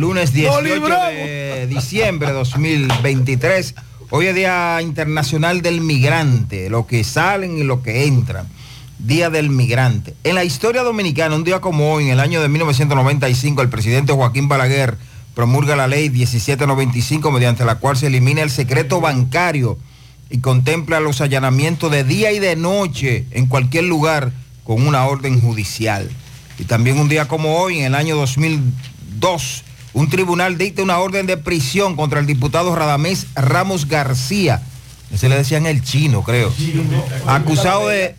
lunes 18 de diciembre de 2023. Hoy es Día Internacional del Migrante, lo que salen y lo que entran. Día del Migrante. En la historia dominicana, un día como hoy, en el año de 1995, el presidente Joaquín Balaguer promulga la ley 1795 mediante la cual se elimina el secreto bancario y contempla los allanamientos de día y de noche en cualquier lugar con una orden judicial. Y también un día como hoy, en el año 2002, un tribunal dicta una orden de prisión contra el diputado Radamés Ramos García. Se le decían el chino, creo. Acusado de...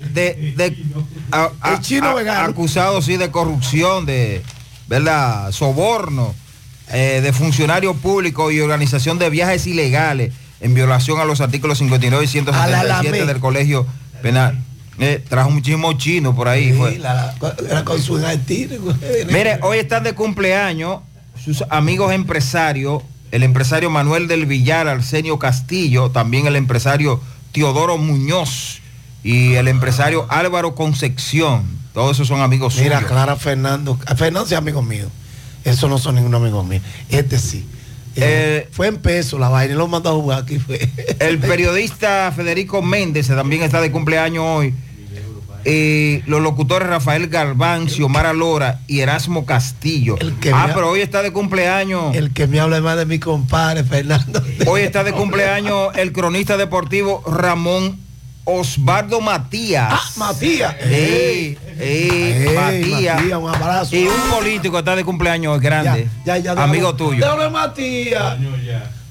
chino Acusado, sí, de corrupción, de, ¿verdad? Soborno, eh, de funcionario público y organización de viajes ilegales en violación a los artículos 59 y 177 del Colegio Penal. Eh, trajo muchísimo chino por ahí. Mire, hoy están de cumpleaños sus amigos empresarios, el empresario Manuel del Villar, Arsenio Castillo, también el empresario Teodoro Muñoz y el empresario Álvaro Concepción. Todos esos son amigos Mira, suyos. Mira, Clara Fernando. Fernando es amigo mío. Esos no son ningún amigo mío. Este sí. Eh, fue en peso la vaina lo mandó a jugar aquí fue. El periodista Federico Méndez también está de cumpleaños hoy. Eh, los locutores Rafael Galván, Xiomara Lora y Erasmo Castillo. ah, pero hoy está de cumpleaños. El que me habla más de mi compadre, Fernando. Hoy está de cumpleaños el cronista deportivo Ramón Osvaldo Matías. Ah, Matías. Sí, Matías. un abrazo. Y un político está de cumpleaños grande. Ya, ya, Amigo tuyo. Matías.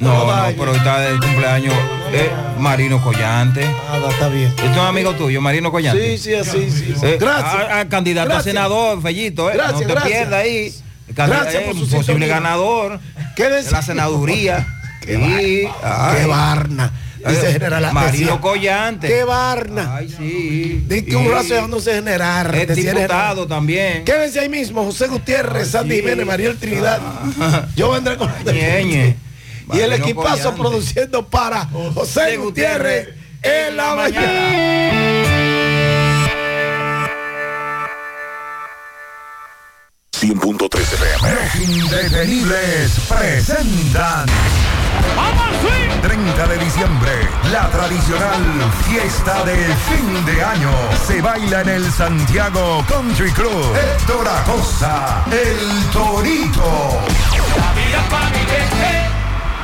No, no, pero está de cumpleaños eh, Marino Collante. Ah, está bien. Esto es un amigo tuyo, Marino Collante. Sí, sí, así, sí. Eh, gracias. candidato a senador, Fellito, eh. no te pierdas ahí. Gracias por su posible ganador de la senaduría. Qué, sí. qué barna. Dice general Marino Collante. ¡Qué barna! Ay, sí. Dice que un brazo dejándose generar. Es diputado también. Quédense ahí mismo, José Gutiérrez, Sandy Jiménez, Mariel Trinidad. Ah. Yo vendré con Y el equipazo produciendo para José Gutiérrez en la mañana. .3 FM. Los indetenibles presentan. 30 de diciembre, la tradicional fiesta de fin de año se baila en el Santiago Country Club. Héctor Acosta, el Torito.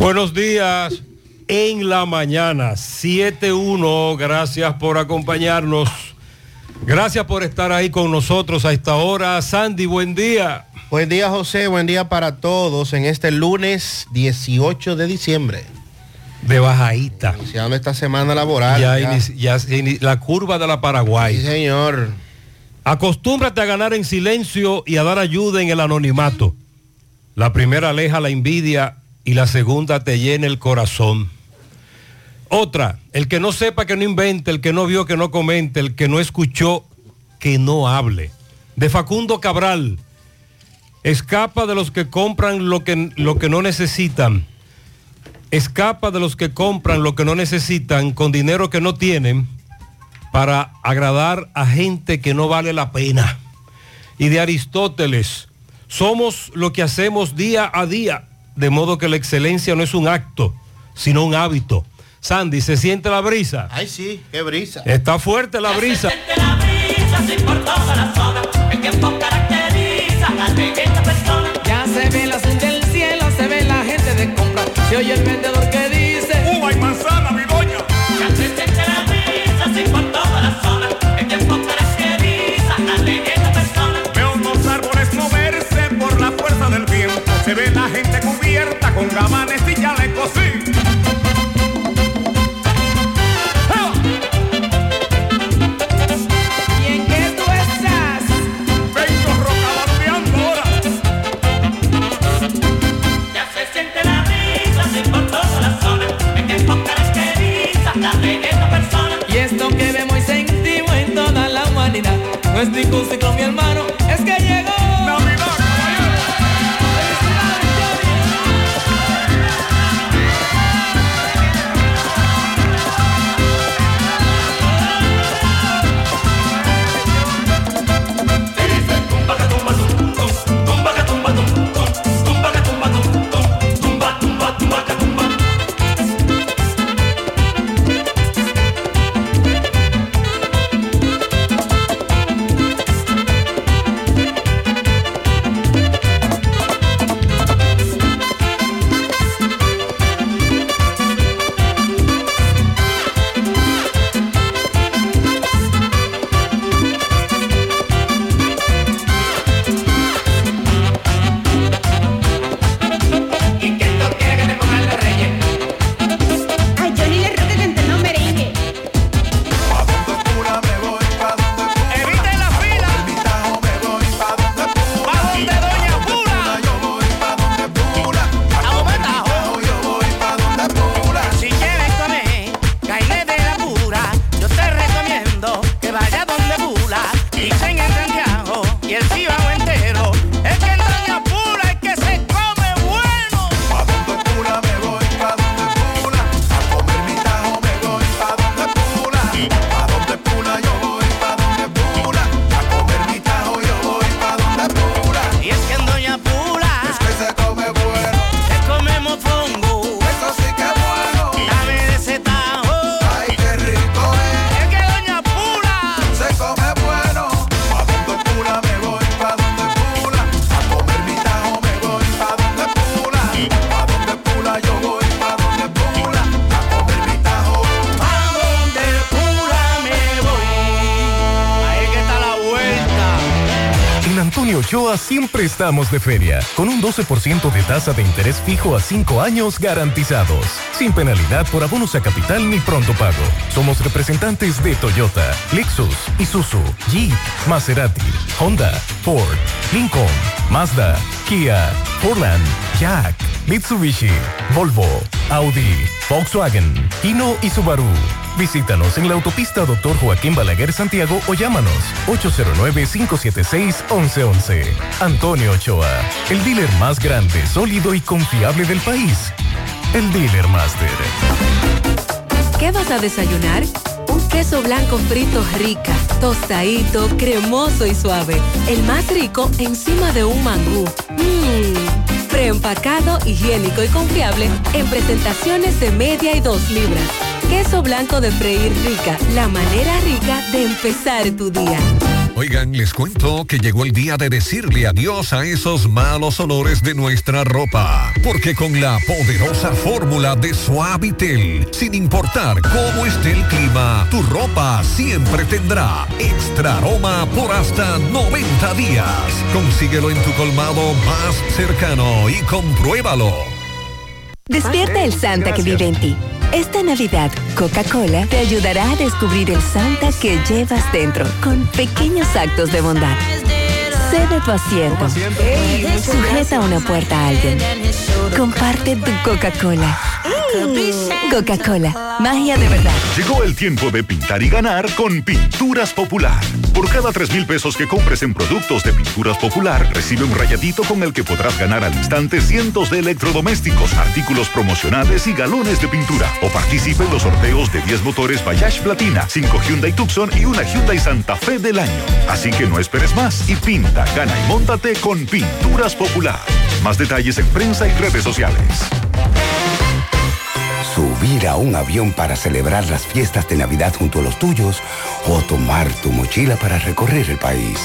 Buenos días en la mañana, 7-1. Gracias por acompañarnos. Gracias por estar ahí con nosotros a esta hora. Sandy, buen día. Buen día, José. Buen día para todos en este lunes 18 de diciembre. De bajadita. Iniciando esta semana laboral. Ya, la curva de la Paraguay. Sí, señor. Acostúmbrate a ganar en silencio y a dar ayuda en el anonimato. La primera aleja la envidia y la segunda te llena el corazón. Otra, el que no sepa que no invente, el que no vio que no comente, el que no escuchó que no hable. De Facundo Cabral. Escapa de los que compran lo que, lo que no necesitan. Escapa de los que compran lo que no necesitan con dinero que no tienen para agradar a gente que no vale la pena. Y de Aristóteles, somos lo que hacemos día a día, de modo que la excelencia no es un acto, sino un hábito. Sandy, ¿se siente la brisa? Ay, sí, qué brisa. Está fuerte la brisa. Ya se ve la azul del cielo, se ve la gente de compra. Se oye el vendedor de feria, con un 12% de tasa de interés fijo a 5 años garantizados, sin penalidad por abonos a capital ni pronto pago. Somos representantes de Toyota, Lexus, Isuzu, Jeep, Maserati, Honda, Ford, Lincoln, Mazda, Kia, Portland, Jack, Mitsubishi, Volvo, Audi, Volkswagen, Hino y Subaru. Visítanos en la autopista Dr. Joaquín Balaguer Santiago o llámanos 809-576-1111. Antonio Ochoa, el dealer más grande, sólido y confiable del país. El Dealer Master. ¿Qué vas a desayunar? Un queso blanco frito rica, tostadito, cremoso y suave. El más rico encima de un mangú. Mmm. Preempacado, higiénico y confiable en presentaciones de media y dos libras. Queso blanco de freír rica, la manera rica de empezar tu día. Oigan, les cuento que llegó el día de decirle adiós a esos malos olores de nuestra ropa. Porque con la poderosa fórmula de Suavitel, sin importar cómo esté el clima, tu ropa siempre tendrá extra aroma por hasta 90 días. Consíguelo en tu colmado más cercano y compruébalo. Despierta el Santa que vive en ti. Esta Navidad, Coca-Cola te ayudará a descubrir el Santa que llevas dentro con pequeños actos de bondad. Cede tu asiento. Sujeta una puerta a alguien. Comparte tu Coca-Cola. Coca-Cola, magia de verdad. Llegó el tiempo de pintar y ganar con Pinturas Popular. Por cada 3 mil pesos que compres en productos de Pinturas Popular, recibe un rayadito con el que podrás ganar al instante cientos de electrodomésticos, artículos promocionales y galones de pintura. O participe en los sorteos de 10 motores Bayash Platina, 5 Hyundai Tucson y una Hyundai Santa Fe del año. Así que no esperes más y pinta, gana y móntate con Pinturas Popular. Más detalles en prensa y redes sociales. Subir a un avión para celebrar las fiestas de Navidad junto a los tuyos o tomar tu mochila para recorrer el país.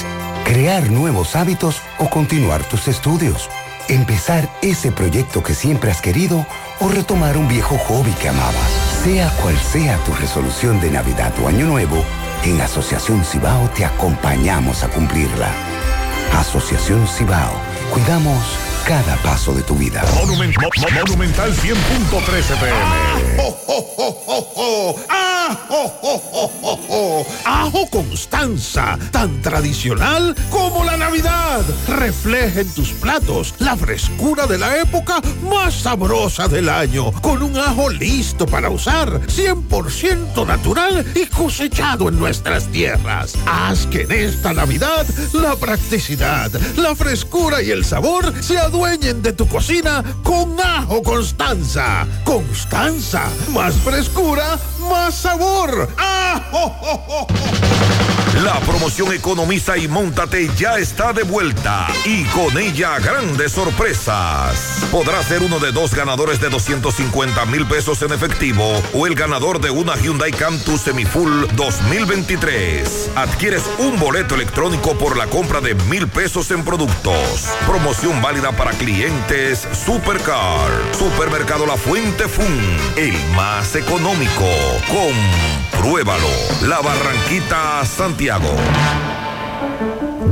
Crear nuevos hábitos o continuar tus estudios. Empezar ese proyecto que siempre has querido o retomar un viejo hobby que amabas. Sea cual sea tu resolución de Navidad o Año Nuevo, en Asociación Cibao te acompañamos a cumplirla. Asociación Cibao. Cuidamos cada paso de tu vida. Monument- Mo- Mo- Monumental 100.13 pm. ¡Oh, oh, oh, oh, ¡Ah, oh! Ajo Constanza, tan tradicional como la Navidad. Refleja en tus platos la frescura de la época más sabrosa del año, con un ajo listo para usar, 100% natural y cosechado en nuestras tierras. Haz que en esta Navidad la practicidad, la frescura y el sabor se adueñen de tu cocina con Ajo Constanza. Constanza, más frescura, más sabor. Oh! La promoción Economiza y Móntate ya está de vuelta y con ella grandes sorpresas. Podrás ser uno de dos ganadores de 250 mil pesos en efectivo o el ganador de una Hyundai Cantus Semifull 2023. Adquieres un boleto electrónico por la compra de mil pesos en productos. Promoción válida para clientes Supercar. Supermercado La Fuente Fun, el más económico. Compruébalo. La Barranquita Santiago.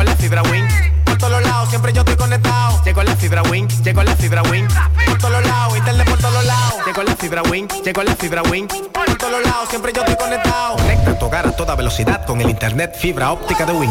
Llegó la fibra Win. Por todos lados, siempre yo estoy conectado. Llegó la fibra Win, llegó la fibra Win. Por todos lados, internet por todos lados. Llegó la fibra Win, llegó la fibra Win. Por todos lados, siempre yo estoy conectado. Conecta tu hogar a toda velocidad con el internet fibra óptica de Win.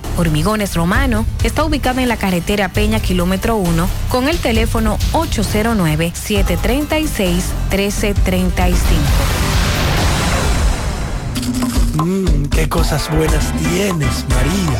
Hormigones Romano está ubicado en la carretera Peña Kilómetro 1 con el teléfono 809-736-1335. Mmm, qué cosas buenas tienes, María.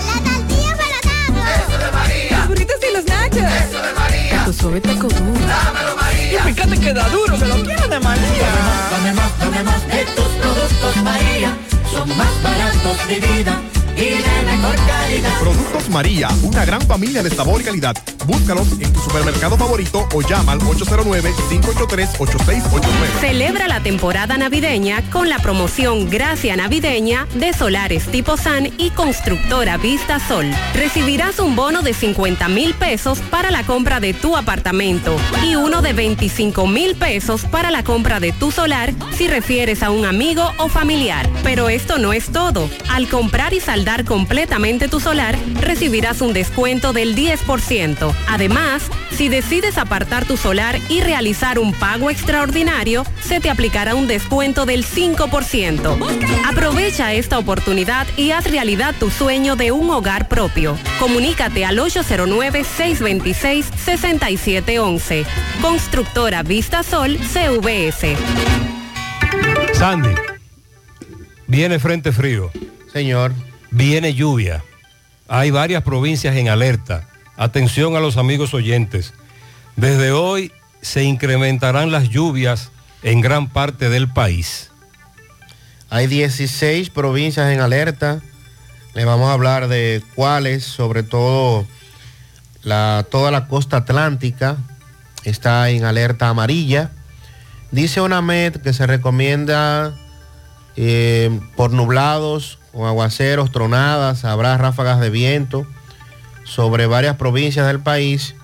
Eso de María. Los burritos y los nachos. Eso de María. Taco suave, taco duro. Dámelo, María. Y fíjate que da duro, que lo quiero de María. Dame más, dame más de tus productos, María. Son más baratos de vida y de mejor calidad. Productos María, una gran familia de sabor y calidad. Búscalos en tu supermercado favorito o llama al 809-583-8689. Celebra la temporada navideña con la promoción Gracia Navideña de Solares Tipo San y Constructora Vista Sol. Recibirás un bono de 50 mil pesos para la compra de tu apartamento y uno de 25 mil pesos para la compra de tu solar si refieres a un amigo o familiar. Pero esto no es todo. Al comprar y saldar completamente tu solar, recibirás un descuento del 10%. Además, si decides apartar tu solar y realizar un pago extraordinario, se te aplicará un descuento del 5%. Aprovecha esta oportunidad y haz realidad tu sueño de un hogar propio. Comunícate al 809-626-6711. Constructora Vista Sol CVS. Sandy, viene frente frío. Señor. Viene lluvia. Hay varias provincias en alerta. Atención a los amigos oyentes. Desde hoy se incrementarán las lluvias en gran parte del país. Hay 16 provincias en alerta. Le vamos a hablar de cuáles, sobre todo la, toda la costa atlántica está en alerta amarilla. Dice UNAMED que se recomienda eh, por nublados, con aguaceros, tronadas, habrá ráfagas de viento sobre varias provincias del país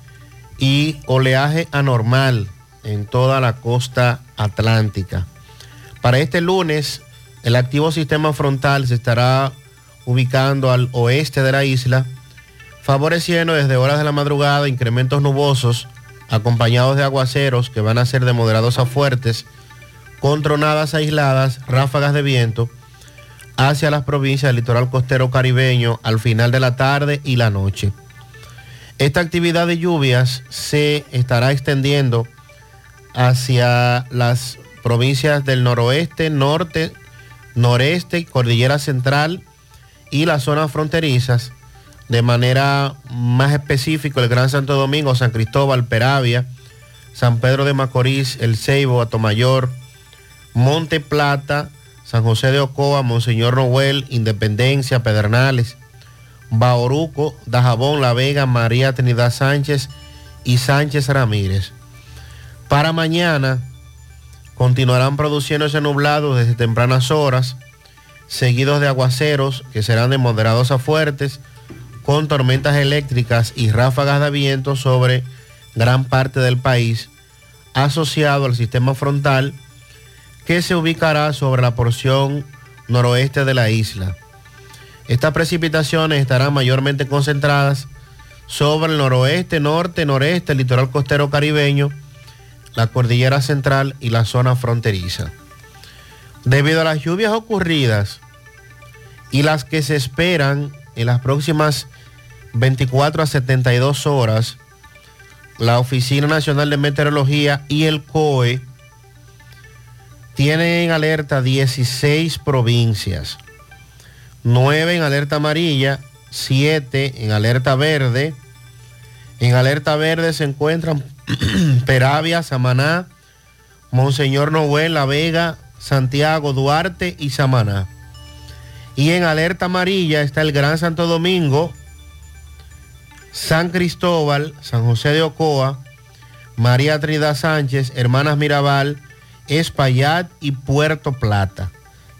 y oleaje anormal en toda la costa atlántica. Para este lunes, el activo sistema frontal se estará ubicando al oeste de la isla, favoreciendo desde horas de la madrugada incrementos nubosos acompañados de aguaceros que van a ser de moderados a fuertes, con tronadas aisladas, ráfagas de viento hacia las provincias del litoral costero caribeño al final de la tarde y la noche. Esta actividad de lluvias se estará extendiendo hacia las provincias del noroeste, norte, noreste, cordillera central y las zonas fronterizas, de manera más específica el Gran Santo Domingo, San Cristóbal, Peravia, San Pedro de Macorís, El Ceibo, Atomayor, Monte Plata, San José de Ocoa, Monseñor Noel, Independencia, Pedernales, Bauruco, Dajabón, La Vega, María Trinidad Sánchez y Sánchez Ramírez. Para mañana continuarán produciéndose nublados desde tempranas horas, seguidos de aguaceros que serán de moderados a fuertes, con tormentas eléctricas y ráfagas de viento sobre gran parte del país, asociado al sistema frontal que se ubicará sobre la porción noroeste de la isla. Estas precipitaciones estarán mayormente concentradas sobre el noroeste, norte, noreste, el litoral costero caribeño, la cordillera central y la zona fronteriza. Debido a las lluvias ocurridas y las que se esperan en las próximas 24 a 72 horas, la Oficina Nacional de Meteorología y el COE tienen en alerta 16 provincias, 9 en alerta amarilla, 7 en alerta verde. En alerta verde se encuentran Peravia, Samaná, Monseñor Noel, La Vega, Santiago, Duarte y Samaná. Y en alerta amarilla está el Gran Santo Domingo, San Cristóbal, San José de Ocoa, María Trinidad Sánchez, Hermanas Mirabal, Espaillat y Puerto Plata.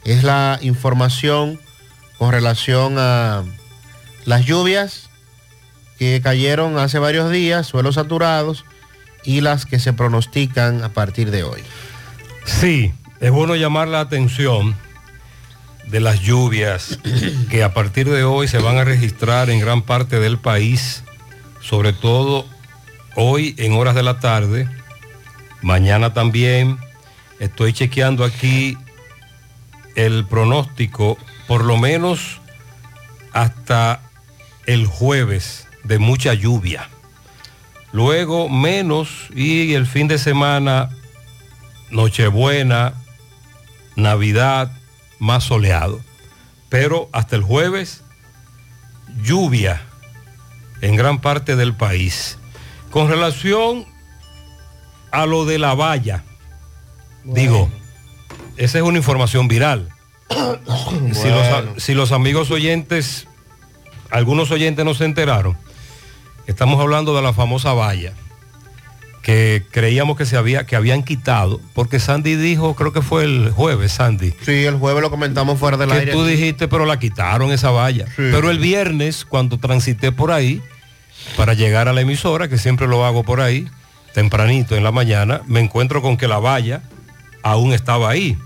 Es la información con relación a las lluvias que cayeron hace varios días, suelos saturados y las que se pronostican a partir de hoy. Sí, es bueno llamar la atención de las lluvias que a partir de hoy se van a registrar en gran parte del país, sobre todo hoy en horas de la tarde, mañana también. Estoy chequeando aquí el pronóstico, por lo menos hasta el jueves, de mucha lluvia. Luego menos y el fin de semana, Nochebuena, Navidad, más soleado. Pero hasta el jueves, lluvia en gran parte del país. Con relación a lo de la valla, digo, esa es una información viral. Si, los, si los amigos oyentes, algunos oyentes no se enteraron, estamos hablando de la famosa valla que creíamos que se había que habían quitado porque Sandy dijo creo que fue el jueves Sandy. Sí el jueves lo comentamos fuera del que aire tú dijiste pero la quitaron esa valla. Pero el viernes cuando transité por ahí para llegar a la emisora que siempre lo hago por ahí tempranito en la mañana me encuentro con que la valla aún estaba ahí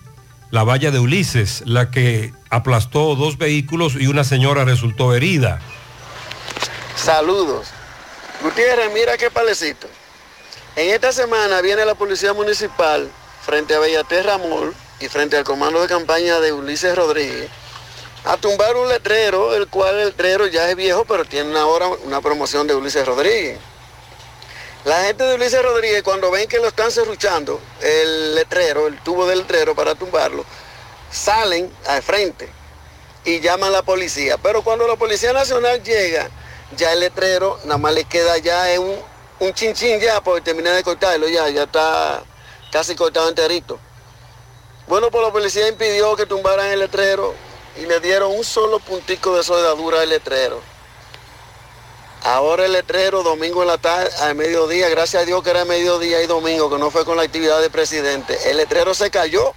la valla de Ulises la que aplastó dos vehículos y una señora resultó herida Saludos. Gutiérrez, mira qué palecito. En esta semana viene la Policía Municipal frente a Bellaterra Mall y frente al comando de campaña de Ulises Rodríguez a tumbar un letrero, el cual el letrero ya es viejo, pero tiene ahora una promoción de Ulises Rodríguez. La gente de Ulises Rodríguez, cuando ven que lo están cerruchando, el letrero, el tubo del letrero para tumbarlo, salen al frente y llaman a la policía. Pero cuando la Policía Nacional llega, ya el letrero nada más le queda ya un, un chinchín ya, porque terminé de cortarlo ya, ya está casi cortado enterito. Bueno, pues la policía impidió que tumbaran el letrero y le dieron un solo puntico de soldadura al letrero. Ahora el letrero, domingo en la tarde, al mediodía, gracias a Dios que era mediodía y domingo, que no fue con la actividad del presidente. El letrero se cayó,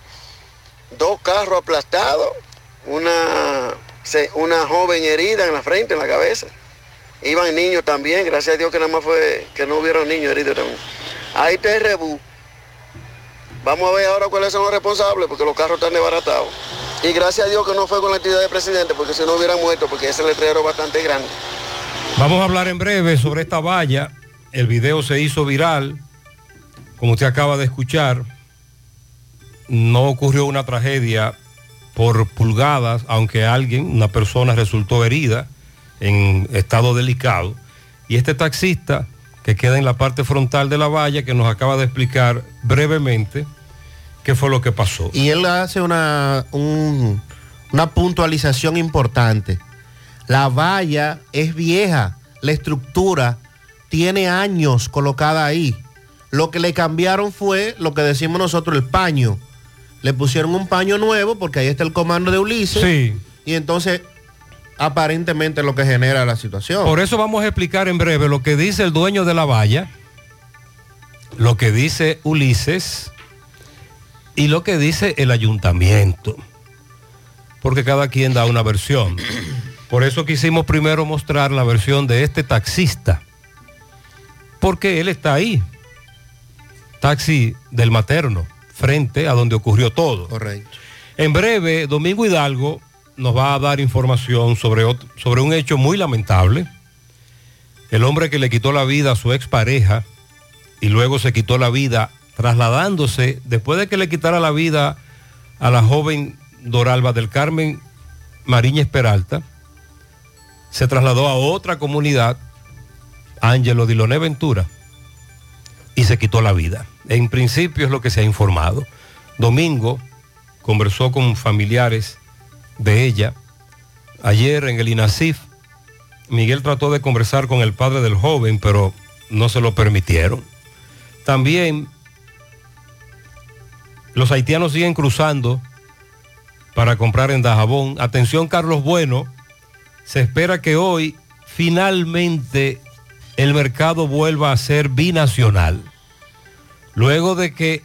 dos carros aplastados, una, una joven herida en la frente, en la cabeza. Iban niños también, gracias a Dios que nada más fue que no hubieron niños heridos también. Ahí está el rebú. Vamos a ver ahora cuáles son los responsables, porque los carros están desbaratados. Y gracias a Dios que no fue con la actividad del presidente, porque si no hubieran muerto, porque ese letrero es bastante grande. Vamos a hablar en breve sobre esta valla. El video se hizo viral. Como usted acaba de escuchar, no ocurrió una tragedia por pulgadas, aunque alguien, una persona resultó herida en estado delicado. Y este taxista que queda en la parte frontal de la valla, que nos acaba de explicar brevemente qué fue lo que pasó. Y él hace una, un- una puntualización importante. La valla es vieja, la estructura tiene años colocada ahí. Lo que le cambiaron fue lo que decimos nosotros, el paño. Le pusieron un paño nuevo porque ahí está el comando de Ulises. Sí. Y entonces, aparentemente lo que genera la situación. Por eso vamos a explicar en breve lo que dice el dueño de la valla, lo que dice Ulises y lo que dice el ayuntamiento. Porque cada quien da una versión. Por eso quisimos primero mostrar la versión de este taxista. Porque él está ahí. Taxi del materno, frente a donde ocurrió todo. Correcto. En breve, Domingo Hidalgo nos va a dar información sobre, sobre un hecho muy lamentable. El hombre que le quitó la vida a su expareja y luego se quitó la vida trasladándose, después de que le quitara la vida a la joven Doralba del Carmen Mariñez Peralta, se trasladó a otra comunidad, Ángelo Diloné Ventura, y se quitó la vida. En principio es lo que se ha informado. Domingo conversó con familiares de ella. Ayer en el INASIF, Miguel trató de conversar con el padre del joven, pero no se lo permitieron. También los haitianos siguen cruzando para comprar en Dajabón. Atención Carlos Bueno, se espera que hoy finalmente el mercado vuelva a ser binacional. Luego de que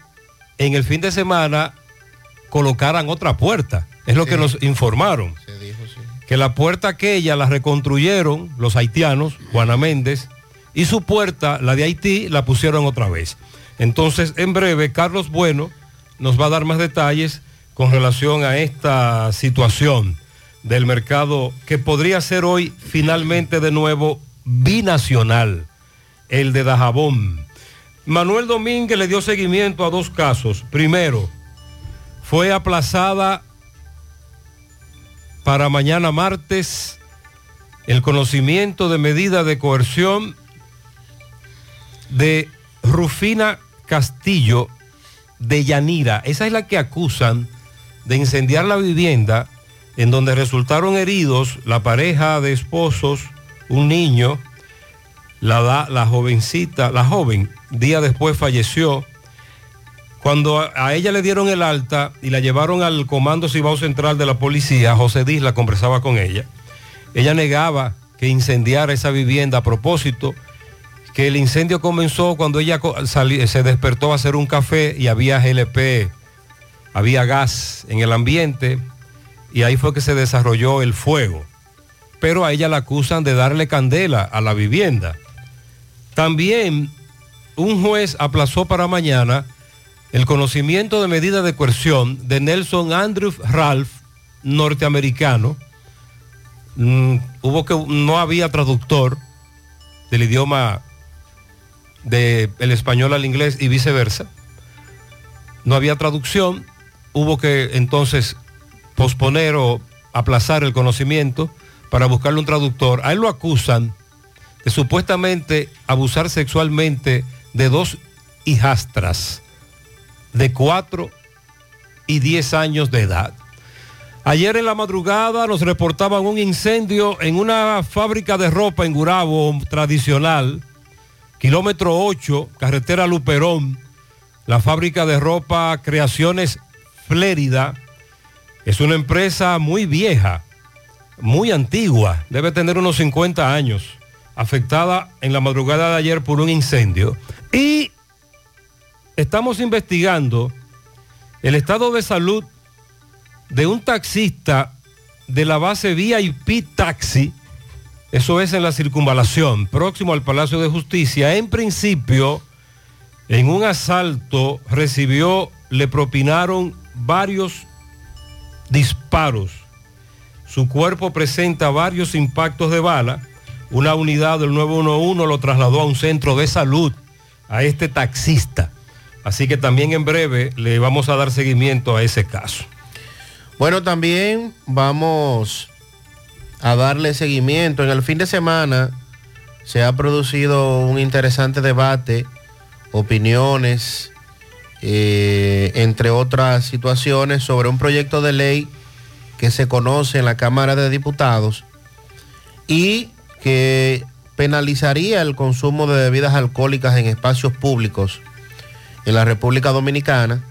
en el fin de semana colocaran otra puerta. Es lo que nos informaron. Que la puerta aquella la reconstruyeron los haitianos, Juana Méndez, y su puerta, la de Haití, la pusieron otra vez. Entonces, en breve, Carlos Bueno nos va a dar más detalles con relación a esta situación del mercado que podría ser hoy finalmente de nuevo binacional, el de Dajabón. Manuel Domínguez le dio seguimiento a dos casos. Primero, fue aplazada para mañana martes el conocimiento de medida de coerción de Rufina Castillo de Yanira. Esa es la que acusan de incendiar la vivienda en donde resultaron heridos la pareja de esposos, un niño, la, jovencita, la joven, día después falleció. Cuando a, ella le dieron el alta y la llevaron al Comando Cibao Central de la Policía, José Disla conversaba con ella. Ella negaba que incendiara esa vivienda a propósito, que el incendio comenzó cuando ella se despertó a hacer un café y había GLP, había gas en el ambiente y ahí fue que se desarrolló el fuego. Pero a ella la acusan de darle candela a la vivienda. También un juez aplazó para mañana el conocimiento de medida de coerción de Nelson Andrew Ralph, norteamericano. Mm, hubo que no había traductor del idioma del español al inglés y viceversa. No había traducción, hubo que entonces posponer o aplazar el conocimiento para buscarle un traductor. A él lo acusan de supuestamente abusar sexualmente de dos hijastras de 4 y 10 años de edad. Ayer en la madrugada nos reportaban un incendio en una fábrica de ropa en Gurabo tradicional, kilómetro 8, carretera Luperón, la fábrica de ropa Creaciones Flérida. Es una empresa muy vieja, muy antigua, debe tener unos 50 años, afectada en la madrugada de ayer por un incendio. Y estamos investigando el estado de salud de un taxista de la base VIP Taxi, eso es en la circunvalación, próximo al Palacio de Justicia. En principio, en un asalto recibió, le propinaron varios disparos. Su cuerpo presenta varios impactos de bala. Una unidad del 911 lo trasladó a un centro de salud a este taxista. Así que también en breve le vamos a dar seguimiento a ese caso. Bueno, también vamos a darle seguimiento. En el fin de semana se ha producido un interesante debate, opiniones, eh, entre otras situaciones, sobre un proyecto de ley que se conoce en la Cámara de Diputados y que penalizaría el consumo de bebidas alcohólicas en espacios públicos en la República Dominicana.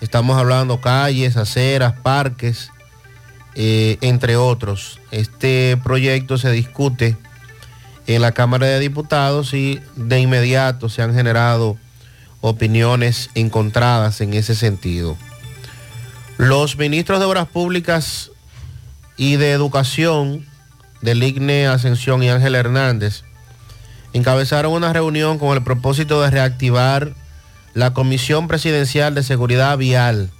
Estamos hablando calles, aceras, parques, eh, entre otros. Este proyecto se discute en la Cámara de Diputados y de inmediato se han generado opiniones encontradas en ese sentido. Los ministros de Obras Públicas y de Educación del IGNE Ascensión y Ángel Hernández encabezaron una reunión con el propósito de reactivar la Comisión Presidencial de Seguridad Vial.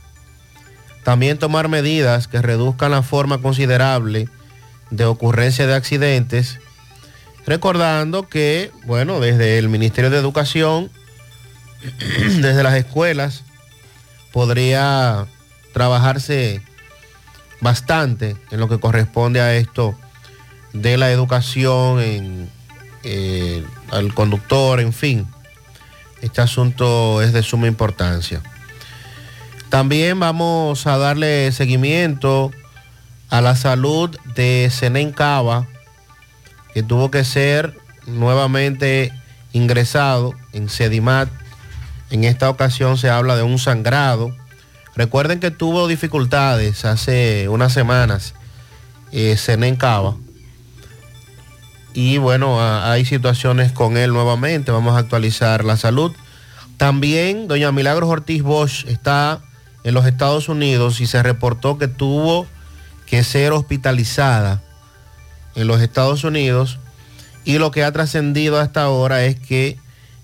También tomar medidas que reduzcan la forma considerable de ocurrencia de accidentes, recordando que, bueno, desde el Ministerio de Educación, desde las escuelas, podría trabajarse bastante en lo que corresponde a esto de la educación, en, eh, al conductor, en fin. Este asunto es de suma importancia. También vamos a darle seguimiento a la salud de Senen Cava, que tuvo que ser nuevamente ingresado en Sedimat. En esta ocasión se habla de un sangrado. Recuerden que tuvo dificultades hace unas semanas eh. Y bueno, hay situaciones con él nuevamente. Vamos a actualizar la salud. También doña Milagros Ortiz Bosch está en los Estados Unidos y se reportó que tuvo que ser hospitalizada en los Estados Unidos. Y lo que ha trascendido hasta ahora es que,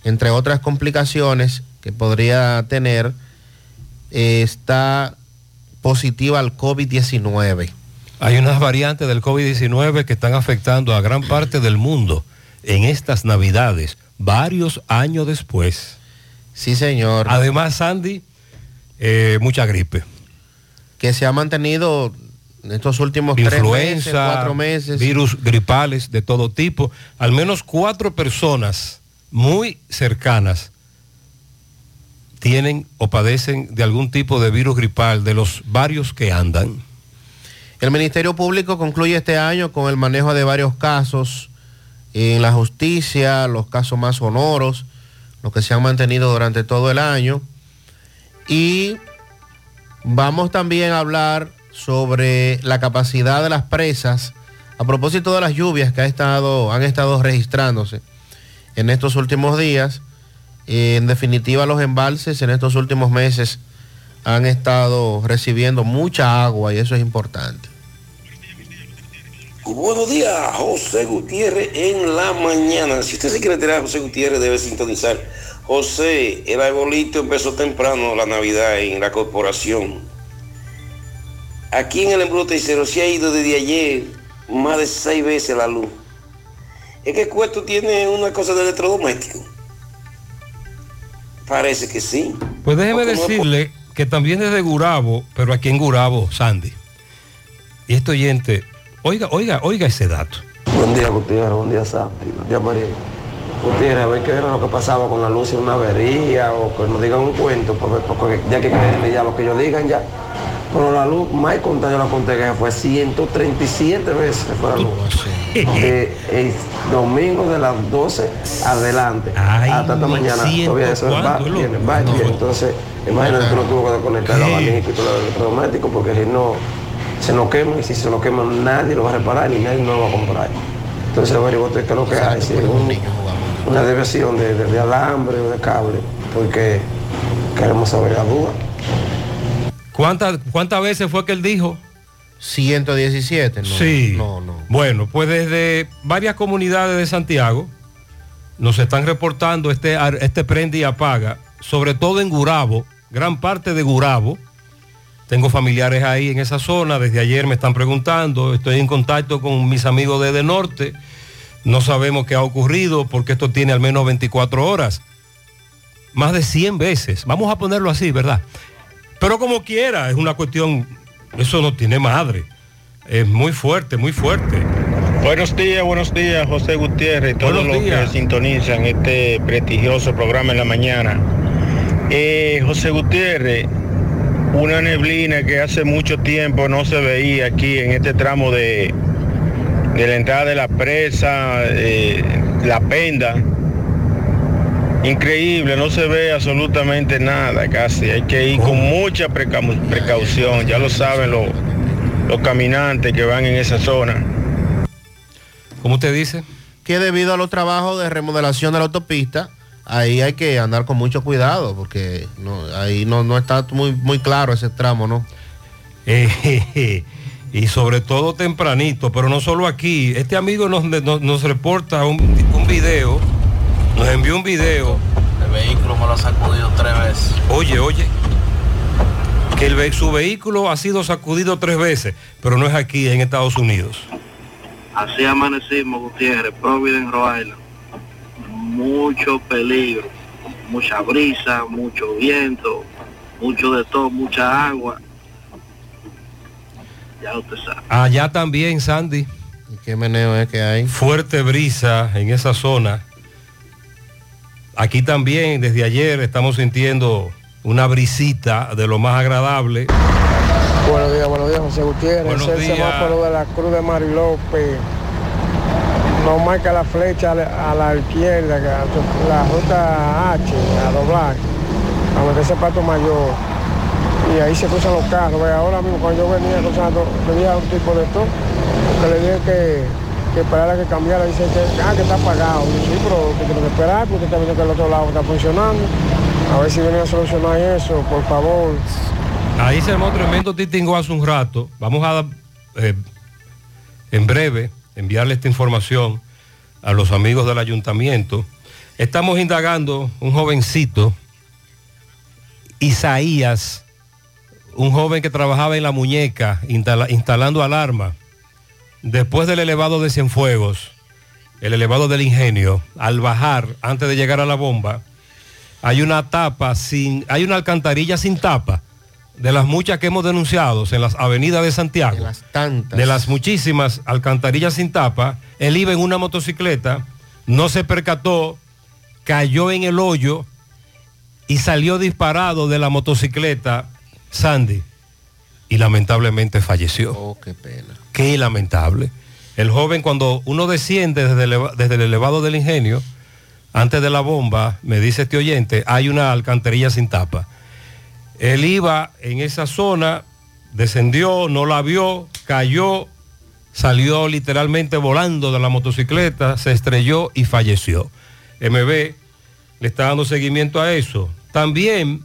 entre otras complicaciones que podría tener, eh, está positiva al COVID-19. Hay unas variantes del COVID-19 que están afectando a gran parte del mundo en estas navidades, varios años después. Sí, señor. Además, Sandy, eh, mucha gripe. Que se ha mantenido en estos últimos tres meses, Influenza, cuatro meses. virus gripales de todo tipo. Al menos cuatro personas muy cercanas tienen o padecen de algún tipo de virus gripal de los varios que andan. El Ministerio Público concluye este año con el manejo de varios casos en la justicia, los casos más sonoros, los que se han mantenido durante todo el año. Y vamos también a hablar sobre la capacidad de las presas a propósito de las lluvias que ha estado, han estado registrándose en estos últimos días. En definitiva, los embalses en estos últimos meses han estado recibiendo mucha agua y eso es importante. Buenos días, José Gutiérrez en la mañana. Si usted se quiere a José Gutiérrez, debe sintonizar. José, el arbolito empezó temprano la Navidad en la corporación. Aquí en el embrutecero se ha ido desde ayer más de seis veces la luz. Es que el cuarto tiene una cosa de electrodoméstico. Parece que sí. Pues déjeme Porque no es decirle que también es de Gurabo, pero aquí en Gurabo, Sandy. Y este oyente, oiga, oiga, oiga ese dato. Buen día, Gutiérrez. Buen día, Santi. Buen día, María. Gutiérrez, a ver qué era lo que pasaba con la luz en una avería o que nos digan un cuento, porque, porque ya que creerle ya lo que ellos digan ya. Pero la luz, más contar yo la conté que fue 137 veces fue la luz. De el domingo de las 12 adelante hasta esta mañana. Todavía eso va, viene, va y viene. Entonces, imagínate que no tuvo que desconectar el abanico y todo el electrodoméstico porque si no se nos quema y si se nos quema nadie lo va a reparar ni nadie lo va a comprar. Entonces averiguó qué es lo que hay, si es un- una desviación de, de- de alambre o de cable, porque queremos saber la duda. ¿Cuántas, ¿Cuántas veces fue que él dijo? 117, no. sí. No, no. Bueno, pues desde varias comunidades de Santiago nos están reportando este, este prende y apaga, sobre todo en Gurabo, gran parte de Gurabo. Tengo familiares ahí en esa zona, desde ayer me están preguntando, estoy en contacto con mis amigos desde el norte, no sabemos qué ha ocurrido porque esto tiene al menos 24 horas, más de 100 veces, vamos a ponerlo así, ¿verdad? Pero como quiera, es una cuestión, eso no tiene madre, es muy fuerte, muy fuerte. Buenos días, buenos días, José Gutiérrez y todos Buenos los días. que sintonizan este prestigioso programa en la mañana. Eh, José Gutiérrez, una neblina que hace mucho tiempo no se veía aquí en este tramo de, de la entrada de la presa, eh, la penda. Increíble, no se ve absolutamente nada casi. Hay que ir con mucha precau- precaución, ya lo saben los, los caminantes que van en esa zona. ¿Cómo usted dice? Que debido a los trabajos de remodelación de la autopista, ahí hay que andar con mucho cuidado, porque no, ahí no, no está muy, muy claro ese tramo, ¿no? Eh, y sobre todo tempranito, pero no solo aquí. Este amigo nos, nos- nos reporta un, un video, nos envió un video. El vehículo me lo ha sacudido tres veces. Oye, oye, que el ve- su vehículo ha sido sacudido tres veces, pero no es aquí en Estados Unidos. Así amanecimos, Gutiérrez, Providence, Rhode Island. Mucho peligro, mucha brisa, mucho viento, mucho de todo, mucha agua. Ya usted sabe. Allá también, Sandy. ¿Y qué meneo es que hay? Fuerte brisa en esa zona. Aquí también, desde ayer, estamos sintiendo una brisita de lo más agradable. Buenos días, buenos días, José Gutiérrez. Buenos Ese días. semáforo de la Cruz de Mari López no marca la flecha a la, izquierda, la ruta H, a doblar, a meterse pato mayor. Y ahí se cruzan los carros. Ahora mismo cuando yo venía cruzando, venía un tipo de esto, que le dije que, que esperara que cambiara, dice que, ah, que está apagado. Y yo, sí, pero que tengo que esperar porque está viendo que el otro lado está funcionando. A ver si vienen a solucionar eso, por favor. Ahí se armó tremendo titingo hace un rato. Vamos a, eh, en breve, enviarle esta información a los amigos del ayuntamiento. Estamos indagando un jovencito, Isaías, un joven que trabajaba en la muñeca, instala- instalando alarma. Después del elevado de Cienfuegos, el elevado del ingenio, al bajar, antes de llegar a la bomba, hay una tapa sin, hay una alcantarilla sin tapa de las muchas que hemos denunciado en las avenidas de Santiago. De las tantas. De las muchísimas alcantarillas sin tapa. Él iba en una motocicleta, no se percató, cayó en el hoyo y salió disparado de la motocicleta Sandy. Y lamentablemente falleció. Oh, qué pena. Qué lamentable. El joven cuando uno desciende desde el, desde el elevado del ingenio, antes de la bomba, me dice este oyente, hay una alcantarilla sin tapa. Él iba en esa zona, descendió, no la vio, cayó, salió literalmente volando de la motocicleta, se estrelló y falleció. MB le está dando seguimiento a eso. También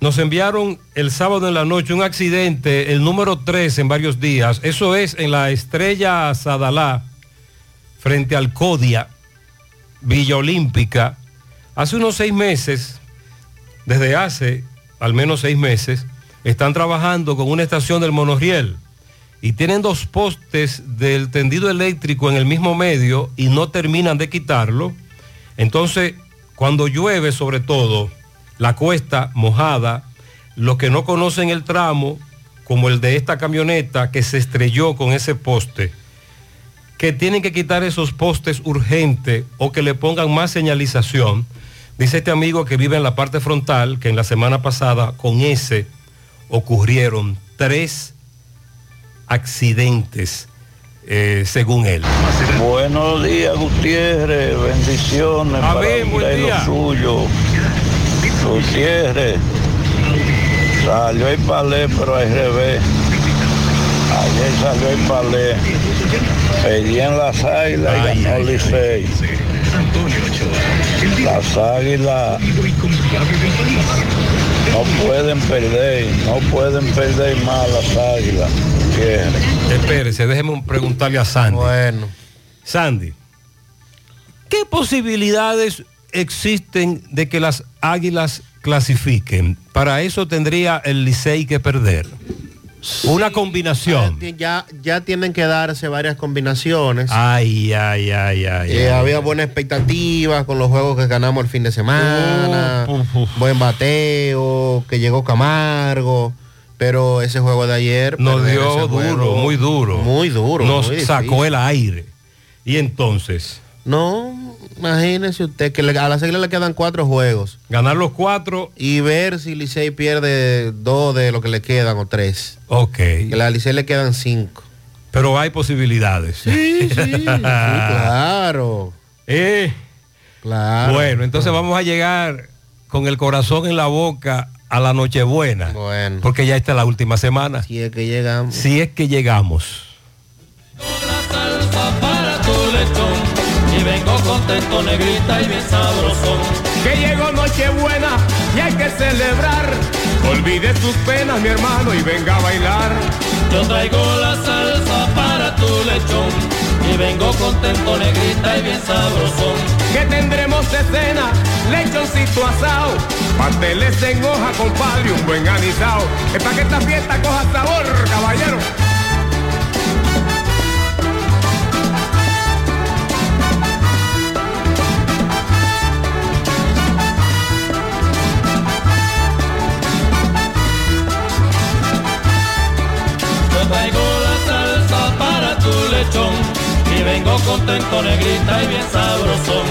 nos enviaron el sábado en la noche un accidente, el número 3 en varios días. Eso es en la estrella Sadalá, frente al Codia, Villa Olímpica. Hace unos seis meses, desde hace al menos seis meses, están trabajando con una estación del monorriel y tienen dos postes del tendido eléctrico en el mismo medio y no terminan de quitarlo. Entonces, cuando llueve sobre todo, la cuesta mojada, los que no conocen el tramo, como el de esta camioneta que se estrelló con ese poste, que tienen que quitar esos postes urgente o que le pongan más señalización. Dice este amigo que vive en la parte frontal que en la semana pasada con ese ocurrieron tres accidentes, eh, según él. Buenos días, Gutiérrez. Bendiciones A para ver, buen día. lo suyo. Gutiérrez. Salió el palé, pero al revés. Ayer salió el palé. Pedí en las águilas y ganó el Licey. Las águilas no pueden perder, no pueden perder más las águilas. Gutiérrez. Espérese, déjeme preguntarle a Sandy. Bueno. Sandy, ¿qué posibilidades existen de que las águilas clasifiquen? Para eso tendría el Licey que perder. Una combinación. Ya, ya tienen que darse varias combinaciones. Ay, ay, ay, ay. Eh, ay. había buenas expectativas con los juegos que ganamos el fin de semana, buen bateo, que llegó Camargo, pero ese juego de ayer Nos dio duro, muy duro. muy duro, Nos muy sacó el aire. Y entonces, No, imagínese usted que le- a las águilas le quedan cuatro juegos. ganar los cuatro. Y ver si Licey pierde dos de lo que le quedan o tres. Ok. Que a la Licey le quedan cinco. Pero hay posibilidades. Sí, sí, sí, claro. Eh, Claro. Bueno, entonces vamos a llegar con el corazón en la boca a la Nochebuena. Bueno. Porque ya está la última semana. Si es que llegamos. Si es que llegamos. salsa para tu lechón y vengo contento negrita y bien sabrosón Que llegó Nochebuena y hay que celebrar. Olvide sus penas, mi hermano, y venga a bailar. yo traigo la salsa para tu lechón y vengo contento negrita y bien sabrosón Que tendremos de cena, lechoncito asado, pasteles en hoja, compadre, un buen anisado. Es para que esta fiesta coja sabor, caballero. Traigo la salsa para tu lechón y vengo contento negrita y bien sabrosón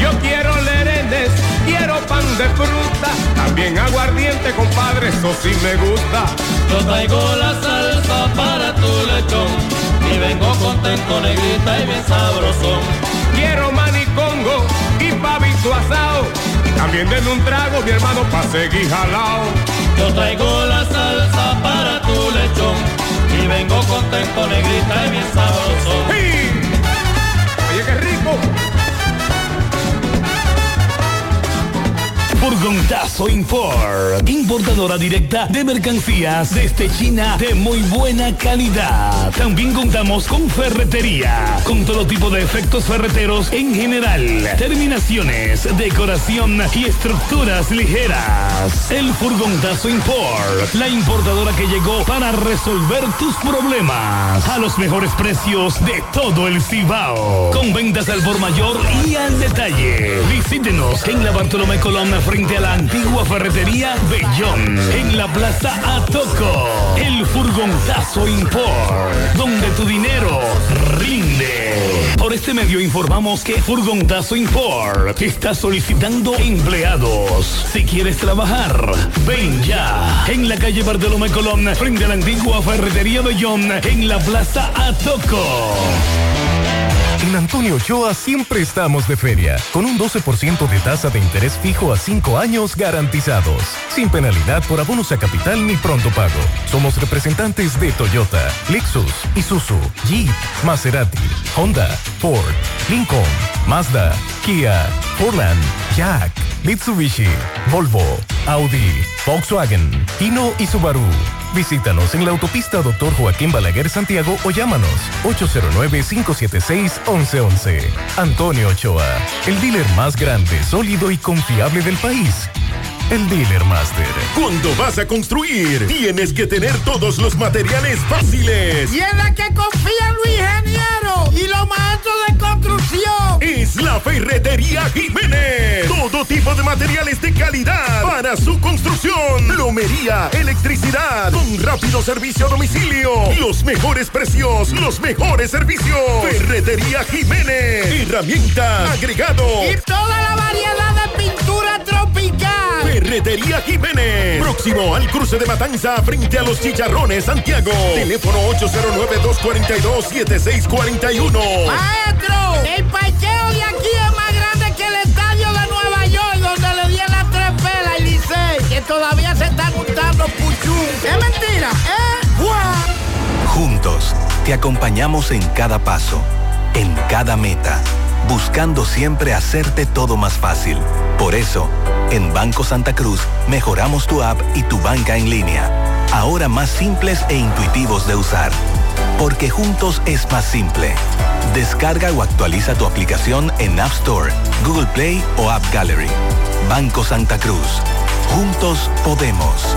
Yo quiero lerenes, quiero pan de fruta, también aguardiente, compadre, eso sí me gusta. Yo traigo la salsa para tu lechón y vengo contento negrita y bien sabrosón. Quiero manicongo y pavito asado, también denme un trago, mi hermano, pa' seguir jalao. Yo traigo la salsa para y vengo contento negrita y bien sabrosón. Furgontazo Import, importadora directa de mercancías desde China de muy buena calidad. También contamos con ferretería, con todo tipo de efectos ferreteros en general, terminaciones, decoración y estructuras ligeras. El Furgontazo Import, la importadora que llegó para resolver tus problemas a los mejores precios de todo el Cibao. Con ventas al por mayor y al detalle. Visítenos en la Bartolomé Colón frente a la antigua ferretería Bellón. En la Plaza Atoco. El Furgonzazo Import. Donde tu dinero rinde. Por este medio informamos que Furgontazo Import está solicitando empleados. Si quieres trabajar, ven ya. En la calle Bartolomé Colón frente a la antigua ferretería Bellón. En la Plaza Atoco. En Antonio Ochoa siempre estamos de feria, con un 12% de tasa de interés fijo a 5 años garantizados, sin penalidad por abonos a capital ni pronto pago. Somos representantes de Toyota, Lexus, Isuzu, Jeep, Maserati, Honda, Ford, Lincoln, Mazda, Kia, Fordland, Jack, Mitsubishi, Volvo, Audi, Volkswagen, Hino y Subaru. Visítanos en la autopista Dr. Joaquín Balaguer Santiago o llámanos 809-576-1111. Antonio Ochoa, el dealer más grande, sólido y confiable del país. El Dealer Master. Cuando vas a construir, tienes que tener todos los materiales fáciles. Y en la que confía Luis Ingeniero y los maestros de construcción. Es la Ferretería Jiménez. Todo tipo de materiales de calidad para su construcción. Plomería, electricidad, con rápido servicio a domicilio. Los mejores precios, los mejores servicios. Ferretería Jiménez. Herramienta, agregado. Y toda la variedad de pintura tropical. Ferretería Jiménez. Próximo al cruce de Matanza frente a los Chicharrones Santiago. Teléfono 809-242-7641. Maestro, el parqueo de aquí es más grande que el estadio de Nueva York, donde le dieron las tres pelas y Licey, que todavía se están juntando puchú. Es mentira, ¿eh? ¡Guau! Juntos, te acompañamos en cada paso, en cada meta, buscando siempre hacerte todo más fácil. Por eso, en Banco Santa Cruz mejoramos tu app y tu banca en línea, ahora más simples e intuitivos de usar. Porque juntos es más simple. Descarga o actualiza tu aplicación en App Store, Google Play o App Gallery. Banco Santa Cruz. Juntos podemos.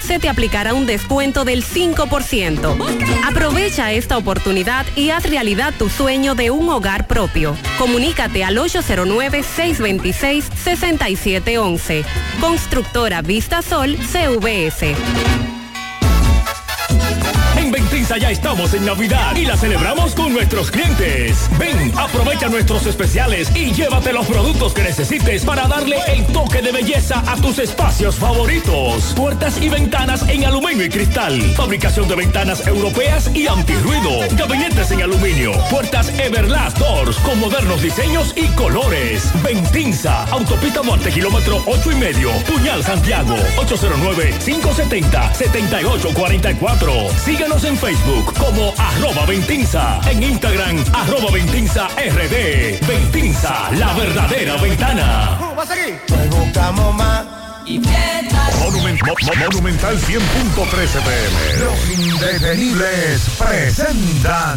se te aplicará un descuento del 5%. Aprovecha esta oportunidad y haz realidad tu sueño de un hogar propio. Comunícate al 809-626-6711. Constructora Vista Sol CVS. En Ventinza ya estamos en Navidad y la celebramos con nuestros clientes. Ven, aprovecha nuestros especiales y llévate los productos que necesites para darle el toque de belleza a tus espacios favoritos. Puertas y ventanas en aluminio y cristal. Fabricación de ventanas europeas y antirruido. Gabinetes en aluminio. Puertas Everlast Doors con modernos diseños y colores. Ventinza, Autopista Muerte, kilómetro 8 y medio. Puñal Santiago, 809-570-7844. Síguenos en Facebook como arroba Ventinza. En Instagram, arroba Ventinza RD. Ventinza, la verdadera ventana. ¿Vas aquí? Pues buscamos más. Y. Monument- Mo- Mo- Monumental 100.13 pm. Los indetenibles presentan.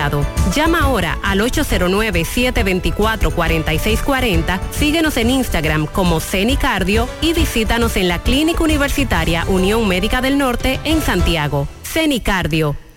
Llama ahora al 809-724-4640, síguenos en Instagram como CENICardio y visítanos en la Clínica Universitaria Unión Médica del Norte en Santiago. CENICardio,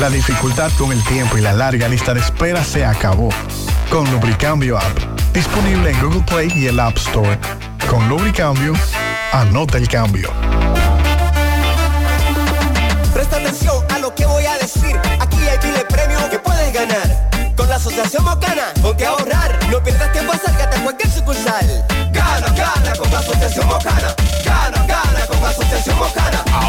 La dificultad con el tiempo y la larga lista de espera se acabó. Con Lubricambio App, disponible en Google Play y el App Store. Con Lubricambio, anota el cambio. Presta atención a lo que voy a decir. Aquí hay miles premios que puedes ganar. Con la Asociación Mocana, ponte a ahorrar. No pierdas tiempo, acércate a cualquier sucursal. Gana, gana con la Asociación Mocana. Gana, gana con la Asociación Mocana.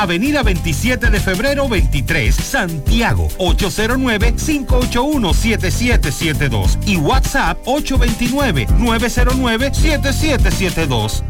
Avenida 27 de febrero 23, Santiago, 809-581-7772 y WhatsApp 829-909-7772.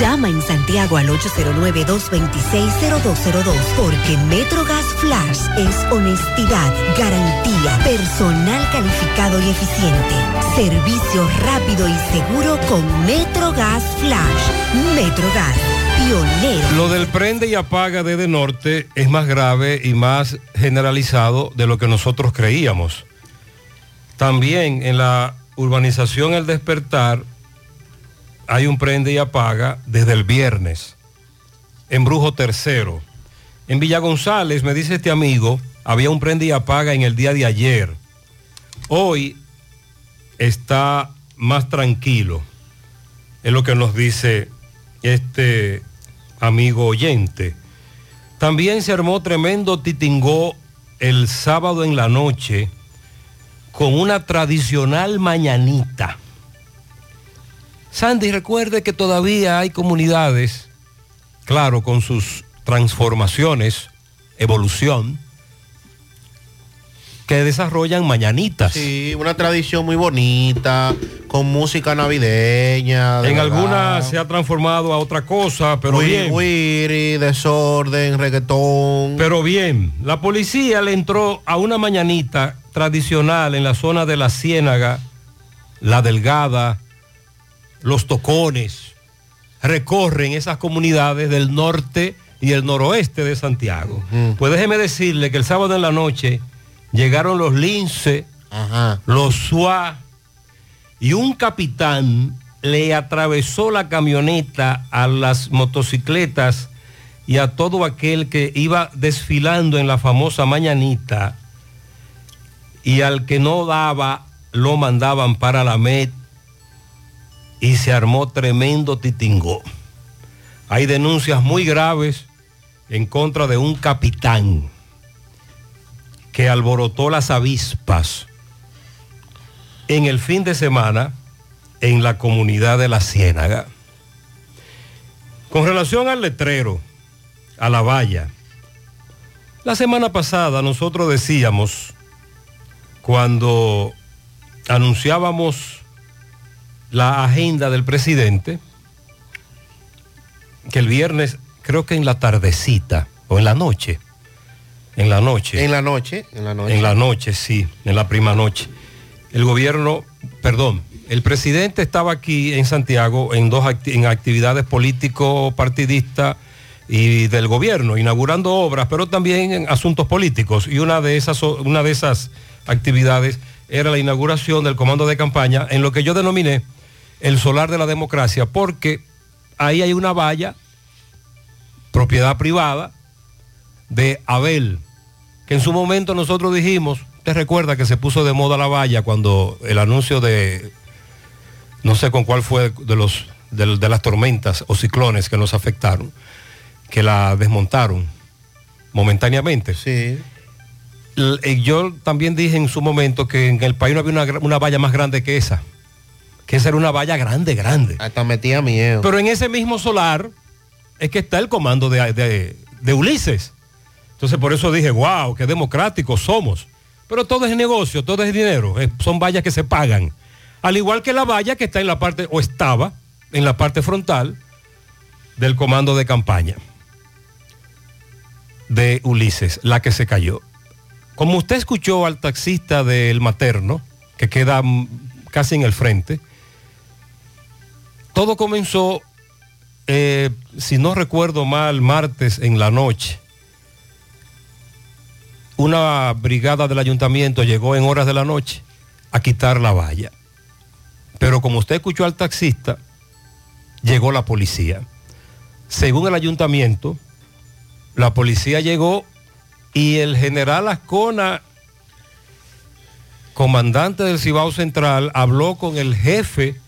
Llama en Santiago al 809-226-0202 porque MetroGas Flash es honestidad, garantía, personal calificado y eficiente, servicio rápido y seguro con MetroGas Flash. MetroGas, pionero. Lo del prende y apaga desde norte es más grave y más generalizado de lo que nosotros creíamos. También en la urbanización El Despertar hay un prende y apaga desde el viernes. En Brujo Tercero. En Villa González, me dice este amigo, había un prende y apaga en el día de ayer. Hoy está más tranquilo. Es lo que nos dice este amigo oyente. También se armó tremendo titingó el sábado en la noche con una tradicional mañanita. Sandy, recuerde que todavía hay comunidades, claro, con sus transformaciones, evolución, que desarrollan mañanitas. Sí, una tradición muy bonita, con música navideña. En algunas se ha transformado a otra cosa, pero Wiri, bien. desorden, reggaetón. Pero bien, la policía le entró a una mañanita tradicional en la zona de la Ciénaga, La Delgada, Los Tocones. Recorren esas comunidades del norte y el noroeste de Santiago. Pues déjeme decirle que el sábado en la noche llegaron los Lince, los SUA y un capitán le atravesó la camioneta a las motocicletas y a todo aquel que iba desfilando en la famosa mañanita y al que no daba lo mandaban para la MED y se armó tremendo titingó. Hay denuncias muy graves en contra de un capitán que alborotó las avispas en el fin de semana en la comunidad de La Ciénaga. Con relación al letrero, a la valla, la semana pasada nosotros decíamos, cuando anunciábamos la agenda del presidente, que el viernes, creo que en la tardecita o en la noche, en la noche. En la noche, en la noche. En la noche, sí, en la prima noche. El gobierno, perdón, el presidente estaba aquí en Santiago en dos acti- en actividades político-partidistas y del gobierno, inaugurando obras, pero también en asuntos políticos. Y una de esas, una de esas actividades era la inauguración del comando de campaña en lo que yo denominé el solar de la democracia, porque ahí hay una valla, propiedad privada, de Abel, que en su momento nosotros dijimos, te recuerda que se puso de moda la valla cuando el anuncio de, no sé con cuál fue de, los, de, de las tormentas o ciclones que nos afectaron, que la desmontaron momentáneamente. Sí. Yo también dije en su momento que en el país no había una, una valla más grande que esa. Que esa era una valla grande, grande. Hasta metía miedo. Pero en ese mismo solar es que está el comando de, de- de Ulises. Entonces por eso dije, wow, qué democráticos somos. Pero todo es negocio, todo es dinero. eh, son vallas que se pagan. Al igual que la valla que está en la parte, o estaba en la parte frontal del comando de campaña de Ulises, la que se cayó. Como usted escuchó al taxista del materno, que queda mm, casi en el frente, todo comenzó, eh, si no recuerdo mal, martes en la noche. Una brigada del ayuntamiento llegó en horas de la noche a quitar la valla. Pero como usted escuchó al taxista, llegó la policía. Según el ayuntamiento, la policía llegó y el general Ascona, comandante del Cibao Central, habló con el jefe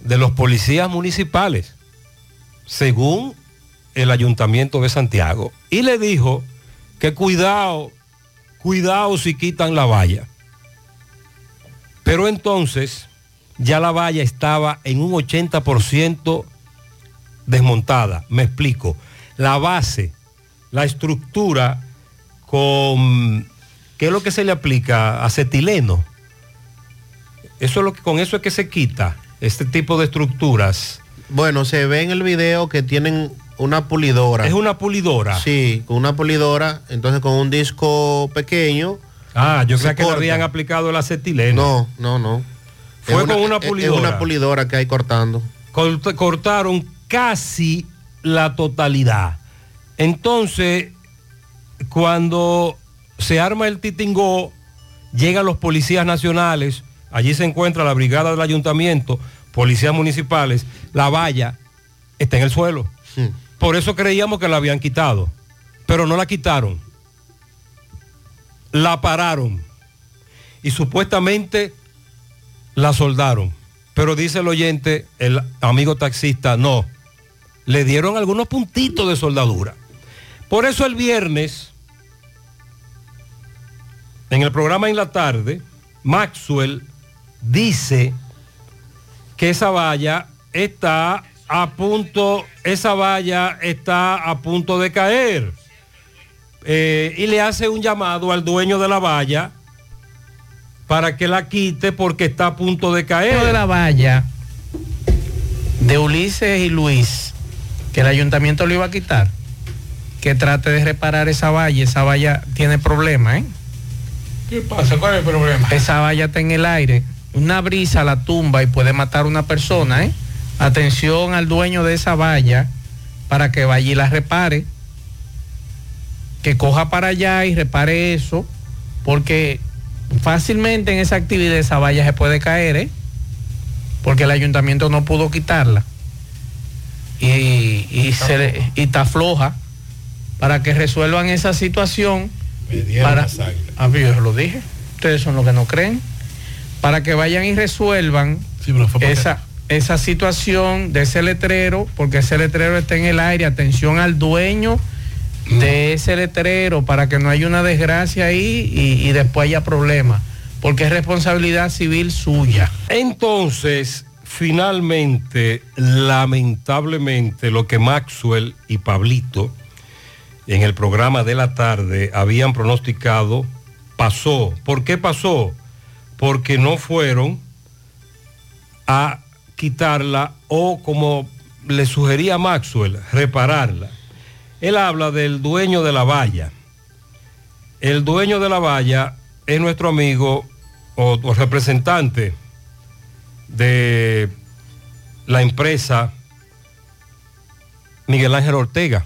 de los policías municipales, según el ayuntamiento de Santiago, y le dijo que cuidado, cuidado si quitan la valla. Pero entonces ya la valla estaba en un 80% desmontada. Me explico. La base, la estructura con, ¿qué es lo que se le aplica? Acetileno. Eso es lo que, con eso es que se quita este tipo de estructuras. Bueno, se ve en el video que tienen una pulidora. Es una pulidora. Sí, con una pulidora, entonces con un disco pequeño. Ah, yo creo que le habían aplicado el acetileno. No, no, no. Fue Es con una pulidora. Es una pulidora que hay cortando. Cort- cortaron casi la totalidad. Entonces, cuando se arma el titingó, llegan los policías nacionales, allí se encuentra la brigada del ayuntamiento, policías municipales, la valla está en el suelo. Por eso creíamos que la habían quitado, pero no la quitaron. La pararon y supuestamente la soldaron. Pero dice el oyente, el amigo taxista, no. Le dieron algunos puntitos de soldadura. Por eso el viernes, en el programa en la tarde, Maxwell dice que esa valla está a punto, esa valla está a punto de caer. Eh, y le hace un llamado al dueño de la valla para que la quite porque está a punto de caer. de la valla de Ulises y Luis, que el ayuntamiento lo iba a quitar, que trate de reparar esa valla. Esa valla tiene problemas, ¿eh? ¿Qué pasa? ¿Cuál es el problema? Esa valla está en el aire. Una brisa la tumba y puede matar a una persona, ¿eh? Atención al dueño de esa valla para que vaya y la repare. Que coja para allá y repare eso, porque fácilmente en esa actividad esa valla se puede caer, ¿eh? Porque el ayuntamiento no pudo quitarla. Y, y, se le- y está floja para que resuelvan esa situación. Para, Ah, yo se lo dije. Ustedes son los que no creen. Para que vayan y resuelvan esa, esa situación de ese letrero, porque ese letrero está en el aire. Atención al dueño de ese letrero para que no haya una desgracia ahí y, y después haya problemas. Porque es responsabilidad civil suya. Entonces, finalmente, lamentablemente, lo que Maxwell y Pablito en el programa de la tarde habían pronosticado pasó. ¿Por qué pasó? Porque no fueron a quitarla o como le sugería Maxwell, repararla. Él habla del dueño de la valla. El dueño de la valla es nuestro amigo o, o representante de la empresa Miguel Ángel Ortega,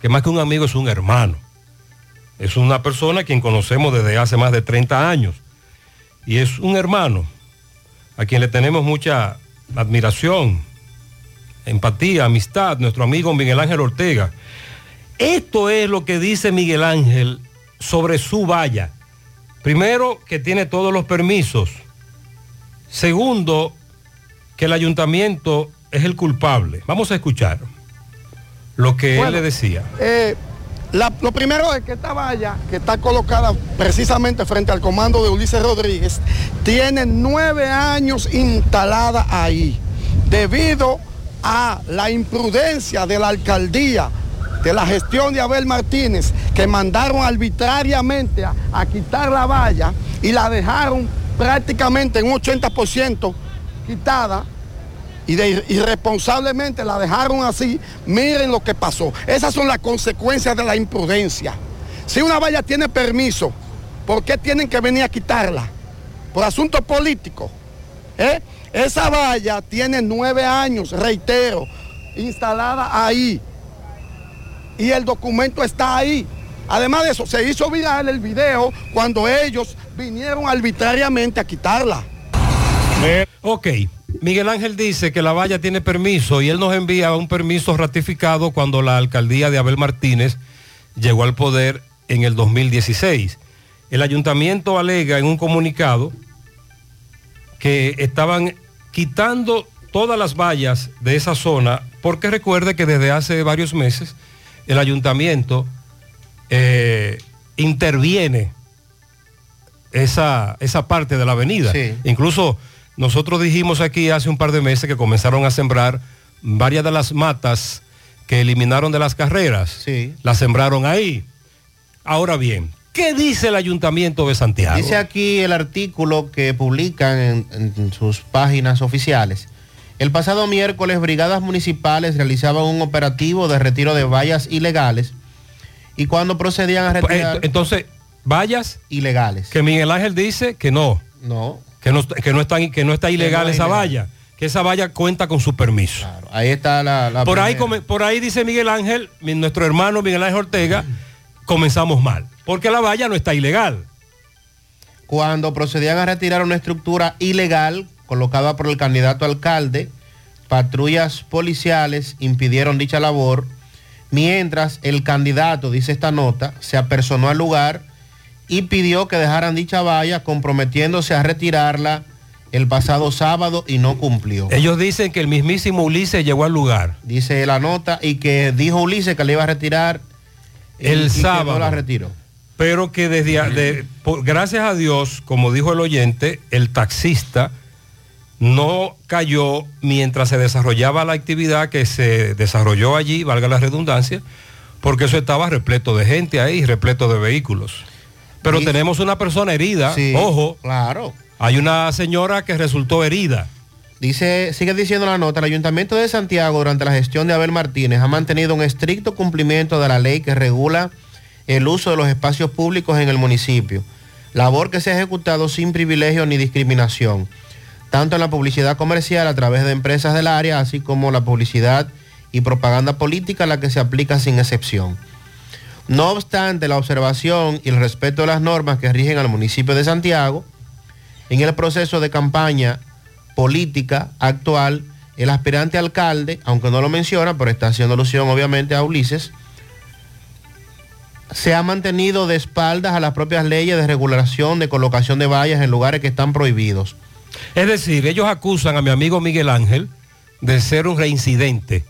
que más que un amigo es un hermano. Es una persona a quien conocemos desde hace más de 30 años. Y es un hermano a quien le tenemos mucha admiración, empatía, amistad, nuestro amigo Miguel Ángel Ortega. Esto es lo que dice Miguel Ángel sobre su valla. Primero, que tiene todos los permisos. Segundo, que el ayuntamiento es el culpable. Vamos a escuchar lo que Bueno, él le decía. Eh, la- lo primero es que esta valla, que está colocada precisamente frente al comando de Ulises Rodríguez, tiene nueve años instalada ahí, debido a la imprudencia de la alcaldía, de la gestión de Abel Martínez, que mandaron arbitrariamente a, a quitar la valla y la dejaron prácticamente en un 80% quitada y irresponsablemente la dejaron así, miren lo que pasó. Esas son las consecuencias de la imprudencia. Si una valla tiene permiso, ¿por qué tienen que venir a quitarla? Por asuntos políticos. ¿eh? Esa valla tiene nueve años, reitero, instalada ahí. Y el documento está ahí. Además de eso, se hizo viral el video cuando ellos vinieron arbitrariamente a quitarla. Ok, Miguel Ángel dice que la valla tiene permiso y él nos envía un permiso ratificado cuando la alcaldía de Abel Martínez llegó al poder en el 2016. El ayuntamiento alega en un comunicado que estaban quitando todas las vallas de esa zona porque recuerde que desde hace varios meses el ayuntamiento eh, interviene esa, esa parte de la avenida. Incluso nosotros dijimos aquí hace un par de meses que comenzaron a sembrar varias de las matas que eliminaron de las carreras. Las sembraron ahí. Ahora bien, ¿qué dice el ayuntamiento de Santiago? Dice aquí el artículo que publican en, en sus páginas oficiales. El pasado miércoles, brigadas municipales realizaban un operativo de retiro de vallas ilegales y cuando procedían a retirar... Entonces, vallas ilegales. Que Miguel Ángel dice que no. No. Que no, que no, está, que no está ilegal no esa ilegal. valla. Que esa valla cuenta con su permiso. Ahí está la... la por, ahí, primera. por ahí dice Miguel Ángel, nuestro hermano Miguel Ángel Ortega, comenzamos mal. Porque la valla no está ilegal. cuando procedían a retirar una estructura ilegal colocada por el candidato alcalde, patrullas policiales impidieron dicha labor, mientras el candidato, dice esta nota, se apersonó al lugar y pidió que dejaran dicha valla, comprometiéndose a retirarla el pasado sábado y no cumplió. Ellos dicen que el mismísimo Ulises llegó al lugar. Dice la nota y que dijo Ulises que le iba a retirar El sábado. no la retiró. Pero que desde, a- de- por- gracias a Dios, como dijo el oyente, el taxista no cayó mientras se desarrollaba la actividad que se desarrolló allí, valga la redundancia, porque eso estaba repleto de gente ahí, repleto de vehículos. Pero Sí. tenemos una persona herida, Sí, ojo. Claro. Hay una señora que resultó herida. Dice, sigue diciendo la nota, el Ayuntamiento de Santiago durante la gestión de Abel Martínez ha mantenido un estricto cumplimiento de la ley que regula el uso de los espacios públicos en el municipio, labor que se ha ejecutado sin privilegio ni discriminación, tanto en la publicidad comercial a través de empresas del área, así como la publicidad y propaganda política a la que se aplica sin excepción. No obstante, la observación y el respeto de las normas que rigen al municipio de Santiago, en el proceso de campaña política actual, el aspirante alcalde, aunque no lo menciona, pero está haciendo alusión obviamente a Ulises, se ha mantenido de espaldas a las propias leyes de regulación de colocación de vallas en lugares que están prohibidos. Es decir, ellos acusan a mi amigo Miguel Ángel de ser un reincidente.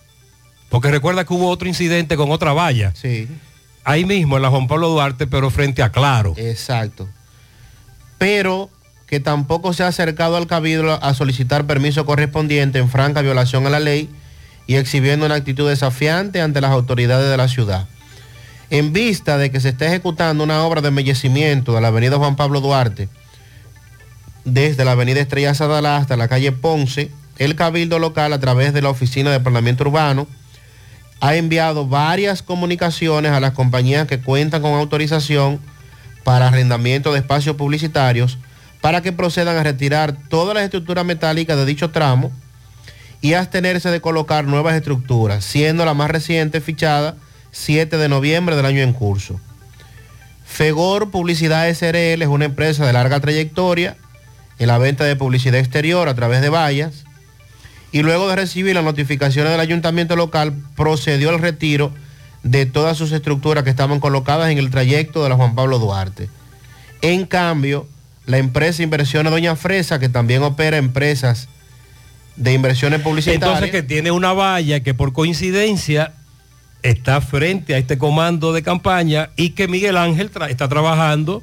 Porque recuerda que hubo otro incidente con otra valla. Sí. Ahí mismo, en la Juan Pablo Duarte, pero frente a Claro. Exacto. Pero que tampoco se ha acercado al cabildo a solicitar permiso correspondiente en franca violación a la ley y exhibiendo una actitud desafiante ante las autoridades de la ciudad. En vista de que se está ejecutando una obra de embellecimiento de la avenida Juan Pablo Duarte, desde la avenida Estrella Sadalá hasta la calle Ponce, el cabildo local a través de la Oficina de Parlamento Urbano ha enviado varias comunicaciones a las compañías que cuentan con autorización para arrendamiento de espacios publicitarios para que procedan a retirar todas las estructuras metálicas de dicho tramo y abstenerse de colocar nuevas estructuras, siendo la más reciente fichada 7 de noviembre del año en curso. Fegor Publicidad SRL es una empresa de larga trayectoria en la venta de publicidad exterior a través de vallas y luego de recibir las notificaciones del ayuntamiento local procedió al retiro de todas sus estructuras que estaban colocadas en el trayecto de la Juan Pablo Duarte. En cambio, la empresa Inversiones Doña Fresa, que también opera empresas de inversiones publicitarias, Entonces que tiene una valla que por coincidencia está frente a este comando de campaña y que Miguel Ángel tra- está trabajando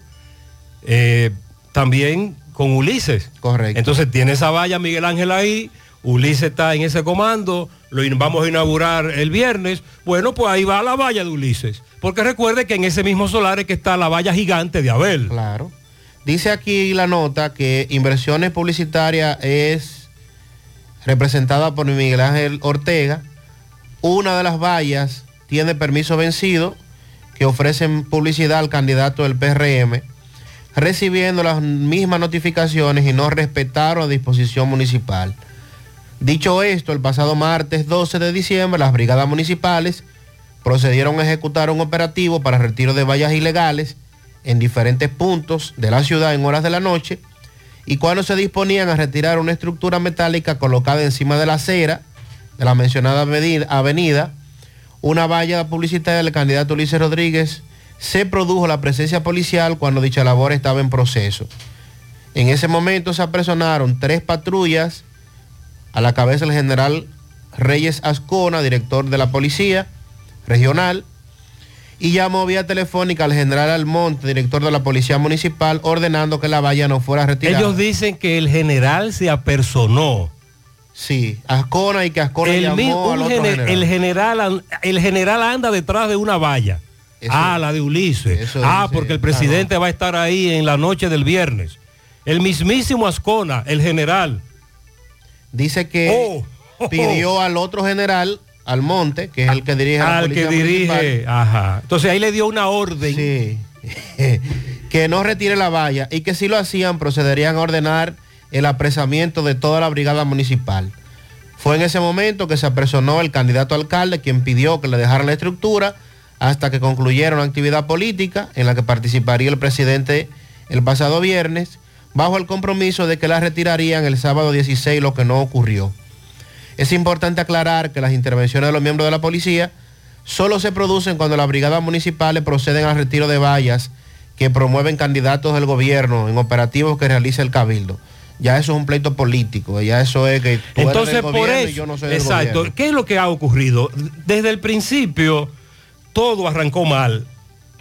eh, también con Ulises. Correcto. Entonces tiene esa valla Miguel Ángel ahí, Ulises está en ese comando, lo vamos a inaugurar el viernes. Bueno, pues ahí va la valla de Ulises. Porque recuerde que en ese mismo solar es que está la valla gigante de Abel. Claro. Dice aquí la nota que Inversiones Publicitarias es representada por Miguel Ángel Ortega. Una de las vallas tiene permiso vencido que ofrecen publicidad al candidato del PRM, recibiendo las mismas notificaciones y no respetaron la disposición municipal. Dicho esto, el pasado martes 12 de diciembre, las brigadas municipales procedieron a ejecutar un operativo para retiro de vallas ilegales en diferentes puntos de la ciudad en horas de la noche y cuando se disponían a retirar una estructura metálica colocada encima de la acera de la mencionada aveni- avenida, una valla publicitaria del candidato Ulises Rodríguez, se produjo la presencia policial cuando dicha labor estaba en proceso. En ese momento se apresonaron tres patrullas a la cabeza del general Reyes Ascona, director de la policía regional, y llamó vía telefónica al general Almonte, director de la policía municipal, ordenando que la valla no fuera retirada. Ellos dicen que el general se apersonó. Sí, Ascona y que Ascona el, llamó al un otro gener- general. el general an- el general anda detrás de una valla. ah, la de Ulises. Ah, dice porque el presidente va a estar ahí en la noche del viernes. El mismísimo Ascona, el general. Dice que Oh, oh, pidió al otro general, Almonte, que es el que dirige la Al policía que dirige, municipal, ajá. Entonces ahí le dio una orden. Sí. que no retire la valla y que si lo hacían procederían a ordenar el apresamiento de toda la brigada municipal. Fue en ese momento que se apresonó el candidato alcalde quien pidió que le dejaran la estructura hasta que concluyera una actividad política en la que participaría el presidente el pasado viernes bajo el compromiso de que la retirarían el sábado 16, lo que no ocurrió. Es importante aclarar que las intervenciones de los miembros de la policía solo se producen cuando las brigadas municipales proceden al retiro de vallas que promueven candidatos del gobierno en operativos que realiza el cabildo. Ya eso es un pleito político, ya eso es que tú eres Entonces, del por gobierno y eso, yo no soy exacto. ¿qué es lo que ha ocurrido? Desde el principio, todo arrancó mal.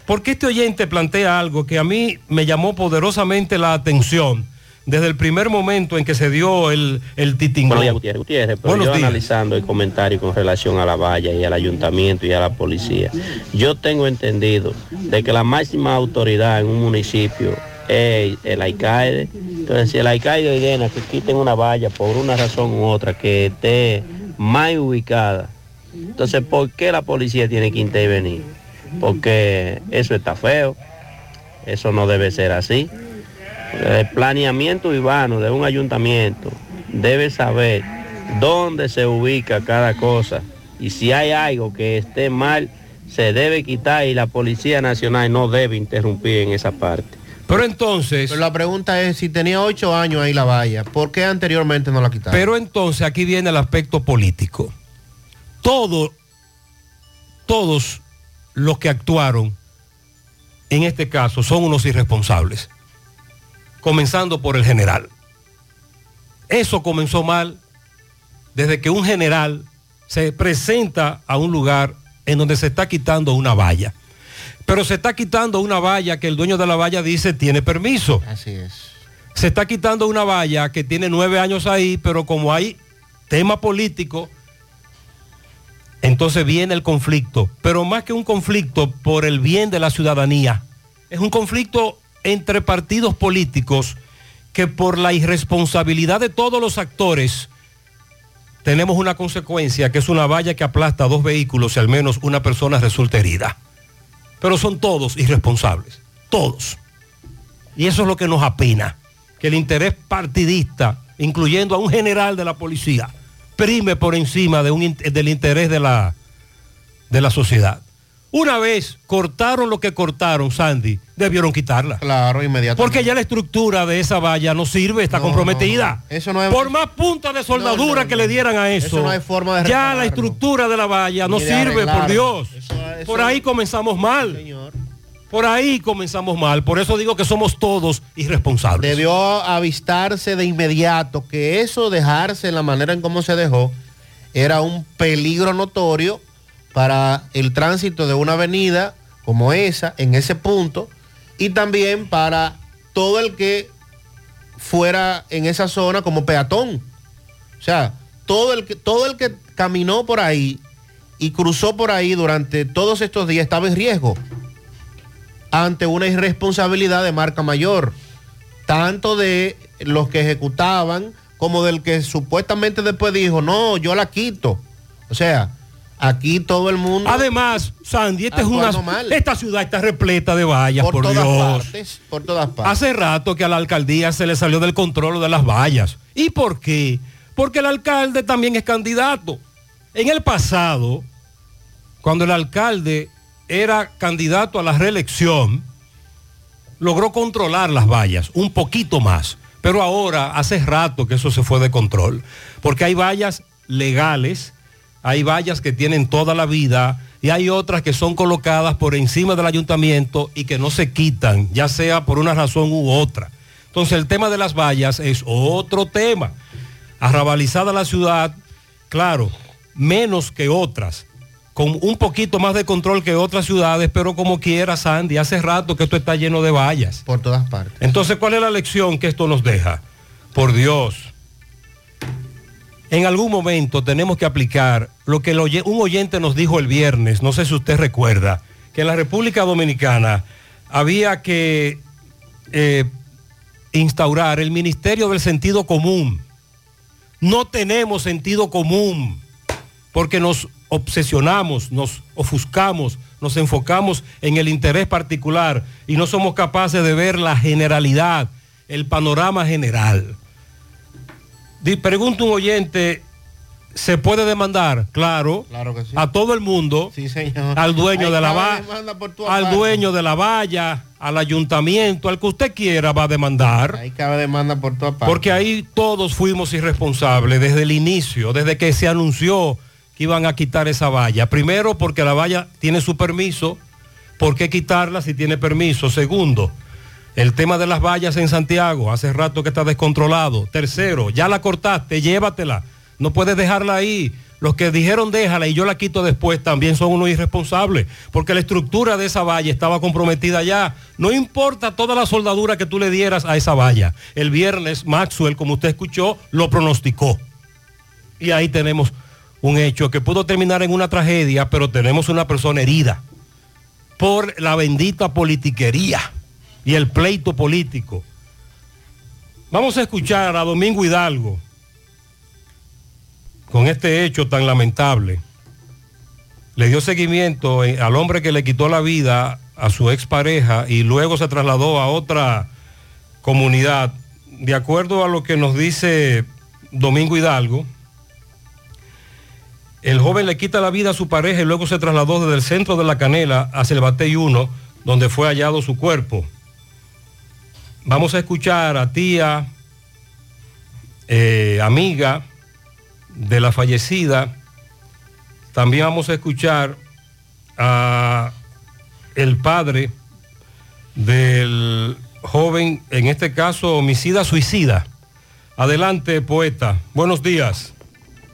Porque este oyente plantea algo que a mí me llamó poderosamente la atención desde el primer momento en que se dio el, el titingón. Buenos días, Gutiérrez. Gutiérrez, pero Buenos yo días. analizando el comentario con relación a la valla y al ayuntamiento y a la policía, yo tengo entendido de que la máxima autoridad en un municipio es el alcalde. Entonces, si el alcalde ordena que quiten una valla por una razón u otra que esté mal ubicada, entonces, ¿por qué la policía tiene que intervenir? Porque eso está feo, eso no debe ser así. El planeamiento urbano de un ayuntamiento debe saber dónde se ubica cada cosa y si hay algo que esté mal, se debe quitar y la Policía Nacional no debe interrumpir en esa parte. Pero entonces... Pero la pregunta es, si tenía ocho años ahí la valla, ¿por qué anteriormente no la quitaron? Pero entonces aquí viene el aspecto político. Todo, todos los que actuaron en este caso son unos irresponsables, comenzando por el general. Eso comenzó mal desde que un general se presenta a un lugar en donde se está quitando una valla. Pero se está quitando una valla que el dueño de la valla dice tiene permiso. Así es. Se está quitando una valla que tiene nueve años ahí, pero como hay tema político, entonces viene el conflicto. Pero más que un conflicto por el bien de la ciudadanía, es un conflicto entre partidos políticos que por la irresponsabilidad de todos los actores tenemos una consecuencia que es una valla que aplasta dos vehículos y al menos una persona resulta herida. Pero son todos irresponsables, todos. Y eso es lo que nos apena, que el interés partidista, incluyendo a un general de la policía, prime por encima de un del interés de la, de la sociedad. Una vez cortaron lo que cortaron, Sandy, debieron quitarla. Claro, inmediatamente. Porque ya la estructura de esa valla no sirve, está No, comprometida. Eso no es- Por más punta de soldadura No, que le dieran a eso, Eso no hay forma de ya la estructura de la valla no sirve, por. Dios. por ahí comenzamos mal. Por ahí comenzamos mal. Por eso digo que somos todos irresponsables. Debió avistarse de inmediato que eso dejarse en la manera en cómo se dejó era un peligro notorio para el tránsito de una avenida como esa, en ese punto, y también para todo el que fuera en esa zona como peatón. O sea, todo el que, todo el que caminó por ahí y cruzó por ahí durante todos estos días estaba en riesgo ante una irresponsabilidad de marca mayor, tanto de los que ejecutaban como del que supuestamente después dijo, no, yo la quito. O sea, aquí todo el mundo... Además, Sandy, esta, es una, mal. esta ciudad está repleta de vallas, por, por todas Dios. partes, por todas partes. Hace rato que a la alcaldía se le salió del control de las vallas. ¿Y por qué? Porque el alcalde también es candidato. En el pasado, cuando el alcalde era candidato a la reelección, logró controlar las vallas un poquito más. Pero ahora hace rato que eso se fue de control. Porque hay vallas legales, hay vallas que tienen toda la vida y hay otras que son colocadas por encima del ayuntamiento y que no se quitan, ya sea por una razón u otra. Entonces el tema de las vallas es otro tema. Arrabalizada la ciudad, claro, menos que otras, con un poquito más de control que otras ciudades, pero como quiera, Sandy, hace rato que esto está lleno de vallas. Por todas partes. Entonces, ¿cuál es la lección que esto nos deja? Por Dios, en algún momento tenemos que aplicar lo que un oyente nos dijo el viernes, no sé si usted recuerda, que en la República Dominicana había que eh, instaurar el Ministerio del Sentido Común. No tenemos sentido común porque nos obsesionamos, nos ofuscamos, nos enfocamos en el interés particular y no somos capaces de ver la generalidad, el panorama general. Pregunta un oyente, ¿se puede demandar? Claro, Claro que sí. a todo el mundo, Sí, señor. al dueño Ahí de la valla, al dueño de la valla, al ayuntamiento, al que usted quiera va a demandar. Ahí cabe demanda por parte. Porque ahí todos fuimos irresponsables desde el inicio, desde que se anunció que iban a quitar esa valla. Primero, porque la valla tiene su permiso. ¿Por qué quitarla si tiene permiso? Segundo, el tema de las vallas en Santiago, hace rato que está descontrolado. Tercero, ya la cortaste, llévatela. No puedes dejarla ahí. Los que dijeron déjala y yo la quito después también son unos irresponsables, porque la estructura de esa valla estaba comprometida ya. No importa toda la soldadura que tú le dieras a esa valla. El viernes Maxwell, como usted escuchó, lo pronosticó. Y ahí tenemos un hecho que pudo terminar en una tragedia, pero tenemos una persona herida por la bendita politiquería y el pleito político. Vamos a escuchar a Domingo Hidalgo con este hecho tan lamentable. Le dio seguimiento eh, al hombre que le quitó la vida a su expareja y luego se trasladó a otra comunidad. De acuerdo a lo que nos dice Domingo Hidalgo, el joven le quita la vida a su pareja y luego se trasladó desde el centro de la canela hacia el Batey 1, donde fue hallado su cuerpo. Vamos a escuchar a tía, eh, amiga de la fallecida. También vamos a escuchar a el padre del joven, en este caso homicida suicida. Adelante, poeta. Buenos días.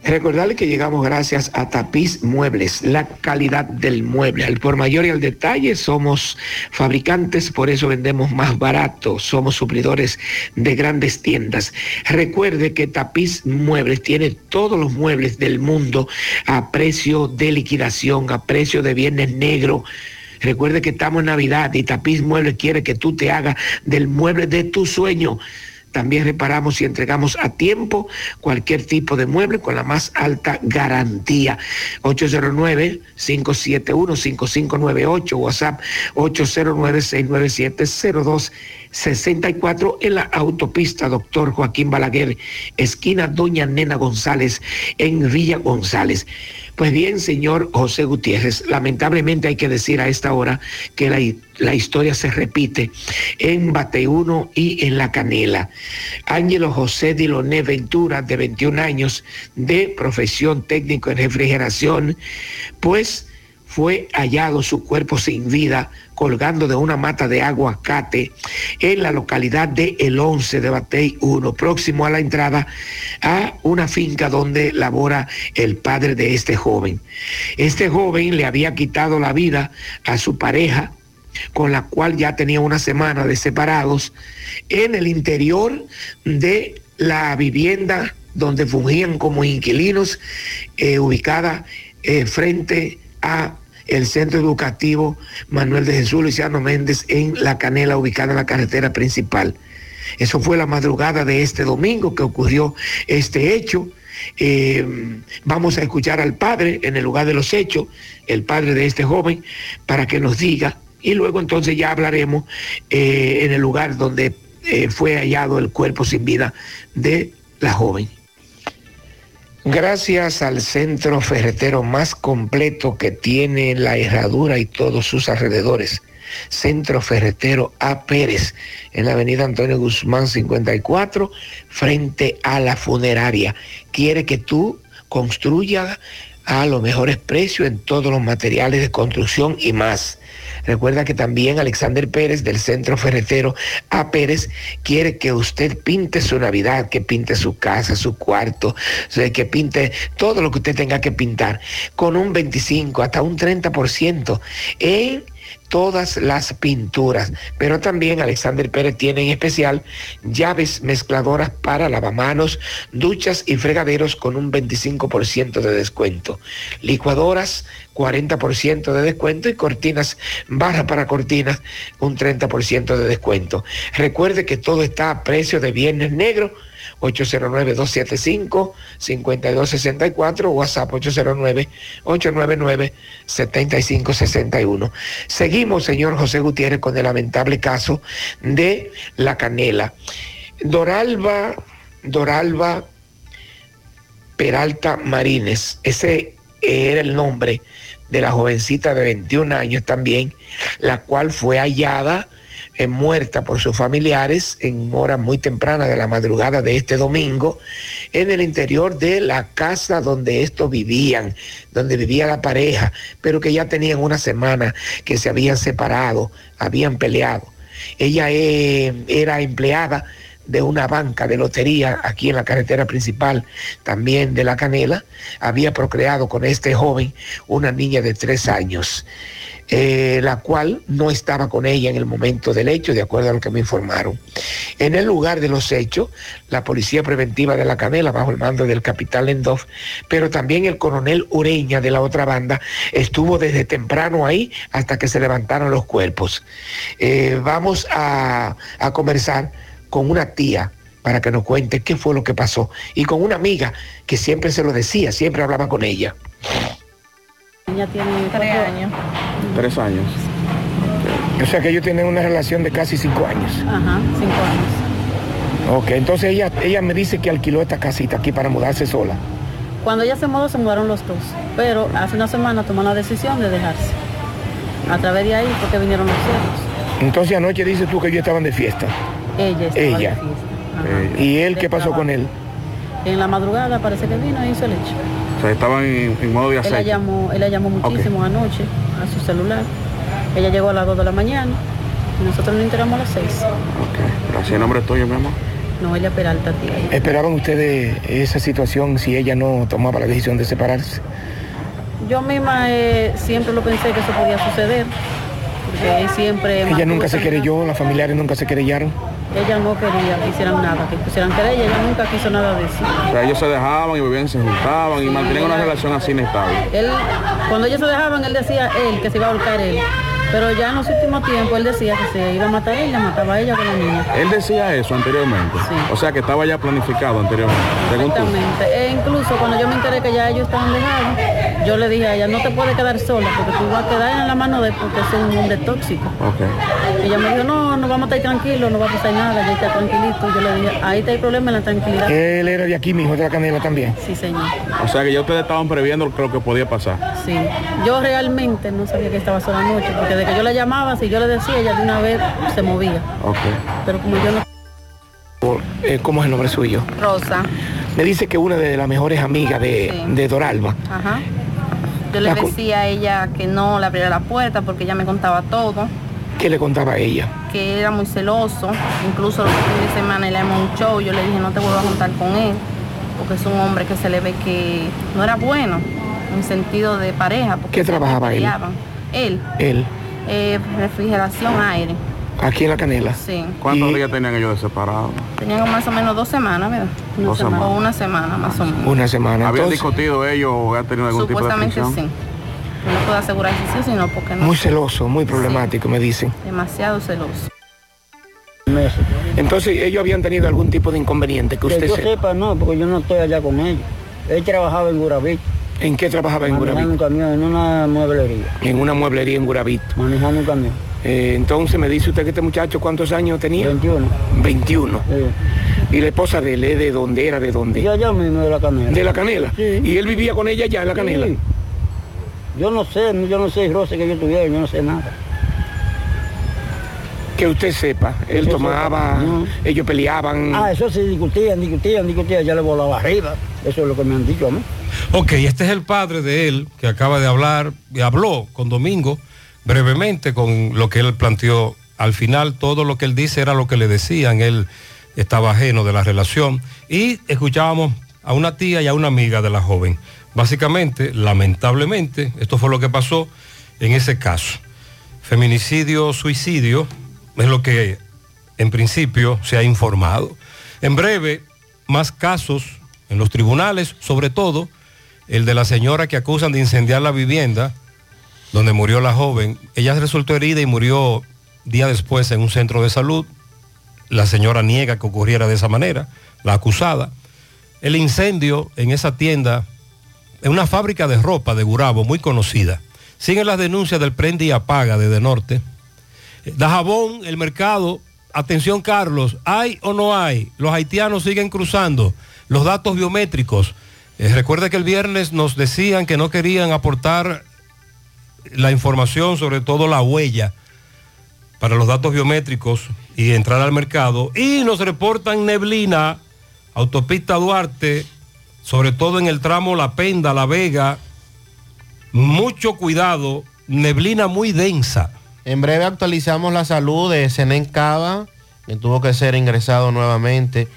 Recordarle que llegamos gracias a Tapiz Muebles, la calidad del mueble. Al por mayor y al detalle somos fabricantes, por eso vendemos más barato. Somos suplidores de grandes tiendas. Recuerde que Tapiz Muebles tiene todos los muebles del mundo a precio de liquidación, a precio de viernes negro. Recuerde que estamos en Navidad y Tapiz Muebles quiere que tú te hagas del mueble de tu sueño. También reparamos y entregamos a tiempo cualquier tipo de mueble con la más alta garantía. 809-571-5598, WhatsApp 809-697-02 64 en la autopista Doctor Joaquín Balaguer, esquina Doña Nena González, en Villa González. Pues bien, señor José Gutiérrez, lamentablemente hay que decir a esta hora que la, la historia se repite en Bateuno y en La Canela. Ángelo José Diloné Ventura, de 21 años, de profesión técnico en refrigeración, pues fue hallado su cuerpo sin vida colgando de una mata de aguacate en la localidad de El 11 de Batey 1, próximo a la entrada a una finca donde labora el padre de este joven. Este joven le había quitado la vida a su pareja, con la cual ya tenía una semana de separados, en el interior de la vivienda donde fungían como inquilinos, eh, ubicada eh, frente el Centro Educativo Manuel de Jesús Luciano Méndez en La Canela, ubicada en la carretera principal. Eso fue la madrugada de este domingo que ocurrió este hecho. Eh, vamos a escuchar al padre en el lugar de los hechos, el padre de este joven, para que nos diga y luego entonces ya hablaremos eh, en el lugar donde eh, fue hallado el cuerpo sin vida de la joven. Gracias al centro ferretero más completo que tiene la herradura y todos sus alrededores, Centro Ferretero A. Pérez, en la avenida Antonio Guzmán 54, frente a la funeraria. Quiere que tú construyas a los mejores precios en todos los materiales de construcción y más. Recuerda que también Alexander Pérez del Centro Ferretero A. Pérez quiere que usted pinte su Navidad, que pinte su casa, su cuarto, que pinte todo lo que usted tenga que pintar con un 25 hasta un 30% en todas las pinturas. Pero también Alexander Pérez tiene en especial llaves mezcladoras para lavamanos, duchas y fregaderos con un 25% de descuento. Licuadoras, 40% de descuento y cortinas, barra para cortinas, un 30% de descuento. Recuerde que todo está a precio de viernes negro 809-275-5264, WhatsApp 809-899-7561. Seguimos, señor José Gutiérrez, con el lamentable caso de la canela. Doralba, Doralba Peralta Marines, ese era el nombre de la jovencita de 21 años también, la cual fue hallada muerta por sus familiares en horas muy tempranas de la madrugada de este domingo en el interior de la casa donde estos vivían, donde vivía la pareja, pero que ya tenían una semana que se habían separado, habían peleado. Ella eh, era empleada de una banca de lotería aquí en la carretera principal, también de La Canela, había procreado con este joven una niña de tres años. Eh, la cual no estaba con ella en el momento del hecho, de acuerdo a lo que me informaron. En el lugar de los hechos, la Policía Preventiva de la Canela, bajo el mando del capitán Lendov, pero también el coronel Ureña de la otra banda, estuvo desde temprano ahí hasta que se levantaron los cuerpos. Eh, vamos a, a conversar con una tía para que nos cuente qué fue lo que pasó y con una amiga que siempre se lo decía, siempre hablaba con ella. Ella tiene tres años. Tres años. O sea que ellos tienen una relación de casi cinco años. Ajá, cinco años. Ok, entonces ella, ella me dice que alquiló esta casita aquí para mudarse sola. Cuando ella se mudó, se mudaron los dos. Pero hace una semana tomó la decisión de dejarse. A través de ahí porque vinieron los cielos. Entonces anoche dices tú que ellos estaban de fiesta. Ella estaba Ella. de fiesta. Ajá. ¿Y él De qué pasó trabajo. con él? En la madrugada parece que vino e hizo el hecho. O sea, estaban en, en modo de Él la aceite. llamó, él la llamó muchísimo anoche a su celular. Ella llegó a las 2 de la mañana y nosotros nos enteramos a las 6. Gracias, el nombre es tuyo, mi amor. Noelia Peralta, tía. ¿Esperaban ustedes esa situación si ella no tomaba la decisión de separarse? Yo misma eh, siempre lo pensé que eso podía suceder. Porque siempre... Ella nunca se querelló, las familiares nunca se querellaron. Ella no quería que hicieran nada, que pusieran querella. Ella nunca quiso nada de eso. O sea, ellos se dejaban y bebían, se juntaban y mantenían una relación así inestable. Él, cuando ellos se dejaban, él decía él que se iba a ahorcar él. Pero ya en los últimos tiempos él decía que se iba a matar a ella, mataba a ella con la niña. Él decía eso anteriormente. O sea que estaba ya planificado anteriormente. Exactamente. E incluso cuando yo me enteré que ya ellos estaban dejados, yo le dije a ella, no te puedes quedar sola porque tú vas a quedar en la mano de él porque es un hombre tóxico. Ok. Y ella me dijo, no, no vamos a estar tranquilos, no va a pasar nada, ya está tranquilito. Yo le dije, ahí está el problema en la tranquilidad. Él era de aquí mismo, de la canela también. Sí, señor. O sea que ya ustedes estaban previendo lo que podía pasar. Sí. Yo realmente no sabía que estaba sola anoche, porque de que yo la llamaba, si yo le decía, ella de una vez se movía. Ok. Pero como yo no... Eh, ¿Cómo es el nombre suyo? Rosa. Me dice que una de las mejores amigas de, Sí. de Doralba. Ajá. Yo le La decía a ella que no le abriera la puerta porque ella me contaba todo, ¿Qué le contaba a ella? que era muy celoso, incluso los fines de semana él le un show, yo le dije no te vuelvo a juntar con él, porque es un hombre que se le ve que no era bueno en sentido de pareja. Porque ¿Qué trabajaba él? Él, Él, eh, refrigeración aire, aquí en la canela. sí. ¿Cuántos días tenían ellos de separados? Tenían más o menos dos semanas, ¿verdad? Dos semana. semanas. O una semana más o menos. Una semana. ¿Habían Entonces, discutido ellos o han tenido algún tipo de Supuestamente sí. No puedo asegurar si sí, sino porque no. muy celoso, muy problemático, me dicen. Demasiado celoso. Entonces, ellos habían tenido algún tipo de inconveniente que usted que yo sepa. no, porque yo no estoy allá con ellos. Él trabajaba en Gurabit. ¿En qué trabajaba en Manejando Gurabit? un camión, en una mueblería. En una mueblería en Gurabit. Manejando un camión. Eh, entonces me dice usted que este muchacho cuántos años tenía? 21. 21. ¿Y la esposa de él es de dónde era? ¿De dónde? Yo allá mismo de la canela. ¿De la canela? ¿Y él vivía con ella allá en la canela? Sí. Yo no sé, yo no sé roce que yo tuviera, yo no sé nada. Que usted sepa, él yo tomaba, ellos peleaban. Ah, eso sí, discutían, discutían, discutían, ya le volaba arriba. Eso es lo que me han dicho a mí. Ok, este es el padre de él que acaba de hablar, y habló con Domingo brevemente con lo que él planteó. Al final todo lo que él dice era lo que le decían, él estaba ajeno de la relación y escuchábamos a una tía y a una amiga de la joven. Básicamente, lamentablemente, esto fue lo que pasó en ese caso. Feminicidio, suicidio, es lo que en principio se ha informado. En breve, más casos en los tribunales, sobre todo el de la señora que acusan de incendiar la vivienda donde murió la joven. Ella resultó herida y murió día después en un centro de salud. La señora niega que ocurriera de esa manera, la acusada. El incendio en esa tienda, en una fábrica de ropa de Gurabo, muy conocida. Siguen las denuncias del prende y apaga desde norte. Dajabón, el mercado, atención Carlos, ¿hay o no hay? Los haitianos siguen cruzando. Los datos biométricos. Eh, recuerde que el viernes nos decían que no querían aportar la información, sobre todo la huella, para los datos biométricos y entrar al mercado. Y nos reportan neblina, autopista Duarte, sobre todo en el tramo La Penda, La Vega. Mucho cuidado, neblina muy densa. En breve actualizamos la salud de Zenén Cava, que tuvo que ser ingresado nuevamente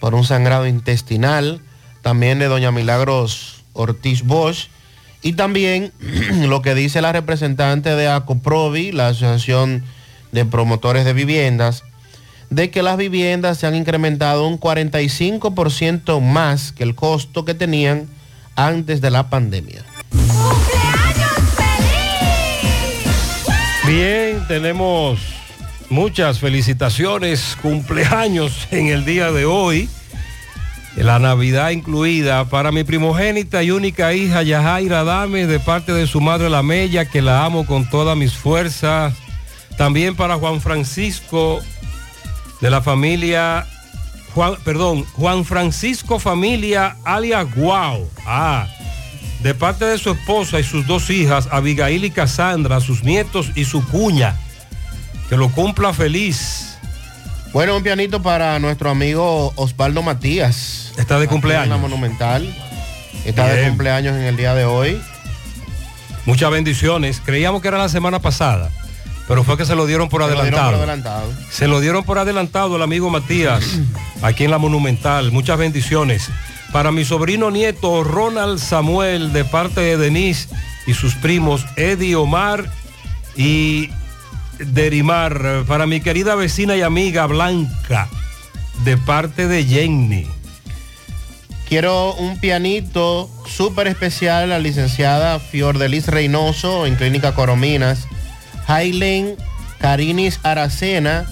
por un sangrado intestinal. También de doña Milagros Ortiz Bosch. Y también lo que dice la representante de ACOPROVI, la Asociación de Promotores de Viviendas, de que las viviendas se han incrementado un 45% más que el costo que tenían antes de la pandemia. Bien, tenemos muchas felicitaciones, cumpleaños en el día de hoy. La Navidad incluida para mi primogénita y única hija Yajaira Dame de parte de su madre La Mella, que la amo con todas mis fuerzas. También para Juan Francisco de la familia Juan, perdón, Juan Francisco familia alias Guau. Ah, de parte de su esposa y sus dos hijas, Abigail y Cassandra, sus nietos y su cuña. Que lo cumpla feliz. Bueno, un pianito para nuestro amigo Osvaldo Matías. Está de cumpleaños. En la Monumental. Está de cumpleaños en el día de hoy. Muchas bendiciones. Creíamos que era la semana pasada, pero fue que se lo dieron por Se lo dieron adelantado. por adelantado. Se lo dieron por adelantado el amigo Matías, aquí en la Monumental. Muchas bendiciones. Para mi sobrino nieto Ronald Samuel, de parte de Denise y sus primos Eddie Omar y Derimar. Para mi querida vecina y amiga Blanca, de parte de Jenny. Quiero un pianito súper especial la licenciada Fiordelis Reynoso en Clínica Corominas, Hailen Carinis Aracena,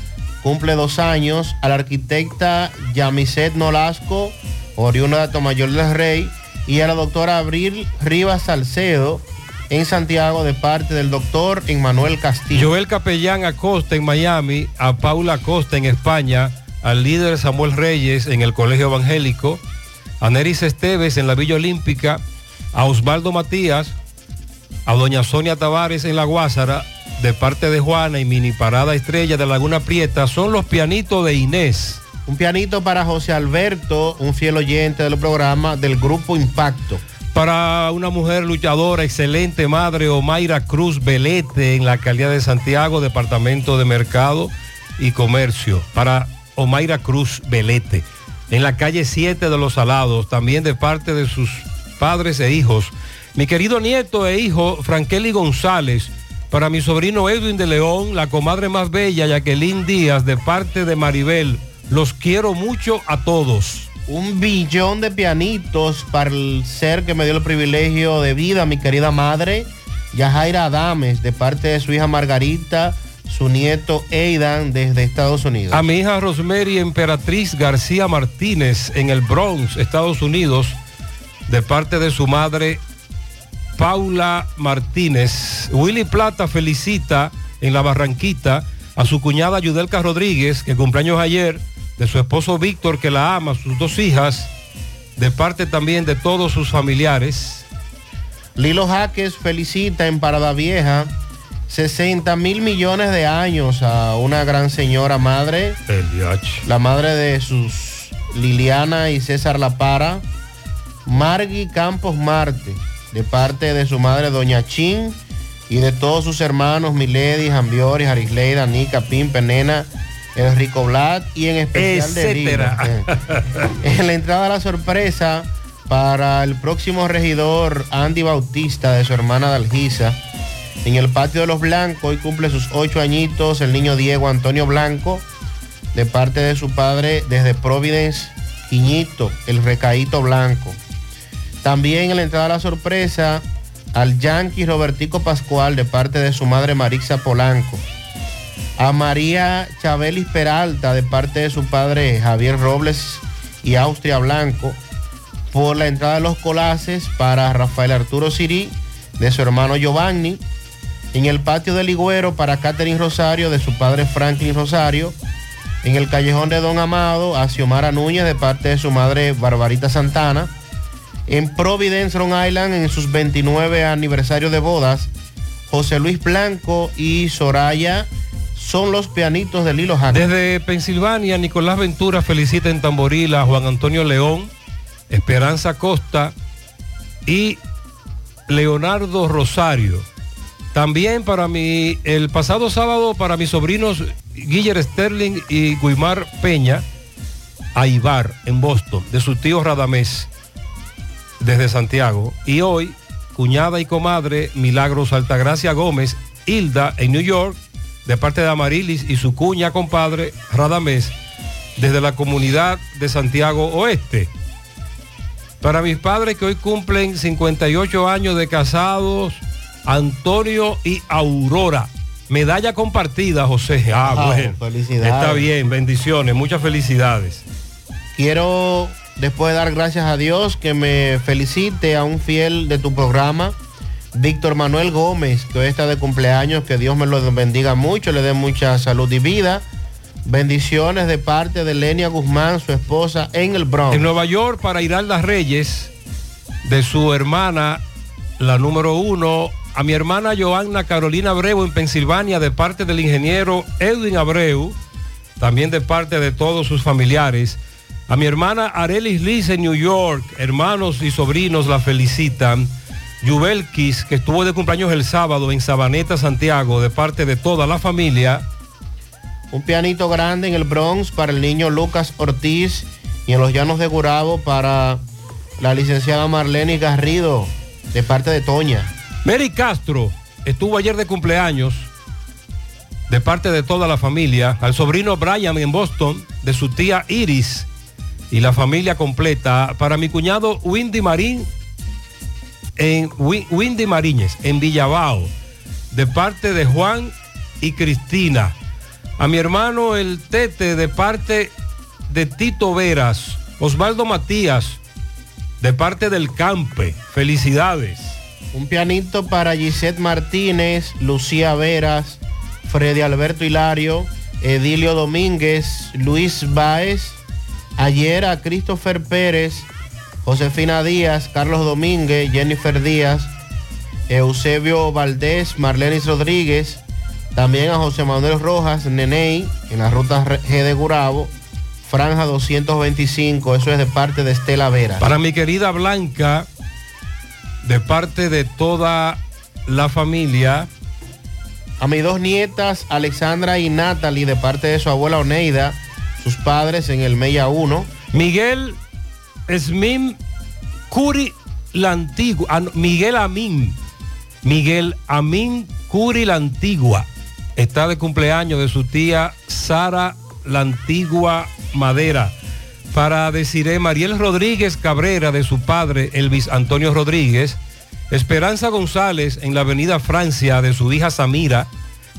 cumple dos años. A la arquitecta Yamiset Nolasco, oriunda de Tomayor del Rey. Y a la doctora Abril Rivas Salcedo, en Santiago, de parte del doctor Emmanuel Castillo. Joel Capellán Acosta en Miami, a Paula Acosta en España, al líder Samuel Reyes en el Colegio Evangélico, a Neris Esteves en la Villa Olímpica, a Osvaldo Matías, a doña Sonia Tavares en La Guásara, de parte de Juana y Mini Parada Estrella de Laguna Prieta, son los pianitos de Inés. Un pianito para José Alberto, un fiel oyente del programa del Grupo Impacto. Para una mujer luchadora, excelente madre, Omaira Cruz Belete, en la alcaldía de Santiago, Departamento de Mercado y Comercio. Para Omaira Cruz Belete, en la calle 7 de Los Salados, también de parte de sus padres e hijos. Mi querido nieto e hijo, Frankeli González, para mi sobrino Edwin de León, la comadre más bella, Jacqueline Díaz, de parte de Maribel. Los quiero mucho a todos. Un billón de pianitos para el ser que me dio el privilegio de vida, mi querida madre, Yajaira Adames, de parte de su hija Margarita, su nieto Aidan, desde Estados Unidos. A mi hija Rosemary Emperatriz García Martínez, en el Bronx, Estados Unidos, de parte de su madre Paula Martínez. Willy Plata felicita en la Barranquita a su cuñada Yudelka Rodríguez, que cumpleaños ayer, de su esposo Víctor, que la ama, sus dos hijas, de parte también de todos sus familiares. Lilo Jaques felicita en Parada Vieja 60 mil millones de años a una gran señora madre, la madre de sus Liliana y César La Para, Margui Campos Marte, de parte de su madre Doña Chin y de todos sus hermanos Milady, Jambiori, Arisleida, Nica, Pimpe, Nena, Enrico Vlad y en especial de. Rina. En la entrada a la sorpresa para el próximo regidor Andy Bautista de su hermana Dalgisa. En el patio de los Blancos, hoy cumple sus ocho añitos el niño Diego Antonio Blanco, de parte de su padre desde Providence, Quiñito, el recaíto blanco. También en la entrada a la sorpresa al Yankee Robertico Pascual, de parte de su madre Marixa Polanco. A María Chabelis Peralta, de parte de su padre Javier Robles y Austria Blanco. Por la entrada de los colaces para Rafael Arturo Sirí, de su hermano Giovanni. En el patio del Ligüero para Catherine Rosario, de su padre Franklin Rosario. En el callejón de Don Amado, a Xiomara Núñez, de parte de su madre Barbarita Santana. En Providence, Rhode Island, en sus 29 aniversarios de bodas, José Luis Blanco y Soraya son los pianitos de Lilo Jaques. Desde Pensilvania, Nicolás Ventura felicita en Tamboril a Juan Antonio León, Esperanza Costa y Leonardo Rosario. También para mi, el pasado sábado para mis sobrinos Guiller Sterling y Guimar Peña, a Ibar en Boston, de su tío Radamés, desde Santiago. Y hoy, cuñada y comadre Milagros Altagracia Gómez, Hilda en New York, de parte de Amarilis y su cuña compadre Radamés, desde la comunidad de Santiago Oeste. Para mis padres que hoy cumplen 58 años de casados, Antonio y Aurora. Medalla compartida, José. Ah, Ah, bueno. felicidades. Está bien, bendiciones, muchas felicidades. Quiero, después de dar gracias a Dios, que me felicite a un fiel de tu programa, Víctor Manuel Gómez, que está de cumpleaños, que Dios me lo bendiga mucho, le dé mucha salud y vida. Bendiciones de parte de Lenia Guzmán, su esposa, en el Bronx. En Nueva York, para Iralda Reyes, de su hermana, la número uno, a mi hermana Joanna Carolina Abreu en Pensilvania, de parte del ingeniero Edwin Abreu, también de parte de todos sus familiares. A mi hermana Arelis Liz en New York, hermanos y sobrinos la felicitan. Yubelkis, que estuvo de cumpleaños el sábado en Sabaneta, Santiago, de parte de toda la familia. Un pianito grande en el Bronx para el niño Lucas Ortiz y en los Llanos de Gurabo para la licenciada Marlene Garrido, de parte de Toña. Mary Castro estuvo ayer de cumpleaños de parte de toda la familia, al sobrino Brian en Boston, de su tía Iris y la familia completa, para mi cuñado Windy Marín en Wi- Windy Mariñez, en Villabao, de parte de Juan y Cristina. A mi hermano el Tete de parte de Tito Veras. Osvaldo Matías de parte del Campe. Felicidades. Un pianito para Gisette Martínez, Lucía Veras, Freddy Alberto Hilario, Edilio Domínguez, Luis Báez, ayer a Christopher Pérez, Josefina Díaz, Carlos Domínguez, Jennifer Díaz, Eusebio Valdés, Marlenis Rodríguez, también a José Manuel Rojas, Neney, en la ruta G de Gurabo, Franja 225, eso es de parte de Estela Vera. Para mi querida Blanca, de parte de toda la familia. A mis dos nietas, Alexandra y Natalie, de parte de su abuela Oneida, sus padres en el Mella 1. Miguel Smim Curi la Antigua. ah, Miguel Amin. Miguel Amin Curi la Antigua. Está de cumpleaños de su tía Sara la Antigua Madera. Para deciré Mariel Rodríguez Cabrera de su padre Elvis Antonio Rodríguez. Esperanza González en la avenida Francia de su hija Samira.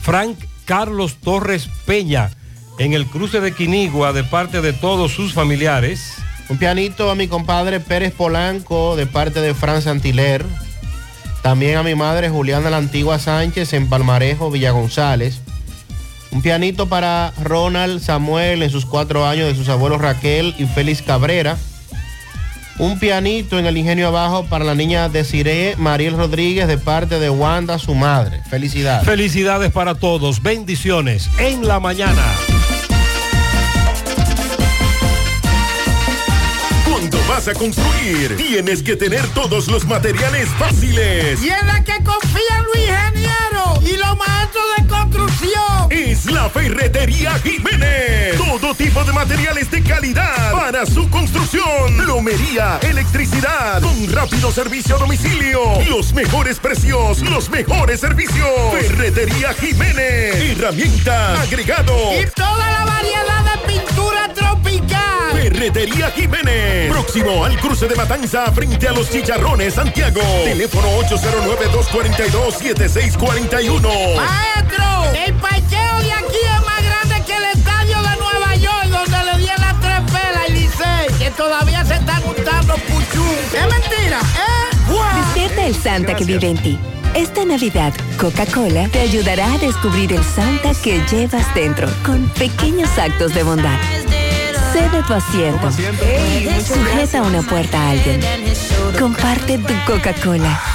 Frank Carlos Torres Peña en el cruce de Quinigua de parte de todos sus familiares. Un pianito a mi compadre Pérez Polanco de parte de Fran Antiler. También a mi madre Juliana la Antigua Sánchez en Palmarejo, Villa González. Un pianito para Ronald Samuel en sus cuatro años de sus abuelos Raquel y Félix Cabrera. Un pianito en el ingenio abajo para la niña Desiree Mariel Rodríguez de parte de Wanda, su madre. Felicidades. Felicidades para todos. Bendiciones en la mañana. Vas a construir, tienes que tener todos los materiales fáciles. Y en la que confía los ingenieros y los maestros de construcción. Es la Ferretería Jiménez. Todo tipo de materiales de calidad para su construcción. Plomería, electricidad, con rápido servicio a domicilio. Los mejores precios, los mejores servicios. Ferretería Jiménez. Herramientas, agregado. Y toda la variedad de pintura tropical. Ferretería Jiménez. Próximo al cruce de Matanza frente a los Chicharrones, Santiago. Teléfono 809-242-7641. Maestro, el parqueo de aquí es más grande que el estadio de Nueva York, donde le di las tres pelas y Licey, que todavía se está gustando Puchú. Es mentira, ¿eh? Despierta el Santa que vive en ti. Esta Navidad, Coca-Cola te ayudará a descubrir el Santa que llevas dentro con pequeños actos de bondad. Cede tu asiento. Sujeta una puerta a alguien. Comparte tu Coca-Cola.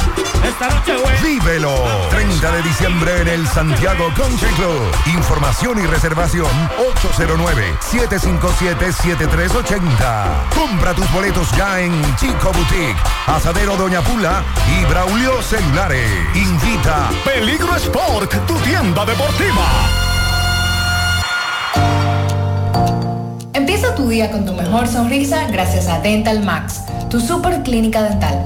Vívelo. 30 de diciembre en el Santiago Country Club. Información y reservación 809-757-7380. Compra tus boletos ya en Chico Boutique, Asadero Doña Pula y Braulio Celulares. Invita Peligro Sport, tu tienda deportiva. Empieza tu día con tu mejor sonrisa gracias a Dental Max, tu super clínica dental.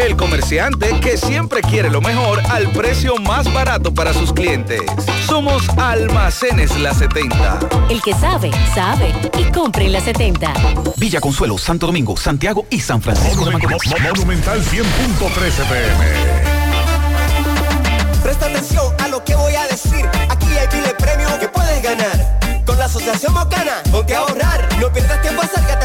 El comerciante que siempre quiere lo mejor al precio más barato para sus clientes. Somos Almacenes La 70. El que sabe, sabe y compre en La 70. Villa Consuelo, Santo Domingo, Santiago y San Francisco de Macorís. Monumental 100.13 pm. Presta atención a lo que voy a decir. Aquí hay miles premios que puedes ganar. Con la Asociación Mocana, ponte a ahorrar. No pierdas tiempo, acércate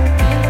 Bye.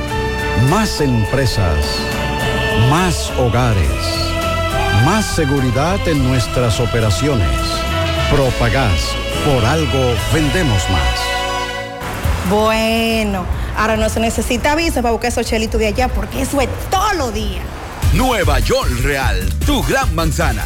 Más empresas. Más hogares. Más seguridad en nuestras operaciones. Propagás. Por algo vendemos más. Bueno, ahora no se necesita visa para buscar esos chelitos de allá porque eso es todos los días. Nueva York Real, tu gran manzana.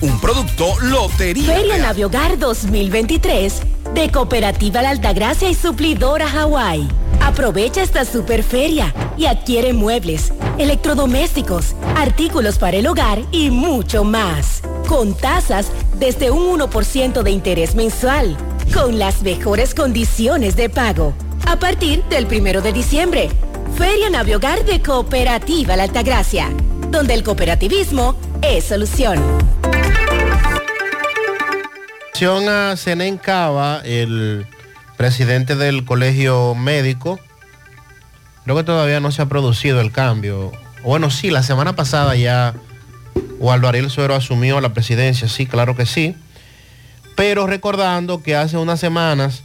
Un producto Lotería. Feria Real. Naviogar 2023 de Cooperativa La Altagracia y Suplidora Hawái. Aprovecha esta super feria y adquiere muebles, electrodomésticos, artículos para el hogar y mucho más. Con tasas desde un 1% de interés mensual. Con las mejores condiciones de pago. A partir del primero de diciembre, Feria Naviogar de Cooperativa La Altagracia, donde el cooperativismo es solución. Atención a Zenén Cava, el presidente del colegio médico. Creo que todavía no se ha producido el cambio. Bueno, sí, la semana pasada ya Waldo Ariel Suero asumió la presidencia, sí, claro que sí. Pero recordando que hace unas semanas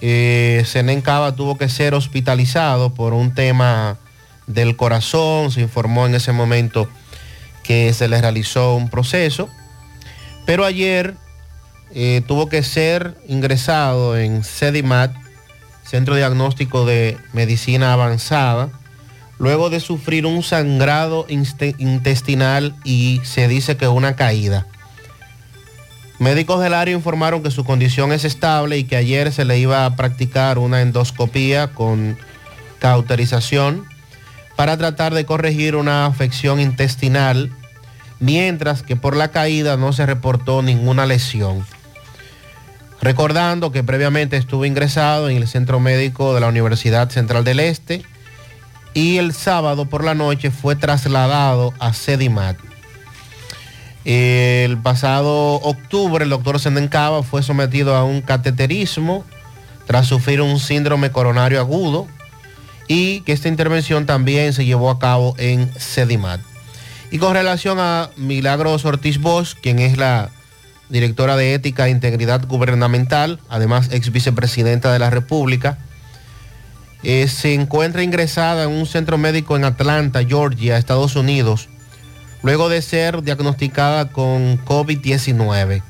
eh, Cava tuvo que ser hospitalizado por un tema del corazón. Se informó en ese momento que se le realizó un proceso. Pero ayer eh, tuvo que ser ingresado en CEDIMAT, Centro Diagnóstico de Medicina Avanzada, luego de sufrir un sangrado intestinal y se dice que una caída. Médicos del área informaron que su condición es estable y que ayer se le iba a practicar una endoscopía con cauterización para tratar de corregir una afección intestinal, mientras que por la caída no se reportó ninguna lesión. Recordando que previamente estuvo ingresado en el Centro Médico de la Universidad Central del Este y el sábado por la noche fue trasladado a Sedimat. El pasado octubre el doctor Sendencava fue sometido a un cateterismo tras sufrir un síndrome coronario agudo y que esta intervención también se llevó a cabo en Sedimat. Y con relación a Milagros Ortiz Bosch, quien es la directora de Ética e Integridad Gubernamental, además ex vicepresidenta de la República, eh, se encuentra ingresada en un centro médico en Atlanta, Georgia, Estados Unidos, luego de ser diagnosticada con COVID-19.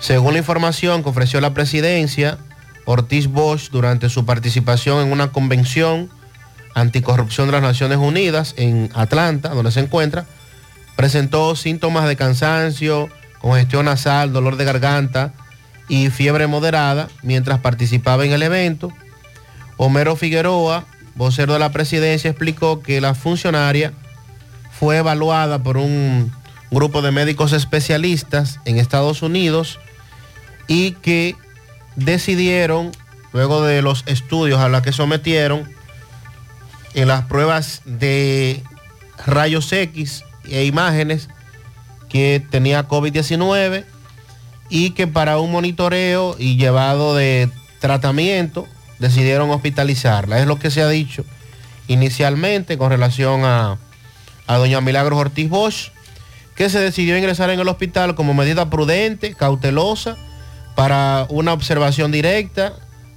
Según la información que ofreció la presidencia, Ortiz Bosch, durante su participación en una convención anticorrupción de las Naciones Unidas en Atlanta, donde se encuentra, presentó síntomas de cansancio, congestión nasal, dolor de garganta y fiebre moderada mientras participaba en el evento. Homero Figueroa, vocero de la presidencia, explicó que la funcionaria fue evaluada por un grupo de médicos especialistas en Estados Unidos y que decidieron, luego de los estudios a los que sometieron, en las pruebas de rayos X e imágenes, que tenía COVID-19 y que para un monitoreo y llevado de tratamiento decidieron hospitalizarla. Es lo que se ha dicho inicialmente con relación a, a doña Milagros Ortiz Bosch, que se decidió ingresar en el hospital como medida prudente, cautelosa, para una observación directa,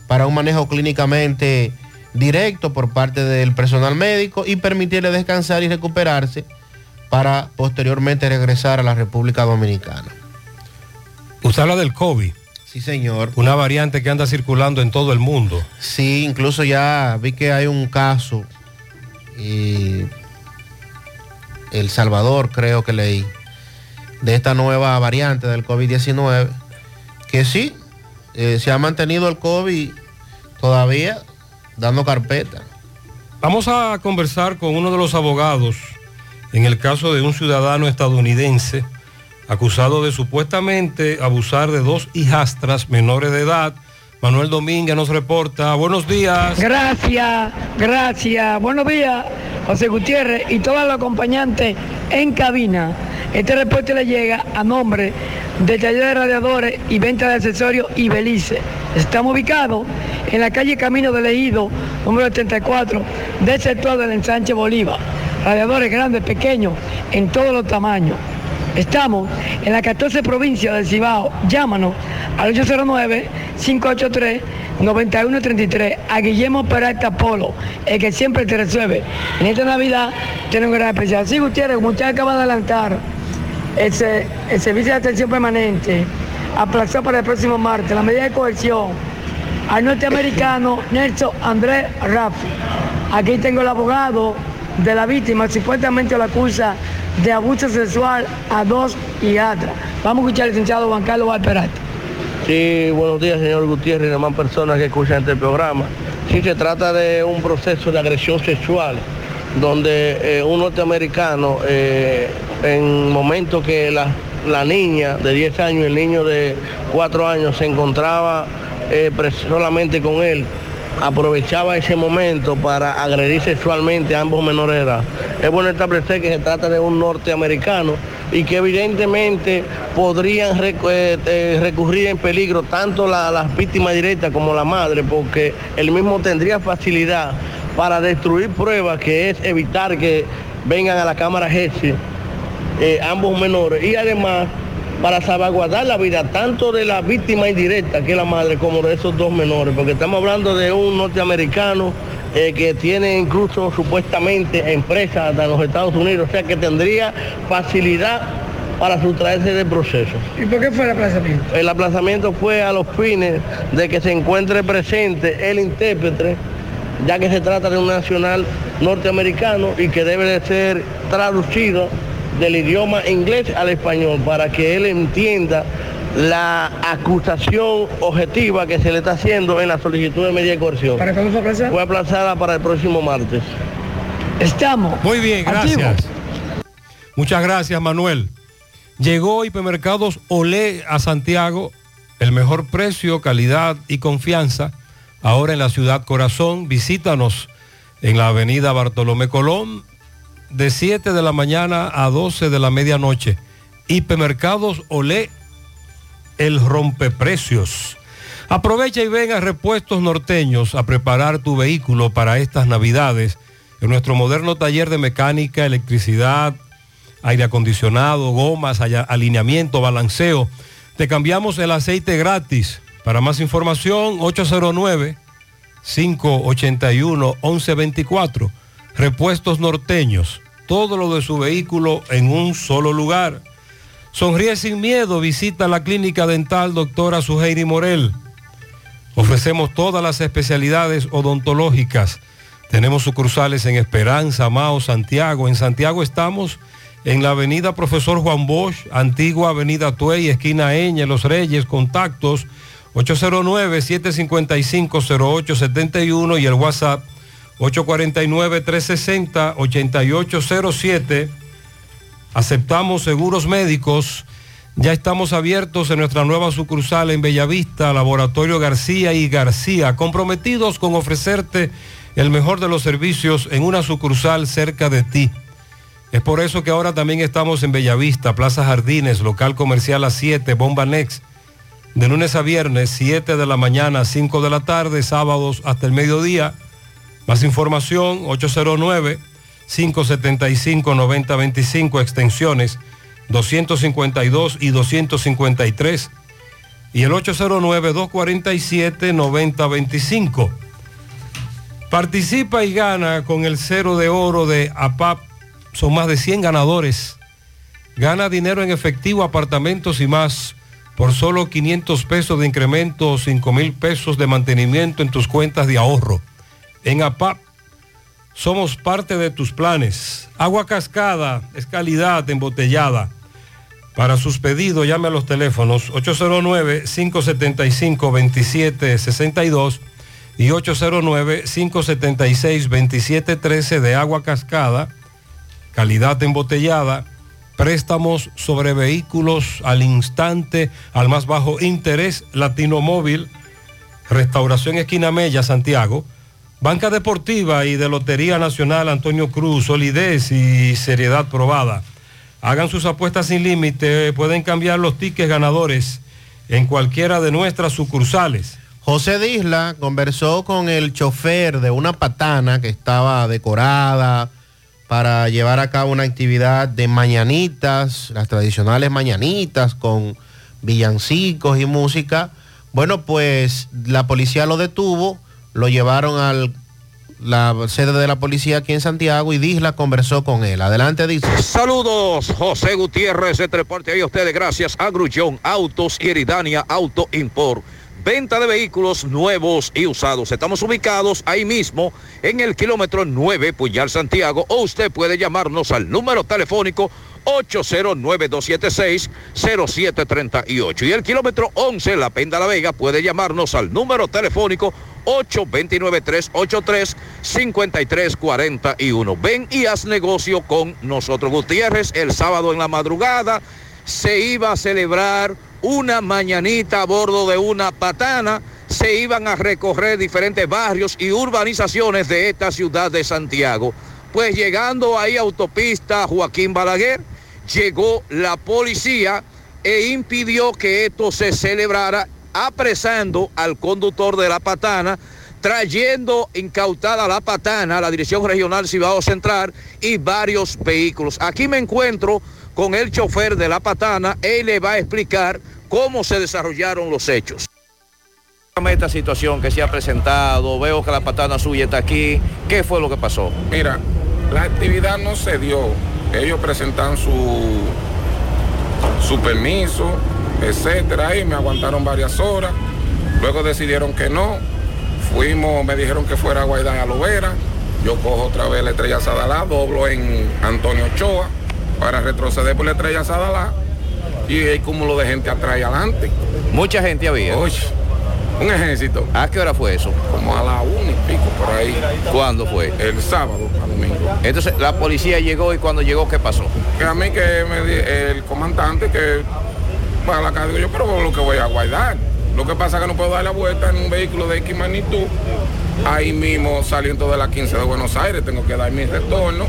para un manejo clínicamente directo por parte del personal médico y permitirle descansar y recuperarse para posteriormente regresar a la República Dominicana. Usted habla del COVID. Sí, señor. Una variante que anda circulando en todo el mundo. Sí, incluso ya vi que hay un caso, y El Salvador creo que leí, de esta nueva variante del COVID-19, que sí, eh, se ha mantenido el COVID todavía dando carpeta. Vamos a conversar con uno de los abogados en el caso de un ciudadano estadounidense acusado de supuestamente abusar de dos hijastras menores de edad. Manuel Domínguez nos reporta. Buenos días. Gracias, gracias. Buenos días, José Gutiérrez y todos los acompañantes en cabina. Este reporte le llega a nombre del taller de radiadores y venta de accesorios y Belice. Estamos ubicados en la calle Camino del Ejido, número 74, del sector del ensanche Bolívar. Radiadores grandes, pequeños, en todos los tamaños. Estamos en la 14 provincia del Cibao. Llámanos al 809-583-9133 a Guillermo Peralta Polo, el que siempre te resuelve. En esta Navidad tiene un gran especial. Sí, Gutiérrez, como usted acaba de adelantar, el servicio de atención permanente aplazó para el próximo martes la medida de coerción al norteamericano Nelson Andrés Raffi. Aquí tengo el abogado de la víctima, supuestamente la acusa de abuso sexual a dos hijastras. Vamos a escuchar al licenciado Juan Carlos Valperalta. Sí, buenos días, señor Gutiérrez y demás personas que escuchan este programa. Sí, se trata de un proceso de agresión sexual, donde eh, un norteamericano, eh, en momento que la, la niña de 10 años el niño de 4 años se encontraba eh, solamente con él, aprovechaba ese momento para agredir sexualmente a ambos menores de edad. Es bueno establecer que se trata de un norteamericano y que evidentemente podrían eh, eh, recurrir en peligro tanto la- las víctimas directas como la madre, porque él mismo tendría facilidad para destruir pruebas, que es evitar que vengan a la cámara GESI eh, ambos menores y además para salvaguardar la vida tanto de la víctima indirecta, que es la madre, como de esos dos menores, porque estamos hablando de un norteamericano eh, que tiene incluso supuestamente empresas hasta en los Estados Unidos, o sea que tendría facilidad para sustraerse del proceso. ¿Y por qué fue el aplazamiento? El aplazamiento fue a los fines de que se encuentre presente el intérprete, ya que se trata de un nacional norteamericano y que debe de ser traducido del idioma inglés al español para que él entienda la acusación objetiva que se le está haciendo en la solicitud de medida de coerción. ¿Para cuándo fue aplazada? Fue aplazada para el próximo martes. Estamos. Muy bien, gracias. Muchas gracias, Manuel. Llegó Hipermercados Olé a Santiago, el mejor precio, calidad y confianza. Ahora en la ciudad corazón, visítanos en la avenida Bartolomé Colón de 7 de la mañana a 12 de la medianoche. Hipermercados Olé, el rompeprecios. Aprovecha y ven a Repuestos Norteños a preparar tu vehículo para estas navidades en nuestro moderno taller de mecánica, electricidad, aire acondicionado, gomas, alineamiento, balanceo. Te cambiamos el aceite gratis. Para más información, 809-581-1124. Repuestos norteños. Todo lo de su vehículo en un solo lugar. Sonríe sin miedo. Visita la clínica dental doctora Suheiri Morel. Ofrecemos todas las especialidades odontológicas. Tenemos sucursales en Esperanza, Mao, Santiago. En Santiago estamos en la avenida Profesor Juan Bosch, antigua avenida Tuey, esquina Eñe, Los Reyes, contactos 809-755-0871 y el WhatsApp 849-360-8807. Aceptamos seguros médicos. Ya estamos abiertos en nuestra nueva sucursal en Bellavista, Laboratorio García y García, comprometidos con ofrecerte el mejor de los servicios en una sucursal cerca de ti. Es por eso que ahora también estamos en Bellavista, Plaza Jardines, local comercial a 7, Bomba Next, de lunes a viernes, 7 de la mañana a 5 de la tarde, sábados hasta el mediodía. Más información, 809-575-9025, extensiones 252 y 253. Y el 809-247-9025. Participa y gana con el cero de oro de APAP. Son más de 100 ganadores. Gana dinero en efectivo, apartamentos y más. Por solo 500 pesos de incremento o 5 mil pesos de mantenimiento en tus cuentas de ahorro. En APAP somos parte de tus planes. Agua cascada es calidad embotellada. Para sus pedidos llame a los teléfonos 809-575-2762 y 809-576-2713 de agua cascada, calidad embotellada, préstamos sobre vehículos al instante, al más bajo interés, Latino Móvil, Restauración Esquina Mella, Santiago, Banca Deportiva y de Lotería Nacional Antonio Cruz, solidez y seriedad probada. Hagan sus apuestas sin límite, pueden cambiar los tickets ganadores en cualquiera de nuestras sucursales. José Disla conversó con el chofer de una patana que estaba decorada para llevar a cabo una actividad de mañanitas, las tradicionales mañanitas con villancicos y música. Bueno, pues la policía lo detuvo, lo llevaron a la sede de la policía aquí en Santiago y Disla conversó con él. Adelante, Disla. Saludos, José Gutiérrez, de Treporte ahí a ustedes, gracias a Grullón Autos y Auto Import. Venta de vehículos nuevos y usados. Estamos ubicados ahí mismo en el kilómetro 9, Puyal, Santiago, o usted puede llamarnos al número telefónico 809-276-0738. Y el kilómetro 11, La Penda La Vega, puede llamarnos al número telefónico 829-383-5341. Ven y haz negocio con nosotros. Gutiérrez, el sábado en la madrugada se iba a celebrar una mañanita a bordo de una patana. Se iban a recorrer diferentes barrios y urbanizaciones de esta ciudad de Santiago. Pues llegando ahí a autopista Joaquín Balaguer, llegó la policía e impidió que esto se celebrara, apresando al conductor de la patana, trayendo incautada la patana a la Dirección Regional Cibao Central y varios vehículos. Aquí me encuentro con el chofer de la patana, él le va a explicar cómo se desarrollaron los hechos. Esta situación que se ha presentado, veo que la patana suya está aquí, ¿qué fue lo que pasó? Mira, la actividad no se dio. Ellos presentan su, su permiso, etcétera, y me aguantaron varias horas. Luego decidieron que no. Fuimos, me dijeron que fuera a Guaidán a Lovera. Yo cojo otra vez la estrella Sadalá, doblo en Antonio Ochoa para retroceder por la estrella Sadalá. Y hay cúmulo de gente atrás y adelante. Mucha gente había. Oye, un ejército. ¿A qué hora fue eso? Como a la una y pico por ahí. ¿Cuándo fue? El sábado, a domingo. Entonces la policía llegó y cuando llegó, ¿qué pasó? Que a mí que me di- el comandante que para la casa, digo yo, pero lo que voy a guardar. Lo que pasa es que no puedo dar la vuelta en un vehículo de X magnitud. Ahí mismo saliendo de la 15 de Buenos Aires, tengo que dar mi retorno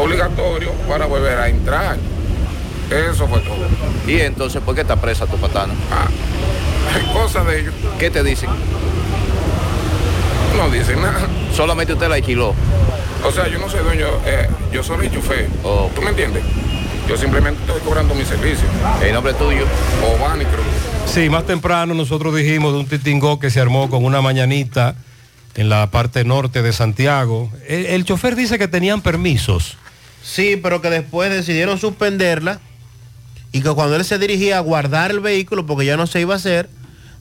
obligatorio para volver a entrar. Eso fue todo. Y entonces, ¿por qué está presa tu patana? Ah, cosa de ellos. ¿Qué te dicen? No dicen nada. Solamente usted la alquiló. O sea, yo no soy dueño, eh, yo soy el chofer. ¿Tú me entiendes? Yo simplemente estoy cobrando mi servicio. ¿El nombre tuyo? Obani Cruz. Sí, más temprano nosotros dijimos de un titingó que se armó con una mañanita en la parte norte de Santiago. El, el chofer dice que tenían permisos. Sí, pero que después decidieron suspenderla y que cuando él se dirigía a guardar el vehículo, porque ya no se iba a hacer,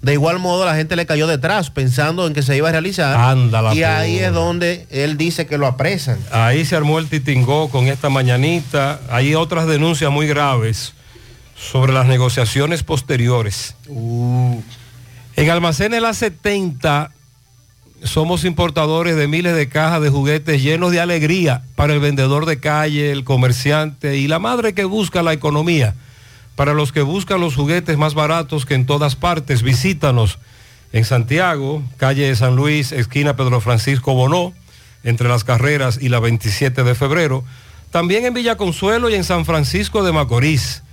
de igual modo la gente le cayó detrás pensando en que se iba a realizar. Ándala, y ahí es donde él dice que lo apresan. Ahí se armó el titingó con esta mañanita. Hay otras denuncias muy graves sobre las negociaciones posteriores. En Almacenes La 70 somos importadores de miles de cajas de juguetes llenos de alegría para el vendedor de calle, el comerciante y la madre que busca la economía. Para los que buscan los juguetes más baratos que en todas partes, visítanos en Santiago, calle de San Luis, esquina Pedro Francisco Bonó, entre las carreras y la 27 de febrero. También en Villa Consuelo y en San Francisco de Macorís.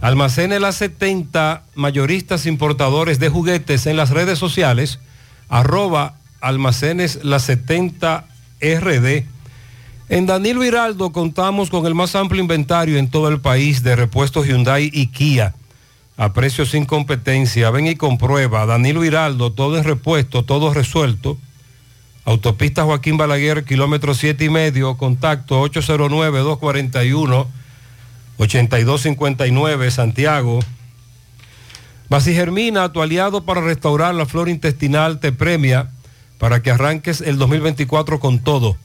Almacenes las 70 mayoristas importadores de juguetes en las redes sociales, arroba almacenes las 70 RD. En Danilo Hiraldo contamos con el más amplio inventario en todo el país de repuestos Hyundai y Kia a precios sin competencia. Ven y comprueba. Danilo Hiraldo, todo en repuesto, todo resuelto. Autopista Joaquín Balaguer, kilómetro 7 y medio, contacto 809-241-8259, Santiago. Basigermina, tu aliado para restaurar la flora intestinal, te premia para que arranques el 2024 con todo.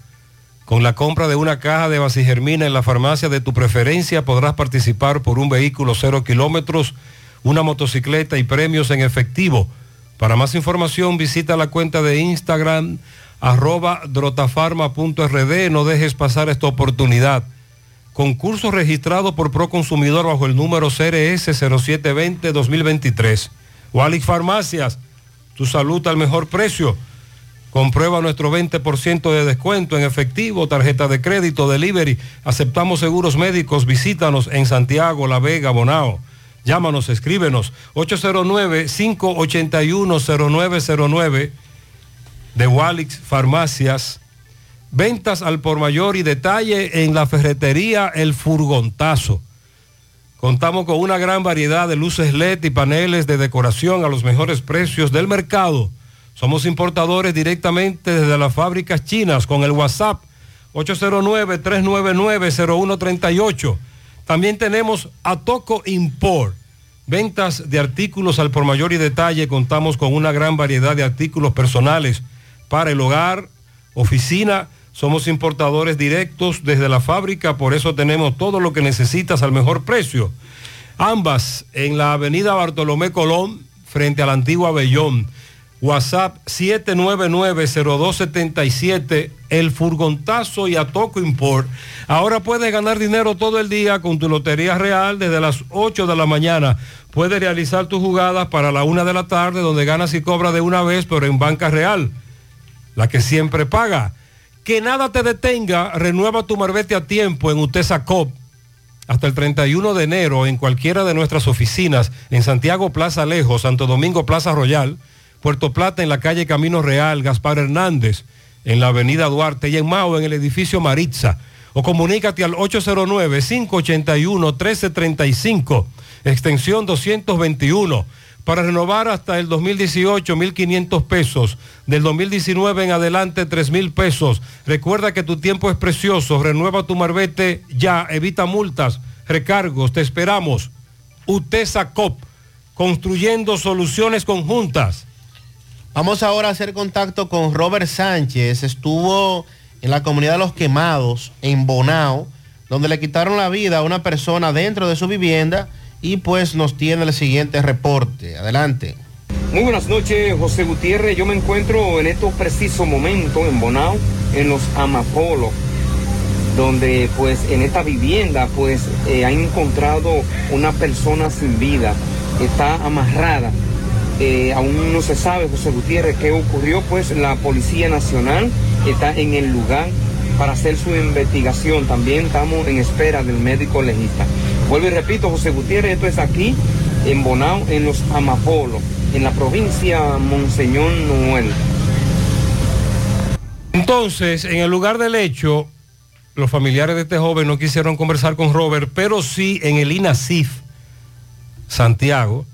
Con la compra de una caja de Basigermina en la farmacia de tu preferencia podrás participar por un vehículo cero kilómetros, una motocicleta y premios en efectivo. Para más información visita la cuenta de Instagram arroba drotafarma.rd. No dejes pasar esta oportunidad. Concurso registrado por Proconsumidor bajo el número CRS 0720-2023. Walix Farmacias, tu salud al mejor precio. Comprueba nuestro 20% de descuento en efectivo, tarjeta de crédito, delivery. Aceptamos seguros médicos. Visítanos en Santiago, La Vega, Bonao. Llámanos, escríbenos. 809-581-0909 de Walix Farmacias. Ventas al por mayor y detalle en la ferretería El Furgontazo. Contamos con una gran variedad de luces LED y paneles de decoración a los mejores precios del mercado. Somos importadores directamente desde las fábricas chinas con el WhatsApp 809-399-0138. También tenemos Atoco Import. Ventas de artículos al por mayor y detalle. Contamos con una gran variedad de artículos personales para el hogar, oficina. Somos importadores directos desde la fábrica, por eso tenemos todo lo que necesitas al mejor precio. Ambas en la avenida Bartolomé Colón, frente a la antigua Bellón. WhatsApp 799-0277, el furgontazo y a Toco Import. Ahora puedes ganar dinero todo el día con tu Lotería Real desde las 8 de la mañana. Puedes realizar tus jugadas para la 1 de la tarde donde ganas y cobras de una vez, pero en banca real, la que siempre paga. Que nada te detenga, renueva tu marbete a tiempo en Utesa Cop hasta el 31 de enero en cualquiera de nuestras oficinas en Santiago Plaza Alejo, Santo Domingo Plaza Royal, Puerto Plata en la calle Camino Real, Gaspar Hernández en la avenida Duarte y en Mao en el edificio Maritza. O comunícate al 809-581-1335, extensión 221, para renovar hasta el 2018 1.500 pesos, del 2019 en adelante 3.000 pesos. Recuerda que tu tiempo es precioso, renueva tu marbete ya, evita multas, recargos, te esperamos. UTESA COP, construyendo soluciones conjuntas. Vamos ahora a hacer contacto con Robert Sánchez. Estuvo en la comunidad de los quemados, en Bonao, donde le quitaron la vida a una persona dentro de su vivienda y pues nos tiene el siguiente reporte. Adelante. Muy buenas noches, José Gutiérrez. Yo me encuentro en estos precisos momentos en Bonao, en los Amapolos, donde pues en esta vivienda pues eh, encontrado una persona sin vida, está amarrada. Eh, aún no se sabe, José Gutiérrez, qué ocurrió, pues la Policía Nacional está en el lugar para hacer su investigación. También estamos en espera del médico legista. Vuelvo y repito, José Gutiérrez, esto es aquí, en Bonao, en los Amapolos, en la provincia Monseñor Noel. Entonces, en el lugar del hecho, los familiares de este joven no quisieron conversar con Robert, pero sí en el INASIF, Santiago,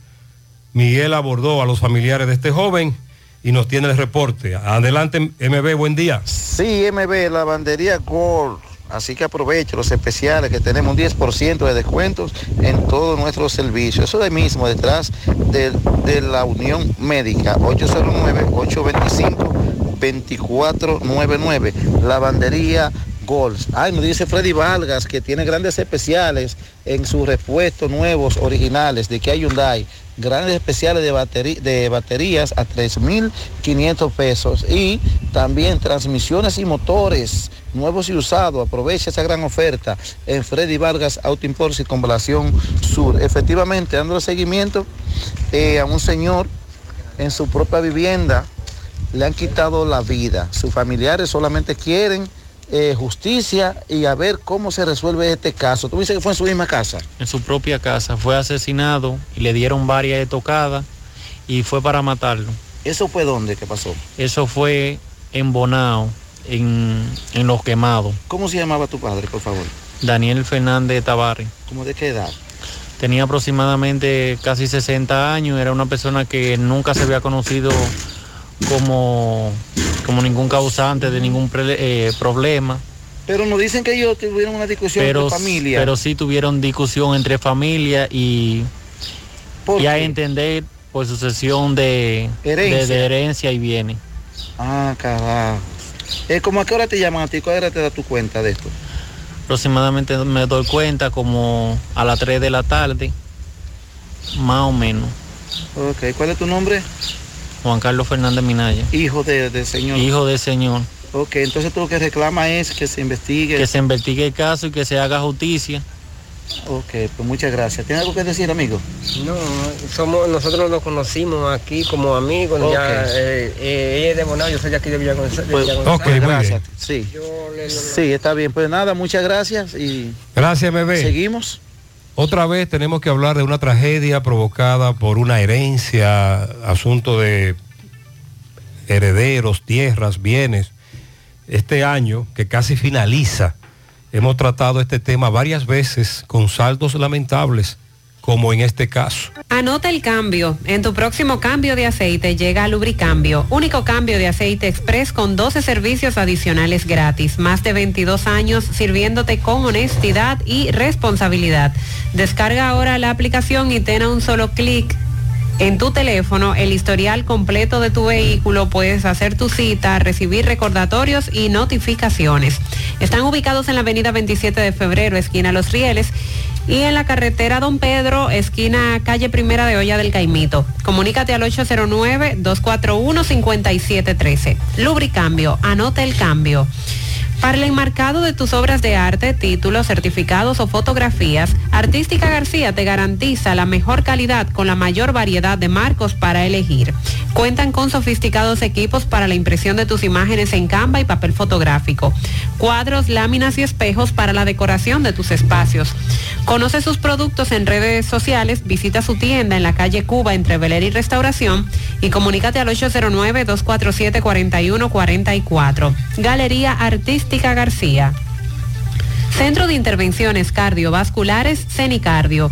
Miguel abordó a los familiares de este joven y nos tiene el reporte. Adelante, MB, buen día. Sí, MB, lavandería Gold. Así que aproveche los especiales que tenemos un 10% de descuentos en todos nuestros servicios. Eso de mismo, detrás de, de la Unión Médica, 809-825-2499. Lavandería Gold. Ay, nos dice Freddy Vargas que tiene grandes especiales en sus repuestos nuevos, originales, de que hay Hyundai grandes especiales de, de baterías a 3.500 pesos y también transmisiones y motores nuevos y usados. Aprovecha esa gran oferta en Freddy Vargas Auto Import Circunvalación Sur. Efectivamente, dando seguimiento eh, a un señor en su propia vivienda, le han quitado la vida. Sus familiares solamente quieren eh, justicia y a ver cómo se resuelve este caso. Tú dices que fue en su misma casa. en su propia casa. Fue asesinado y le dieron varias tocadas y fue para matarlo. ¿Eso fue dónde que pasó? Eso fue en Bonao, en, en Los Quemados. ¿Cómo se llamaba tu padre, por favor? Daniel Fernández Tavares. ¿Cómo de qué edad? Tenía aproximadamente casi 60 años, era una persona que nunca se había conocido como, como ningún causante de ningún pre- eh, problema. Pero nos dicen que ellos tuvieron una discusión Pero, entre familia. pero sí tuvieron discusión entre familia y, ¿Por y a entender por sucesión de Herencia. de- de herencia y bienes. Ah, carajo. Eh, ¿Cómo a qué hora te llaman a ti? ¿Cuál hora te da tu cuenta de esto? Aproximadamente me doy cuenta como a las 3 de la tarde, más o menos. Ok, ¿cuál es tu nombre? Juan Carlos Fernández Minaya. Hijo de, de señor. Hijo del señor. Ok, entonces tú lo que reclama es que se investigue. Que se investigue el caso y que se haga justicia. Ok, pues muchas gracias. ¿Tiene algo que decir, amigo? No, somos, nosotros nos conocimos aquí como amigos. Ok. Ya, eh, eh, ella es de Bonao, yo soy de aquí de Villa González. Pues, González. gracias. Sí. Sí, está bien. Pues nada, muchas gracias y Gracias, bebé. seguimos. Otra vez tenemos que hablar de una tragedia provocada por una herencia, asunto de herederos, tierras, bienes. Este año, que casi finaliza, hemos tratado este tema varias veces con saldos lamentables, como en este caso. Anota el cambio. En tu próximo cambio de aceite llega Lubricambio, único cambio de aceite express con 12 servicios adicionales gratis. Más de 22 años sirviéndote con honestidad y responsabilidad. Descarga ahora la aplicación y ten a un solo clic en tu teléfono el historial completo de tu vehículo, puedes hacer tu cita, recibir recordatorios y notificaciones. Están ubicados en la avenida 27 de febrero, esquina Los Rieles, y en la carretera Don Pedro, esquina calle Primera de Olla del Caimito. Comunícate al 809-241-5713. Lubricambio, anota el cambio. Para el enmarcado de tus obras de arte, títulos, certificados o fotografías, Artística García te garantiza la mejor calidad con la mayor variedad de marcos para elegir. Cuentan con sofisticados equipos para la impresión de tus imágenes en Canva y papel fotográfico, cuadros, láminas y espejos para la decoración de tus espacios. Conoce sus productos en redes sociales, visita su tienda en la calle Cuba entre Beler y Restauración y comunícate al 809-247-4144. Galería Artística García. Centro de Intervenciones Cardiovasculares CENICardio,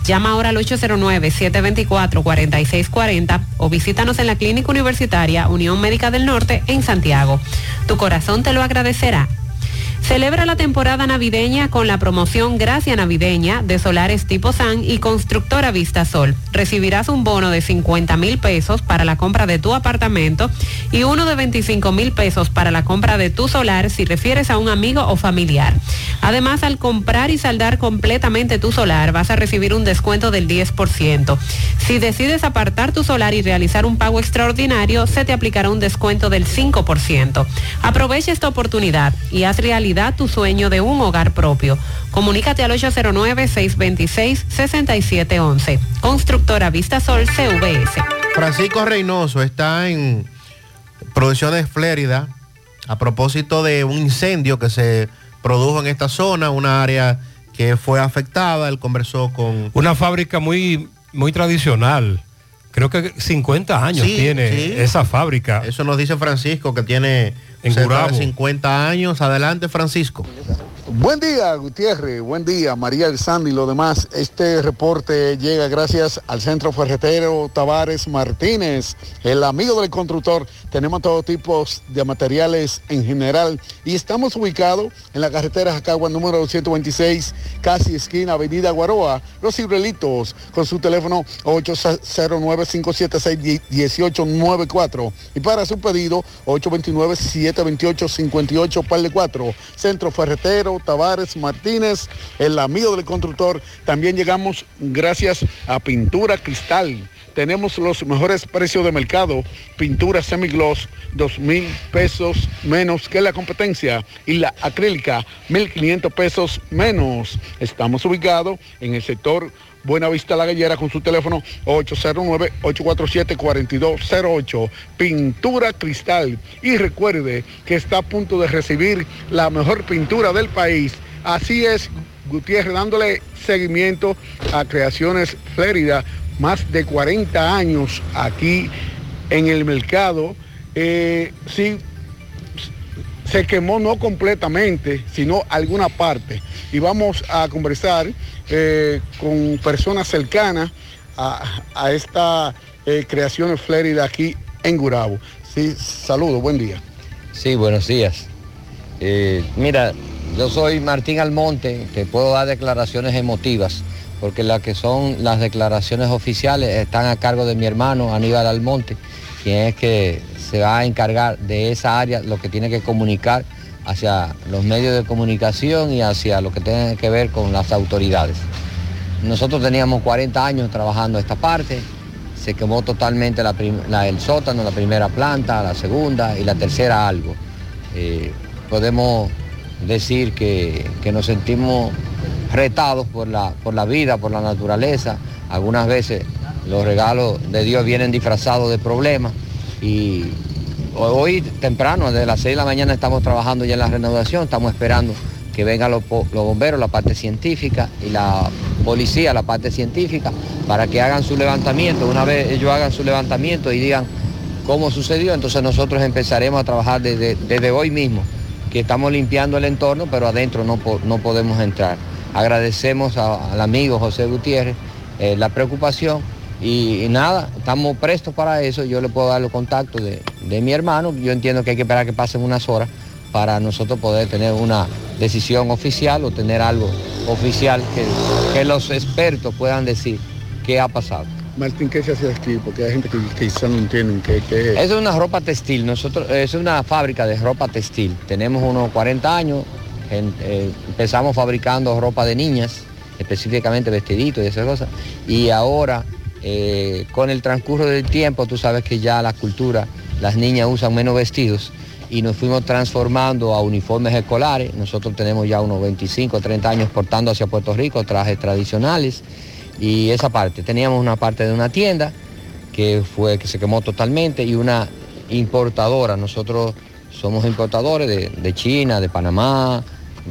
Llama ahora al 809-724-4640 o visítanos en la Clínica Universitaria Unión Médica del Norte en Santiago. Tu corazón te lo agradecerá. Celebra la temporada navideña con la promoción Gracia Navideña de Solares Tipo San y Constructora Vista Sol. Recibirás un bono de 50 mil pesos para la compra de tu apartamento y uno de 25 mil pesos para la compra de tu solar si refieres a un amigo o familiar. Además, al comprar y saldar completamente tu solar, vas a recibir un descuento del 10%. Si decides apartar tu solar y realizar un pago extraordinario, se te aplicará un descuento del 5%. Aprovecha esta oportunidad y haz realidad tu sueño de un hogar propio. Comunícate al 809-626-6711. Constructora Vista Sol CVS. Francisco Reynoso está en Producciones Flérida a propósito de un incendio que se produjo en esta zona, una área que fue afectada. Él conversó con... Una fábrica muy, muy tradicional. Creo que 50 años Sí, tiene sí. esa fábrica. Eso nos dice Francisco, que tiene En Gurabo. 50 años. Adelante, Francisco. Buen día, Gutiérrez. Buen día, María El Sandy y lo demás. Este reporte llega gracias al Centro Ferretero Tavares Martínez, el amigo del constructor. Tenemos todo tipo de materiales en general y estamos ubicados en la carretera Jacagua número 226, casi esquina Avenida Guaroa, Los Cibrelitos, con su teléfono 809-576-1894 y para su pedido 829-728-58 par de 4. Centro Ferretero Tavares Martínez, el amigo del constructor. También llegamos gracias a Pintura Cristal. Tenemos los mejores precios de mercado. Pintura semigloss, dos mil pesos menos que la competencia. Y la acrílica, 1.500 pesos menos. Estamos ubicados en el sector Buenavista La Gallera con su teléfono 809-847-4208. Pintura Cristal. Y recuerde que está a punto de recibir la mejor pintura del país. Así es, Gutiérrez, dándole seguimiento a Creaciones Flérida, más de 40 años aquí en el mercado. Eh, sí, se quemó no completamente, sino alguna parte. Y vamos a conversar eh, con personas cercanas a, esta eh, creación Flérida aquí en Gurabo. Sí, saludos, buen día. Sí, buenos días. Eh, mira, yo soy Martín Almonte, te puedo dar declaraciones emotivas, porque las que son las declaraciones oficiales están a cargo de mi hermano Aníbal Almonte, quien es que se va a encargar de esa área, lo que tiene que comunicar hacia los medios de comunicación y hacia lo que tiene que ver con las autoridades. Nosotros teníamos 40 años trabajando esta parte, se quemó totalmente la el sótano, la primera planta, la segunda y la tercera algo. Eh, podemos decir que, que nos sentimos retados por la, por la vida, por la naturaleza. Algunas veces los regalos de Dios vienen disfrazados de problemas y hoy temprano, desde las 6 de la mañana estamos trabajando ya en la renovación, estamos esperando que vengan los, bomberos, la parte científica y la policía, la parte científica, para que hagan su levantamiento. Una vez ellos hagan su levantamiento y digan cómo sucedió, entonces nosotros empezaremos a trabajar desde, desde hoy mismo, que estamos limpiando el entorno, pero adentro no, no podemos entrar. Agradecemos al amigo José Gutiérrez eh, la preocupación Y, y nada, estamos prestos para eso. Yo le puedo dar los contactos de, de mi hermano. Yo entiendo que hay que esperar que pasen unas horas para nosotros poder tener una decisión oficial o tener algo oficial que, que los expertos puedan decir qué ha pasado. Martín, ¿qué se hace aquí? Porque hay gente que quizás no entienden qué, qué Es una ropa textil, nosotros es una fábrica de ropa textil. Tenemos unos 40 años, en- eh, empezamos fabricando ropa de niñas, específicamente vestiditos y esas cosas. Y ahora, eh, con el transcurso del tiempo, tú sabes que ya la cultura, las niñas usan menos vestidos y nos fuimos transformando a uniformes escolares. Nosotros tenemos ya unos 25, 30 años portando hacia Puerto Rico trajes tradicionales y esa parte. Teníamos una parte de una tienda que fue que se quemó totalmente y una importadora. Nosotros somos importadores de, China, de Panamá,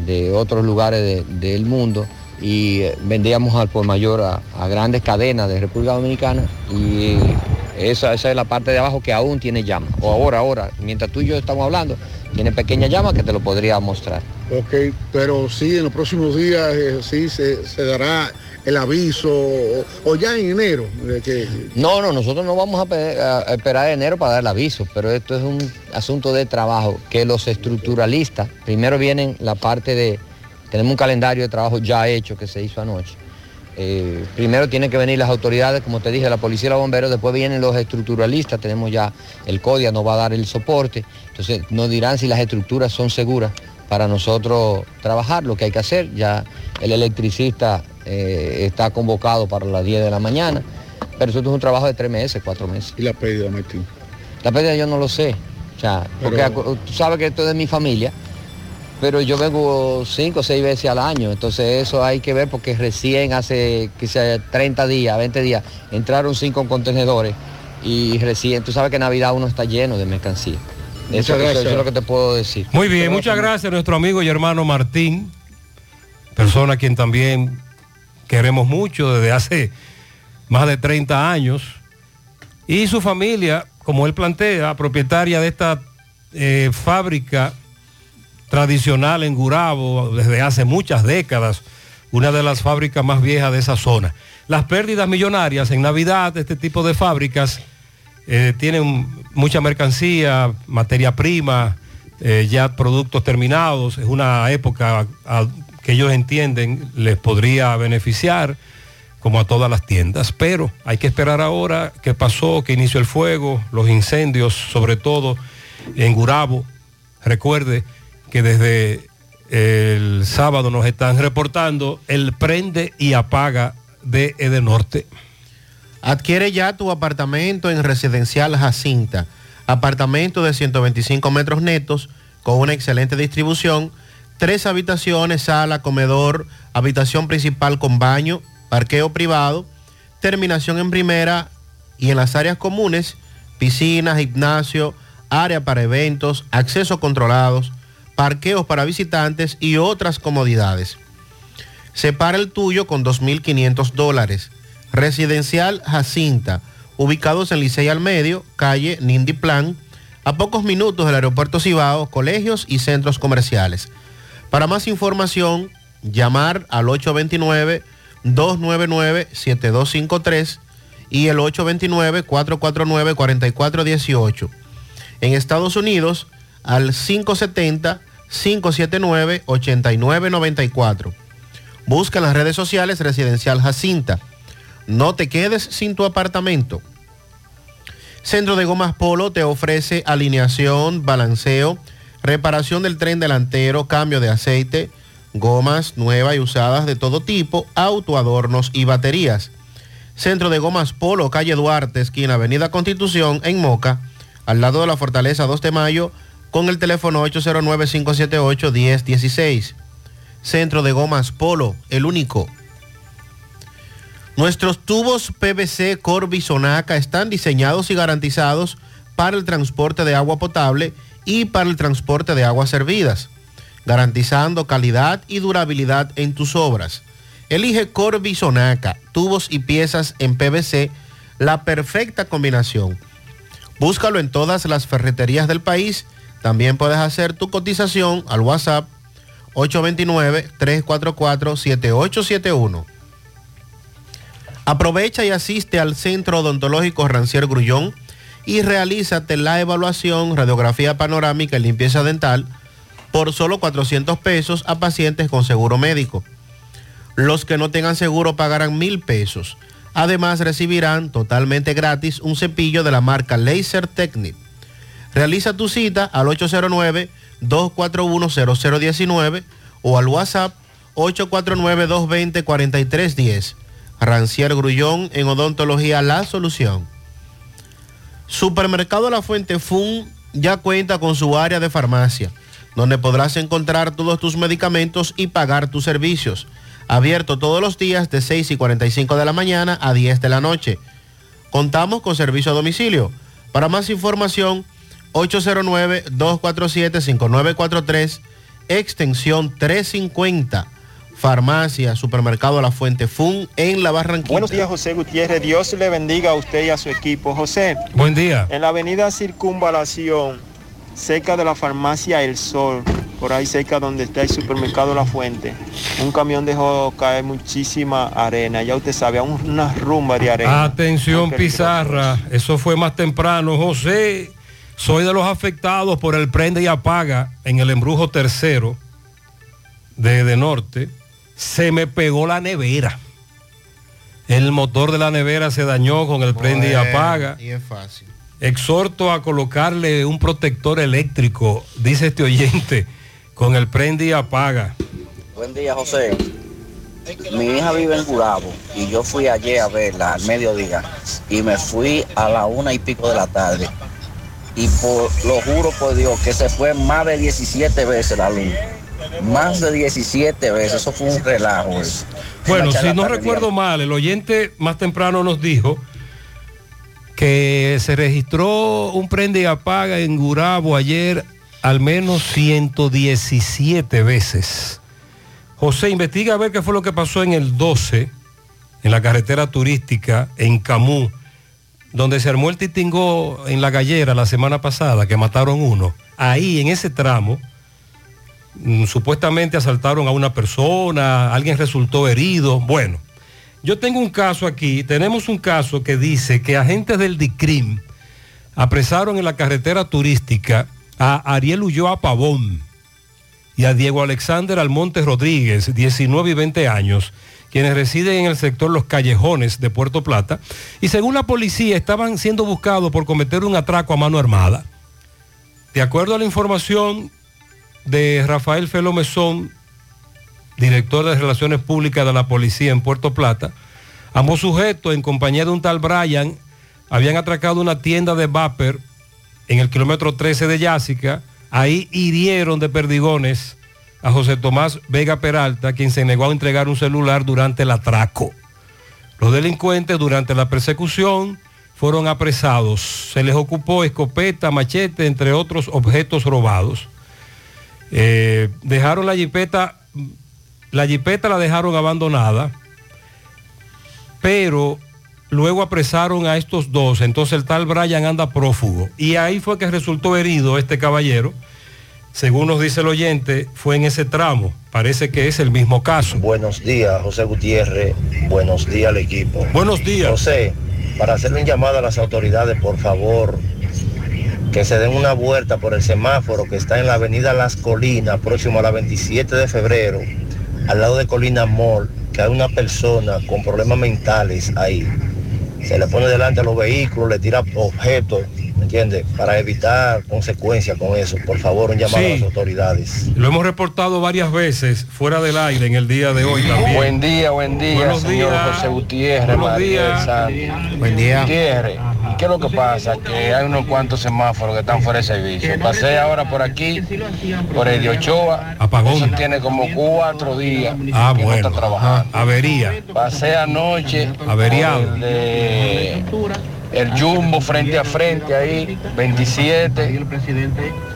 de otros lugares de- del mundo y vendíamos al por mayor a, a grandes cadenas de República Dominicana y esa, esa es la parte de abajo que aún tiene llama. O ahora, ahora, mientras tú y yo estamos hablando, tiene pequeña llama que te lo podría mostrar. Ok, pero sí, en los próximos días eh, sí se, se dará el aviso o, o ya en enero. que, No, no, nosotros no vamos a, a esperar enero para dar el aviso, pero esto es un asunto de trabajo que los estructuralistas, primero vienen la parte de, tenemos un calendario de trabajo ya hecho que se hizo anoche. Eh, primero tienen que venir las autoridades, como te dije, la policía y los bomberos, después vienen los estructuralistas, tenemos ya el CODIA, nos va a dar el soporte, entonces nos dirán si las estructuras son seguras para nosotros trabajar, lo que hay que hacer, ya el electricista eh, está convocado para las 10 de la mañana, pero eso es un trabajo de tres meses, cuatro meses. ¿Y la pérdida, Martín? La pérdida yo no lo sé, o sea, porque Pero- tú sabes que esto es de mi familia, pero yo vengo cinco o seis veces al año, entonces eso hay que ver porque recién hace quizá 30 días, 20 días, entraron cinco contenedores y recién, tú sabes que Navidad uno está lleno de mercancía. Eso, eso es lo que te puedo decir. Muy bien, muchas gracias a nuestro amigo y hermano Martín, persona a quien también queremos mucho desde hace más de 30 años, y su familia, como él plantea, propietaria de esta eh, fábrica tradicional en Gurabo desde hace muchas décadas, una de las fábricas más viejas de esa zona. Las pérdidas millonarias en Navidad, este tipo de fábricas eh, tienen mucha mercancía, materia prima, eh, ya productos terminados. Es una época que ellos entienden les podría beneficiar, como a todas las tiendas. Pero hay que esperar ahora qué pasó, que inició el fuego, los incendios, sobre todo en Gurabo. Recuerde que desde el sábado nos están reportando el prende y apaga de Edenorte. Adquiere ya tu apartamento en Residencial Jacinta. Apartamento de 125 metros netos con una excelente distribución. Tres habitaciones, sala, comedor, habitación principal con baño, parqueo privado, terminación en primera y en las áreas comunes, piscina, gimnasio, área para eventos, acceso controlados, parqueos para visitantes y otras comodidades. Separa el tuyo con 2.500 dólares. Residencial Jacinta, ubicados en Licey al Medio, calle Nindy Plan, a pocos minutos del aeropuerto Cibao, colegios y centros comerciales. Para más información, llamar al 829-299-7253 y el 829-449-4418. En Estados Unidos, al 570-579-8994. Busca en las redes sociales Residencial Jacinta. No te quedes sin tu apartamento. Centro de Gomas Polo te ofrece alineación, balanceo, reparación del tren delantero, cambio de aceite, gomas nuevas y usadas de todo tipo, autoadornos y baterías. Centro de Gomas Polo, calle Duarte, esquina Avenida Constitución, en Moca, al lado de la Fortaleza 2 de Mayo, con el teléfono 809-578-1016. Centro de Gomas Polo, el único. Nuestros tubos PVC Corby Sonaca están diseñados y garantizados para el transporte de agua potable y para el transporte de aguas servidas, garantizando calidad y durabilidad en tus obras. Elige Corby Sonaca, tubos y piezas en PVC, la perfecta combinación. Búscalo en todas las ferreterías del país. También puedes hacer tu cotización al WhatsApp 829-344-7871. Aprovecha y asiste al Centro Odontológico Rancier Grullón y realízate la evaluación, radiografía panorámica y limpieza dental por solo 400 pesos a pacientes con seguro médico. Los que no tengan seguro pagarán mil pesos. Además recibirán totalmente gratis un cepillo de la marca Laser Technic. Realiza tu cita al 809-241-0019 o al WhatsApp 849-220-4310. Rancier Grullón en Odontología La Solución. Supermercado La Fuente Fun ya cuenta con su área de farmacia, donde podrás encontrar todos tus medicamentos y pagar tus servicios. Abierto todos los días de 6 y 45 de la mañana a 10 de la noche. Contamos con servicio a domicilio. Para más información, 809-247-5943, extensión 350. Farmacia, Supermercado La Fuente Fun en La Barranquilla. Buenos días, José Gutiérrez. Dios le bendiga a usted y a su equipo. José. Buen día. En la avenida Circunvalación, cerca de la farmacia El Sol, por ahí cerca donde está el supermercado La Fuente, un camión dejó caer muchísima arena. Ya usted sabe, aún una rumba de arena. Atención. Pizarra. Eso fue más temprano. José, soy de los afectados por el prende y apaga en el embrujo tercero de, de Norte. Se me pegó la nevera. El motor de la nevera se dañó con el prende y apaga. Y es fácil. Exhorto a colocarle un protector eléctrico, dice este oyente, con el prende y apaga. Buen día, José. Mi hija vive en Gurabo y yo fui ayer a verla al mediodía y me fui a la una y pico de la tarde. Y por, lo juro por Dios que se fue más de 17 veces la luz. Más de 17 veces. Eso fue un relajo. eso. Bueno, si no recuerdo mal, el oyente más temprano nos dijo que se registró un prende y apaga en Gurabo ayer al menos 117 veces. José, investiga a ver qué fue lo que pasó en el 12, en la carretera turística en Camú, donde se armó el titingó en la gallera la semana pasada, que mataron uno. Ahí, en ese tramo, mm, supuestamente asaltaron a una persona, alguien resultó herido. Bueno, yo tengo un caso aquí, tenemos un caso que dice que agentes del DICRIM apresaron en la carretera turística a Ariel Ulloa Pavón y a Diego Alexander Almonte Rodríguez, 19 y 20 años, quienes residen en el sector Los Callejones de Puerto Plata, y según la policía estaban siendo buscados por cometer un atraco a mano armada. De acuerdo a la información de Rafael Felo Mesón, director de Relaciones Públicas de la Policía en Puerto Plata, ambos sujetos, en compañía de un tal Brian, habían atracado una tienda de Vapor en el kilómetro 13 de Yásica. Ahí hirieron de perdigones a José Tomás Vega Peralta, quien se negó a entregar un celular durante el atraco. Los delincuentes durante la persecución fueron apresados. Se les ocupó escopeta, machete, entre otros objetos robados. Eh, dejaron la jipeta, la jipeta la dejaron abandonada, pero luego apresaron a estos dos. Entonces el tal Brian anda prófugo. Y ahí fue que resultó herido este caballero. Según nos dice el oyente, fue en ese tramo. Parece que es el mismo caso. Buenos días, José Gutiérrez. Buenos días al equipo. Buenos días. José, para hacerle un llamado a las autoridades, por favor, que se den una vuelta por el semáforo que está en la avenida Las Colinas, próximo a la 27 de febrero, al lado de Colina Mall, que hay una persona con problemas mentales ahí. Se le pone delante a los vehículos, le tira objetos, ¿me entiende? Para evitar consecuencias con eso. Por favor, un llamado a las autoridades. Lo hemos reportado varias veces fuera del aire en el día de hoy también. Buen día, buen día, Buenos señor días. José Gutiérrez, Buenos días. Buen día. Gutiérrez, ¿y qué es lo que pasa? Que hay unos cuantos semáforos que están fuera de servicio. Pasé ahora por aquí, por el de Ochoa. Apagón. Eso tiene como cuatro días Ah, que no bueno. está trabajando. Ah, avería. Pasé anoche Averiado. por el, de- el Jumbo frente a frente ahí, 27,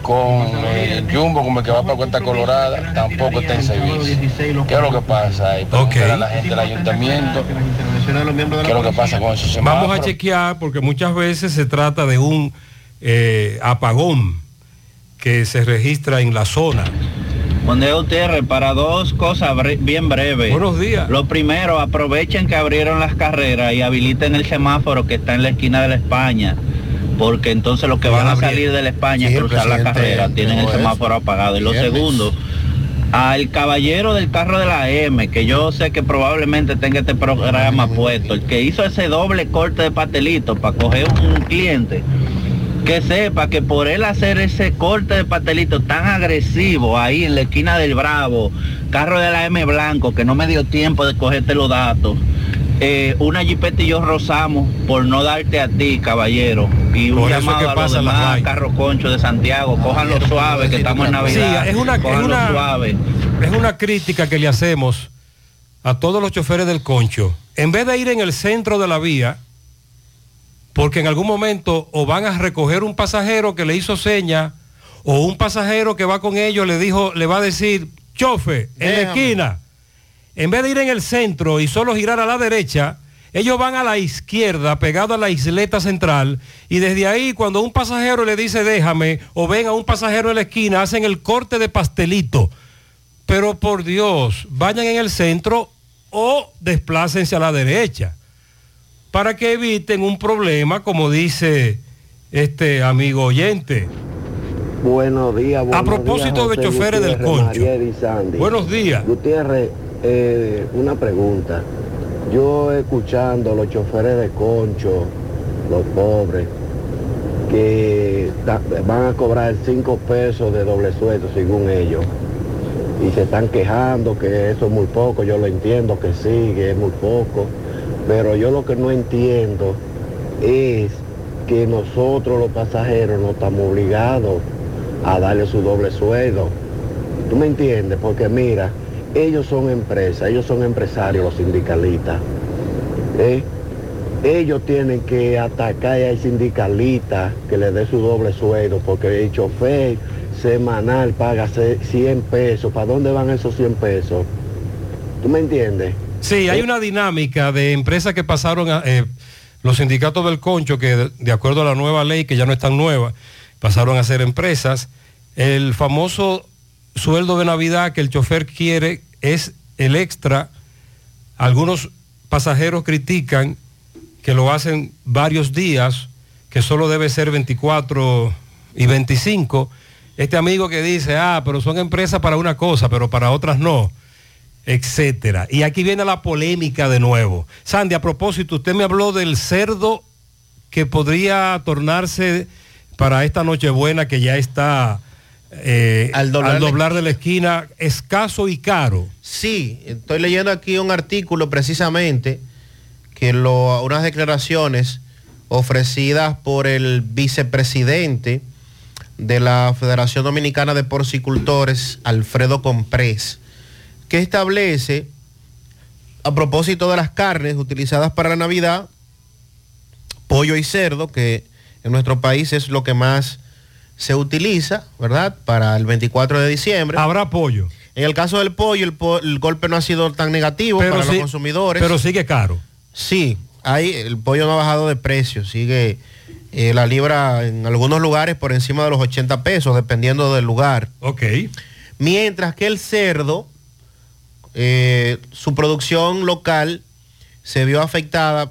con el Jumbo como el que va para Cuenta Colorada, tampoco está en servicio. ¿Qué es lo que pasa ahí? A la gente del ayuntamiento, ¿qué es lo que pasa con esos Vamos a chequear porque muchas veces se trata de un eh, apagón que se registra en la zona. Diego Gutiérrez, para dos cosas bre- bien breves. Buenos días. Lo primero, aprovechen que abrieron las carreras y habiliten el semáforo que está en la esquina de la España. Porque entonces los que van a salir de la España Sí, a cruzar la carrera tienen el semáforo apagado. Y lo Viernes. segundo, al caballero del carro de la M, que yo sé que probablemente tenga este programa puesto, el que hizo ese doble corte de pastelito para coger un cliente, que sepa que por él hacer ese corte de pastelito tan agresivo ahí en la esquina del Bravo, carro de la M blanco, que no me dio tiempo de cogerte los datos, eh, una jipeta y yo rozamos por no darte a ti, caballero. Y un Por llamado que a los demás vainas. carros conchos de Santiago, cójanlo suave, que estamos en Navidad. Sí, es una, es una- suave. es una crítica que le hacemos a todos los choferes del concho. En vez de ir en el centro de la vía, porque en algún momento o van a recoger un pasajero que le hizo seña, o un pasajero que va con ellos le dijo, le va a decir, chofe, en la esquina. En vez de ir en el centro y solo girar a la derecha, ellos van a la izquierda, pegado a la isleta central, y desde ahí cuando un pasajero le dice déjame, o ven a un pasajero en la esquina, hacen el corte de pastelito. Pero por Dios, vayan en el centro o desplácense a la derecha, para que eviten un problema, como dice este amigo oyente. Buenos días. buenos propósito días, de choferes del concho. Buenos días. Gutiérrez, eh, una pregunta. Yo escuchando los choferes de concho, los pobres, que van a cobrar 5 pesos de doble sueldo según ellos. Y se están quejando que eso es muy poco, yo lo entiendo que sí, que es muy poco. Pero yo lo que no entiendo es que nosotros los pasajeros no estamos obligados a darle su doble sueldo. ¿Tú me entiendes? Porque mira, ellos son empresas, ellos son empresarios, los sindicalistas. ¿eh? Ellos tienen que atacar al sindicalista que le dé su doble sueldo, porque el chofer semanal paga se- 100 pesos. ¿Para dónde van esos 100 pesos? ¿Tú me entiendes? Sí, hay una dinámica de empresas que pasaron a eh, los sindicatos del concho, que de, de acuerdo a la nueva ley, que ya no es tan nueva, pasaron a ser empresas. El famoso sueldo de Navidad que el chofer quiere es el extra. Algunos pasajeros critican que lo hacen varios días, que solo debe ser 24 y 25. Este amigo que dice, ah, pero son empresas para una cosa, pero para otras no etcétera. Y aquí viene la polémica de nuevo. Sandy, a propósito, usted me habló del cerdo que podría tornarse para esta Nochebuena que ya está eh, Al doblar la- doblar de la esquina escaso y caro. Sí, estoy leyendo aquí un artículo precisamente que lo, unas declaraciones ofrecidas por el vicepresidente de la Federación Dominicana de Porcicultores, Alfredo Comprés, que establece, a propósito de las carnes utilizadas para la Navidad, pollo y cerdo, que en nuestro país es lo que más se utiliza, ¿verdad? Para el 24 de diciembre. Habrá pollo. En el caso del pollo, el, po- el golpe no ha sido tan negativo Pero para sí- los consumidores. pero sigue caro. Sí, hay, el pollo no ha bajado de precio, sigue eh, la libra en algunos lugares por encima de los 80 pesos, dependiendo del lugar. Ok. Mientras que el cerdo, eh, su producción local se vio afectada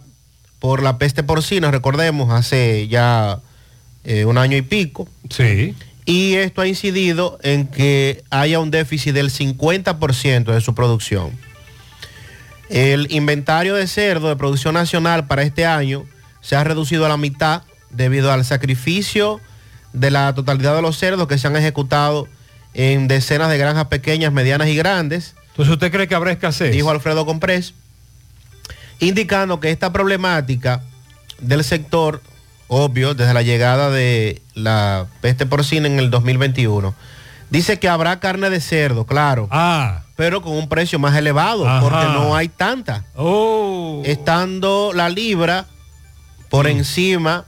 por la peste porcina, recordemos, hace ya eh, un año y pico. Sí. Y esto ha incidido en que haya un déficit del 50% de su producción. El inventario de cerdo de producción nacional para este año se ha reducido a la mitad debido al sacrificio de la totalidad de los cerdos que se han ejecutado en decenas de granjas pequeñas, medianas y grandes. Entonces, ¿usted cree que habrá escasez? Dijo Alfredo Comprés, indicando que esta problemática del sector, obvio, desde la llegada de la peste porcina en el 2021, dice que habrá carne de cerdo, claro, pero con un precio más elevado, Ajá. porque no hay tanta. Estando la libra por encima,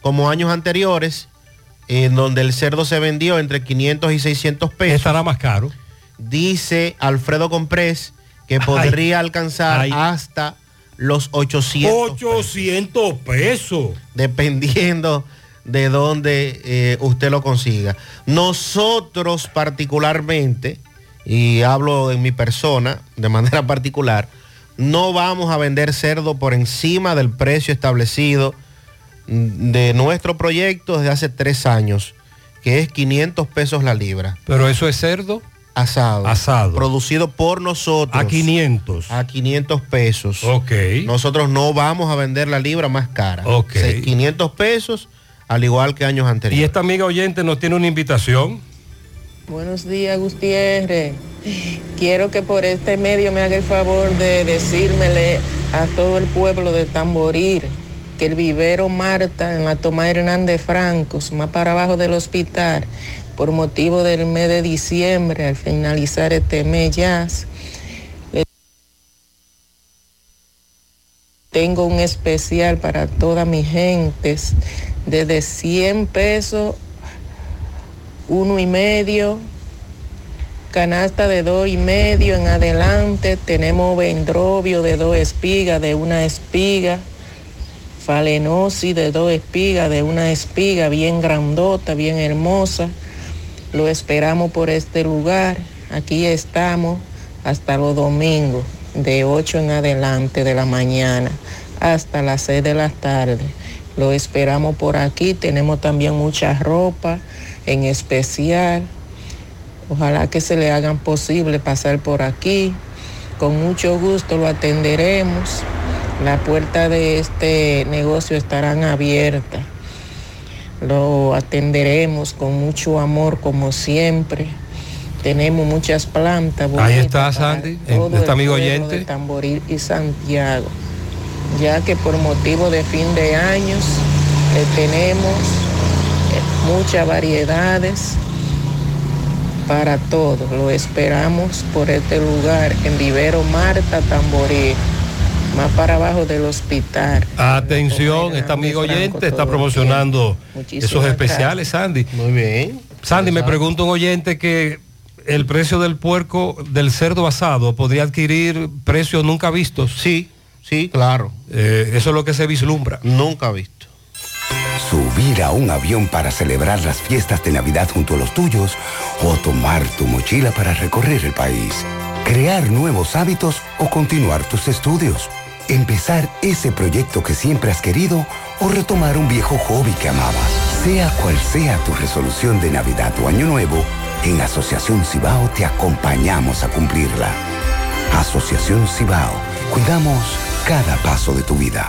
como años anteriores, en donde el cerdo se vendió entre 500 y 600 pesos. Estará más caro. Dice Alfredo Comprés que podría alcanzar ay. hasta los 800 800 pesos. dependiendo de dónde eh, usted lo consiga. Nosotros particularmente y hablo en mi persona de manera particular, no vamos a vender cerdo por encima del precio establecido de nuestro proyecto desde hace tres años, que es 500 pesos la libra. Pero eso es cerdo asado. Asado. Producido por nosotros. A 500. A 500 pesos. Ok. Nosotros no vamos a vender la libra más cara. Ok. O sea, 500 pesos, al igual que años anteriores. Y esta amiga oyente nos tiene una invitación. Buenos días, Gutiérrez. Quiero que por este medio me haga el favor de decírmele a todo el pueblo de Tamborir que el vivero Marta en la toma Hernández Francos, más para abajo del hospital, por motivo del mes de diciembre, al finalizar este mes ya, tengo un especial para todas mis gentes, desde 100 pesos, uno y medio, canasta de dos y medio en adelante, tenemos vendrovio de dos espigas, de una espiga, falenosis de dos espigas, de una espiga bien grandota, bien hermosa. Lo esperamos por este lugar. Aquí estamos hasta los domingos, de 8 en adelante de la mañana hasta las 6 de la tarde. Lo esperamos por aquí. Tenemos también mucha ropa en especial. Ojalá que se le hagan posible pasar por aquí. Con mucho gusto lo atenderemos. Las puertas de este negocio estarán abiertas. Lo atenderemos con mucho amor como siempre. Tenemos muchas plantas. Ahí está Sandy, amiga pueblo oyente. de Tamboril y Santiago. Ya que por motivo de fin de años eh, tenemos eh, muchas variedades para todos. Lo esperamos por este lugar en Vivero Marta Tamboril, más para abajo del hospital. Atención, esta amiga oyente está promocionando esos especiales, Sandy. Muy bien. Sandy, me pregunta un oyente que el precio del puerco, del cerdo asado, podría adquirir precios nunca vistos. Sí, sí, claro. eso es lo que se vislumbra. Nunca visto. Subir a un avión para celebrar las fiestas de Navidad junto a los tuyos o tomar tu mochila para recorrer el país. Crear nuevos hábitos o continuar tus estudios. Empezar ese proyecto que siempre has querido o retomar un viejo hobby que amabas. Sea cual sea tu resolución de Navidad o Año Nuevo, en Asociación Cibao te acompañamos a cumplirla. Asociación Cibao. Cuidamos cada paso de tu vida.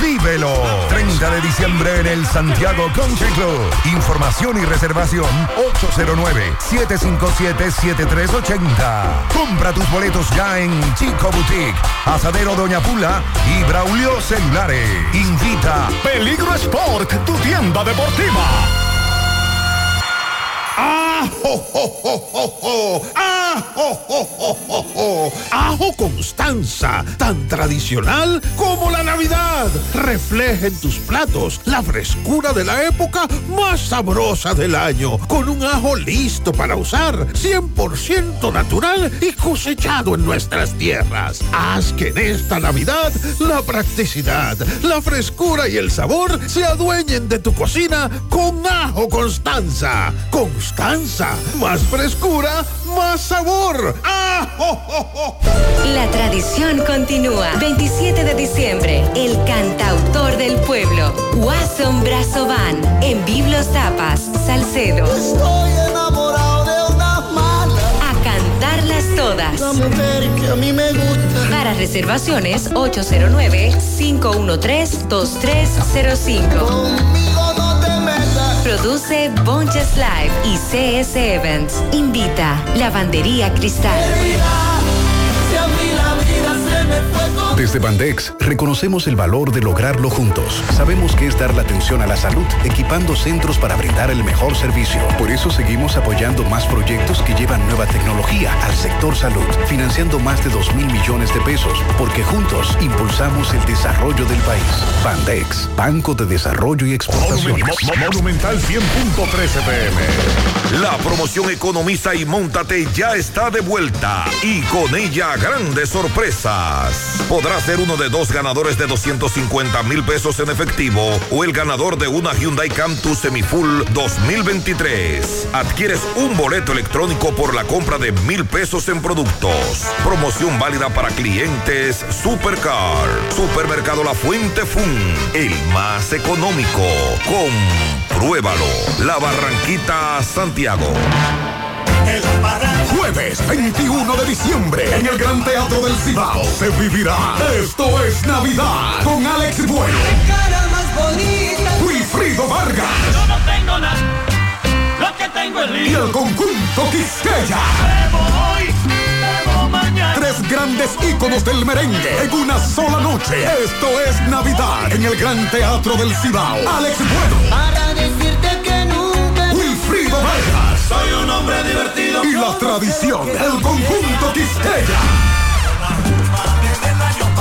Vívelo. 30 de diciembre en el Santiago Country Club. Información y reservación 809-757-7380. Compra tus boletos ya en Chico Boutique, Asadero Doña Pula y Braulio Celulares. Invita Peligro Sport, tu tienda deportiva. ¡Ah, jo, jo, jo, jo, jo! ¡Ah, jo, jo, jo, jo, jo! Ajo Constanza, tan tradicional como la Navidad. Refleja en tus platos la frescura de la época más sabrosa del año, con un ajo listo para usar, 100% natural y cosechado en nuestras tierras. Haz que en esta Navidad la practicidad, la frescura y el sabor se adueñen de tu cocina con Ajo Constanza. Más frescura, más sabor. ¡Ajo! jo, jo! La tradición continúa. 27 de diciembre, el cantautor del pueblo, Wasson Brazovan, en Biblos Tapas, Salcedo. Estoy enamorado de una mala. A cantarlas todas. La mujer que a mí me gusta. Para reservaciones, 809-513-2305. Produce Bonches Live y CS Events. Invita Lavandería Cristal. Desde Bandex reconocemos el valor de lograrlo juntos. Sabemos que es dar la atención a la salud, equipando centros para brindar el mejor servicio. Por eso seguimos apoyando más proyectos que llevan nueva tecnología al sector salud, financiando más de 2 mil millones de pesos, porque juntos impulsamos el desarrollo del país. Bandex, Banco de Desarrollo y Exportaciones. Mo- Mo- Monumental 100.13 pm. La promoción Economiza y Móntate ya está de vuelta y con ella grandes sorpresas. Podrás ser uno de dos ganadores de 250 mil pesos en efectivo o el ganador de una Hyundai Cantus Semifull 2023. Adquieres un boleto electrónico por la compra de mil pesos en productos. Promoción válida para clientes Supercar. Supermercado La Fuente Fun, el más económico. Compruébalo. La Barranquita Santiago. Jueves 21 de diciembre en el Gran Teatro del Cibao se vivirá Esto es Navidad con Alex Bueno, cara más bonita. Wilfrido Vargas Yo no tengo nada, lo que tengo es y el conjunto Quisqueya. hoy. Tres grandes íconos del merengue en una sola noche. Esto es Navidad en el Gran Teatro del Cibao. Alex Bueno, Soy un hombre divertido. y la tradición, el conjunto Quisqueya.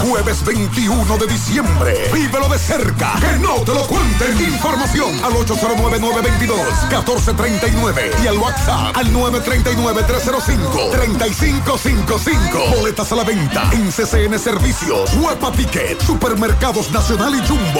Jueves 21 de diciembre. Vívelo de cerca. Que no te lo cuenten. Información al 809-922-1439 y al WhatsApp al 939-305-3555. Boletas a la venta en CCN Servicios, Huepa Ticket, Supermercados Nacional y Jumbo.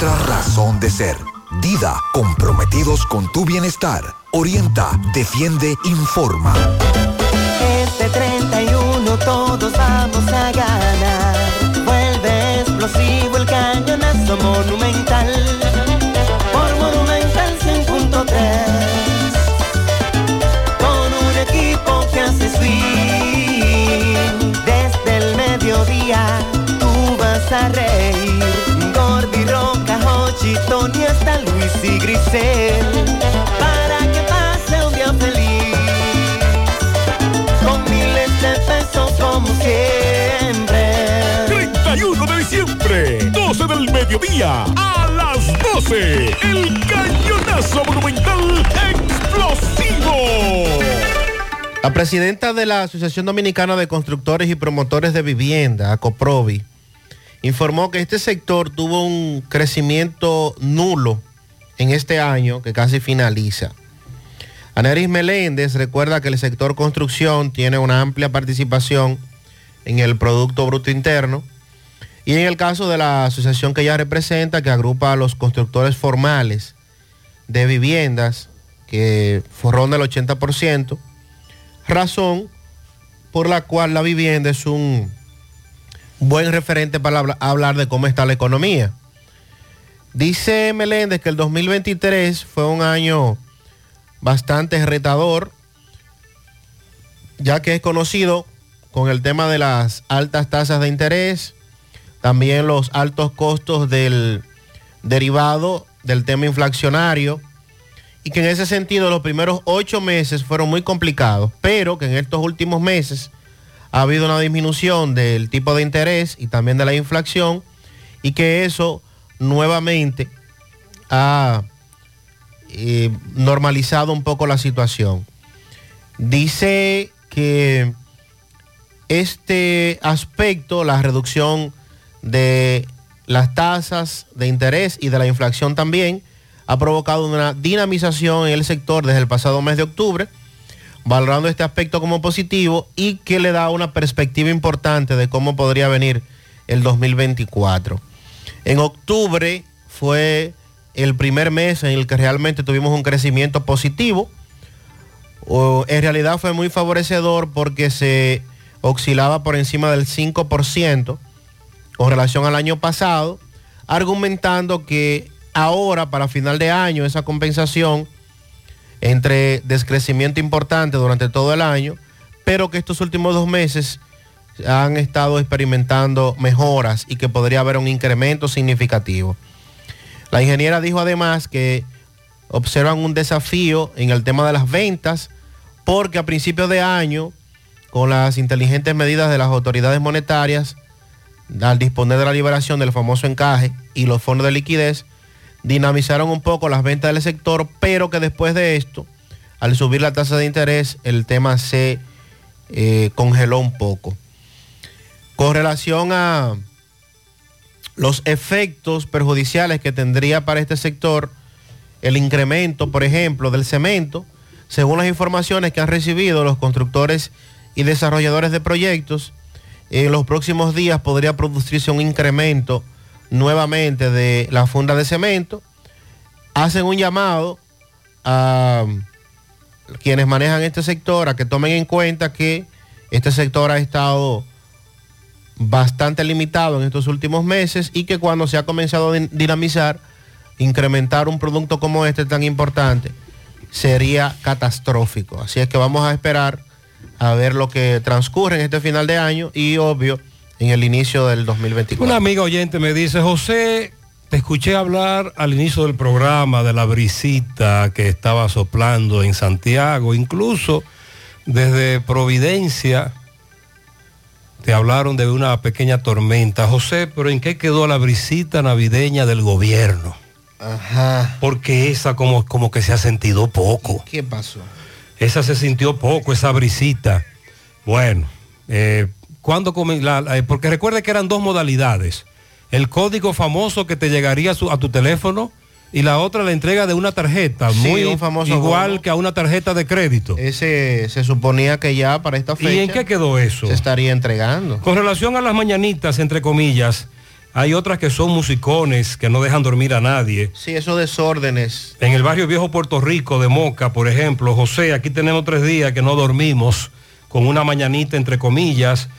razón de ser. Dida, comprometidos con tu bienestar. Orienta, defiende, informa. Este 31 todos vamos a ganar. Vuelve explosivo el cañonazo monumental. Por Monumental 100.3. Con un equipo que hace swing. Desde el mediodía tú vas a y Grisel. Para que pase un día feliz con miles de pesos como siempre. 31 de diciembre, 12 del mediodía, a las 12, el cañonazo monumental explosivo. La presidenta de la Asociación Dominicana de Constructores y Promotores de Vivienda, ACOPROVI, informó que este sector tuvo un crecimiento nulo en este año que casi finaliza. Aneris Meléndez recuerda que el sector construcción tiene una amplia participación en el Producto Bruto Interno y en el caso de la asociación que ella representa, que agrupa a los constructores formales de viviendas, que ronda el 80%, razón por la cual la vivienda es un buen referente para habla- hablar de cómo está la economía. Dice Meléndez que el 2023 fue un año bastante retador, ya que es conocido con el tema de las altas tasas de interés, también los altos costos del derivado del tema inflacionario, y que en ese sentido los primeros ocho meses fueron muy complicados, pero que en estos últimos meses ha habido una disminución del tipo de interés y también de la inflación y que eso nuevamente ha eh, normalizado un poco la situación. Dice que este aspecto, la reducción de las tasas de interés y de la inflación también, ha provocado una dinamización en el sector desde el pasado mes de octubre, valorando este aspecto como positivo y que le da una perspectiva importante de cómo podría venir el 2024. En octubre fue el primer mes en el que realmente tuvimos un crecimiento positivo. En realidad fue muy favorecedor porque se oscilaba por encima del 5% con relación al año pasado, argumentando que ahora para final de año esa compensación entre descrecimiento importante durante todo el año, pero que estos últimos dos meses han estado experimentando mejoras y que podría haber un incremento significativo. La ingeniera dijo además que observan un desafío en el tema de las ventas porque a principios de año, con las inteligentes medidas de las autoridades monetarias, al disponer de la liberación del famoso encaje y los fondos de liquidez, dinamizaron un poco las ventas del sector, pero que después de esto, al subir la tasa de interés, el tema se eh, congeló un poco. Con relación a los efectos perjudiciales que tendría para este sector el incremento, por ejemplo, del cemento, según las informaciones que han recibido los constructores y desarrolladores de proyectos, en los próximos días podría producirse un incremento nuevamente de la funda de cemento. Hacen un llamado a quienes manejan este sector a que tomen en cuenta que este sector ha estado bastante limitado en estos últimos meses y que cuando se ha comenzado a dinamizar, incrementar un producto como este tan importante sería catastrófico. Así es que vamos a esperar a ver lo que transcurre en este final de año y obvio en el inicio del 2024. Una amiga oyente me dice, José, te escuché hablar al inicio del programa de la brisita que estaba soplando en Santiago, incluso desde Providencia te hablaron de una pequeña tormenta. José, pero ¿en qué quedó la brisita navideña del gobierno? Ajá. Porque esa como, como que se ha sentido poco. ¿Qué pasó? Esa se sintió poco, esa brisita. Bueno, eh, ¿cuándo comen la- la- eh, porque recuerde que eran dos modalidades. El código famoso que te llegaría a, su- a tu teléfono y la otra la entrega de una tarjeta, Sí, muy un famoso igual bono. que a una tarjeta de crédito. Ese se suponía que ya para esta fecha. ¿Y en qué quedó eso? Se estaría entregando. Con relación a las mañanitas, entre comillas, hay otras que son musicones que no dejan dormir a nadie. Sí, esos desórdenes. En el barrio Viejo Puerto Rico de Moca, por ejemplo, José, aquí tenemos tres días que no dormimos con una mañanita, entre comillas.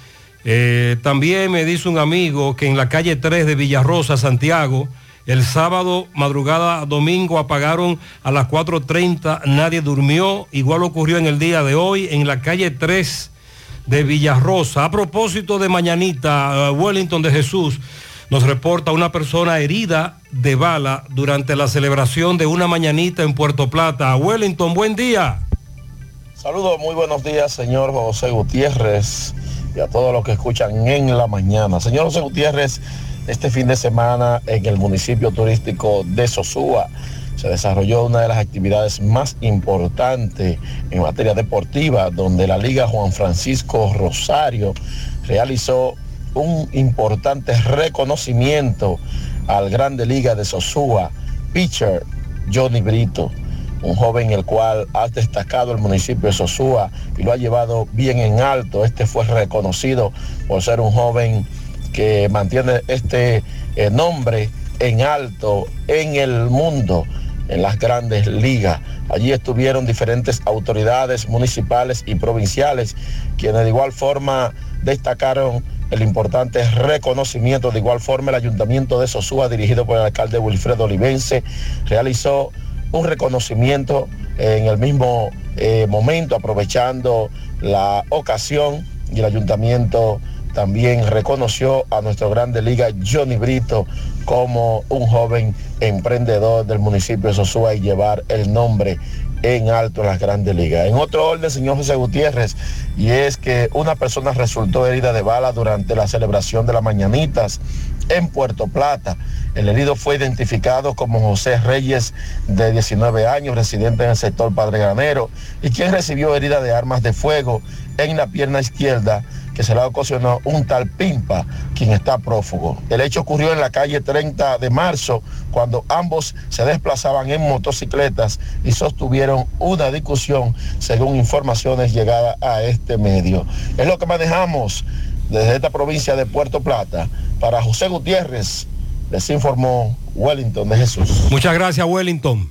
Eh, también me dice un amigo que en la calle 3 de Villarrosa, Santiago, el sábado, madrugada domingo, apagaron a las 4.30, nadie durmió. Igual ocurrió en el día de hoy en la calle 3 de Villarrosa. A propósito de Mañanita, eh, Wellington de Jesús nos reporta una persona herida de bala durante la celebración de una mañanita en Puerto Plata. Wellington, buen día. Saludos, muy buenos días, señor José Gutiérrez y a todos los que escuchan en la mañana. Señor José Gutiérrez, este fin de semana en el municipio turístico de Sosúa se desarrolló una de las actividades más importantes en materia deportiva, donde la Liga Juan Francisco Rosario realizó un importante reconocimiento al Grande Liga de Sosúa, pitcher Johnny Brito un joven el cual ha destacado el municipio de Sosúa y lo ha llevado bien en alto. Este fue reconocido por ser un joven que mantiene este eh, nombre en alto en el mundo, en las grandes ligas. Allí estuvieron diferentes autoridades municipales y provinciales, quienes de igual forma destacaron el importante reconocimiento. De igual forma, el ayuntamiento de Sosúa, dirigido por el alcalde Wilfredo Olivense, realizó un reconocimiento en el mismo eh, momento, aprovechando la ocasión y el ayuntamiento también reconoció a nuestro grande liga Johnny Brito como un joven emprendedor del municipio de Sosúa y llevar el nombre en alto en las grandes ligas. En otro orden, señor José Gutiérrez, y es que una persona resultó herida de bala durante la celebración de las mañanitas en Puerto Plata. El herido fue identificado como José Reyes, de 19 años, residente en el sector Padre Granero, y quien recibió herida de armas de fuego en la pierna izquierda que se le ocasionó un tal Pimpa, quien está prófugo. El hecho ocurrió en la calle 30 de marzo, cuando ambos se desplazaban en motocicletas y sostuvieron una discusión, según informaciones llegadas a este medio. Es lo que manejamos desde esta provincia de Puerto Plata. Para José Gutiérrez, les informó Wellington de Jesús. Muchas gracias, Wellington.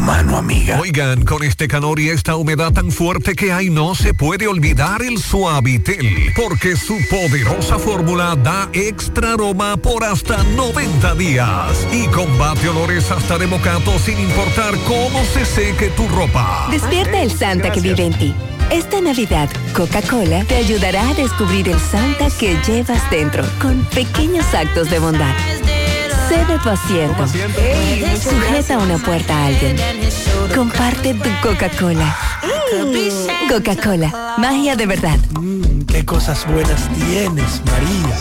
Tu mano amiga. Oigan, con este calor y esta humedad tan fuerte que hay, no se puede olvidar el Suavitel, porque su poderosa fórmula da extra aroma por hasta 90 días y combate olores hasta de mocato sin importar cómo se seque tu ropa. Despierta el Santa que vive en ti. Esta Navidad, Coca-Cola te ayudará a descubrir el Santa que llevas dentro con pequeños actos de bondad. Cede tu asiento. Sujeta una puerta a alguien. Comparte tu Coca-Cola. Coca-Cola, magia de verdad. Qué cosas buenas tienes, María.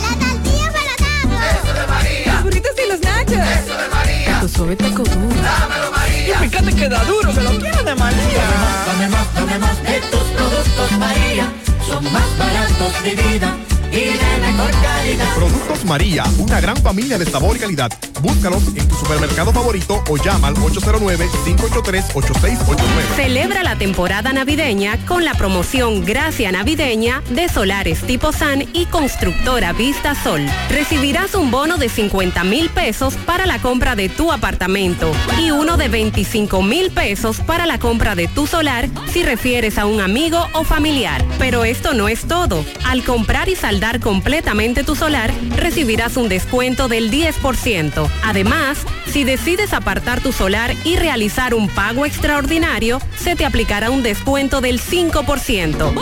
Los burritos y los nachos. Eso de María. Tu suave taco duro. Dámelo, María. Y fíjate que da duro, que lo quiero de María. Dame más, dame más de tus productos, María. Son más baratos de vida y de mejor calidad. Productos María, una gran familia de sabor y calidad. Búscalos en tu supermercado favorito o llama al 809-583-8689. Celebra la temporada navideña con la promoción Gracia Navideña de Solares Tipo San y Constructora Vista Sol. Recibirás un bono de 50 mil pesos para la compra de tu apartamento y uno de 25 mil pesos para la compra de tu solar si refieres a un amigo o familiar. Pero esto no es todo. Al comprar y saldar completamente tu solar, recibirás un descuento del 10%. Además, si decides apartar tu solar y realizar un pago extraordinario, se te aplicará un descuento del 5%.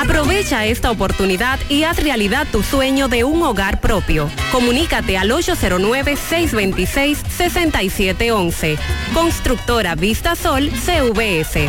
Aprovecha esta oportunidad y haz realidad tu sueño de un hogar propio. Comunícate al 809-626-6711. Constructora Vista Sol CVS.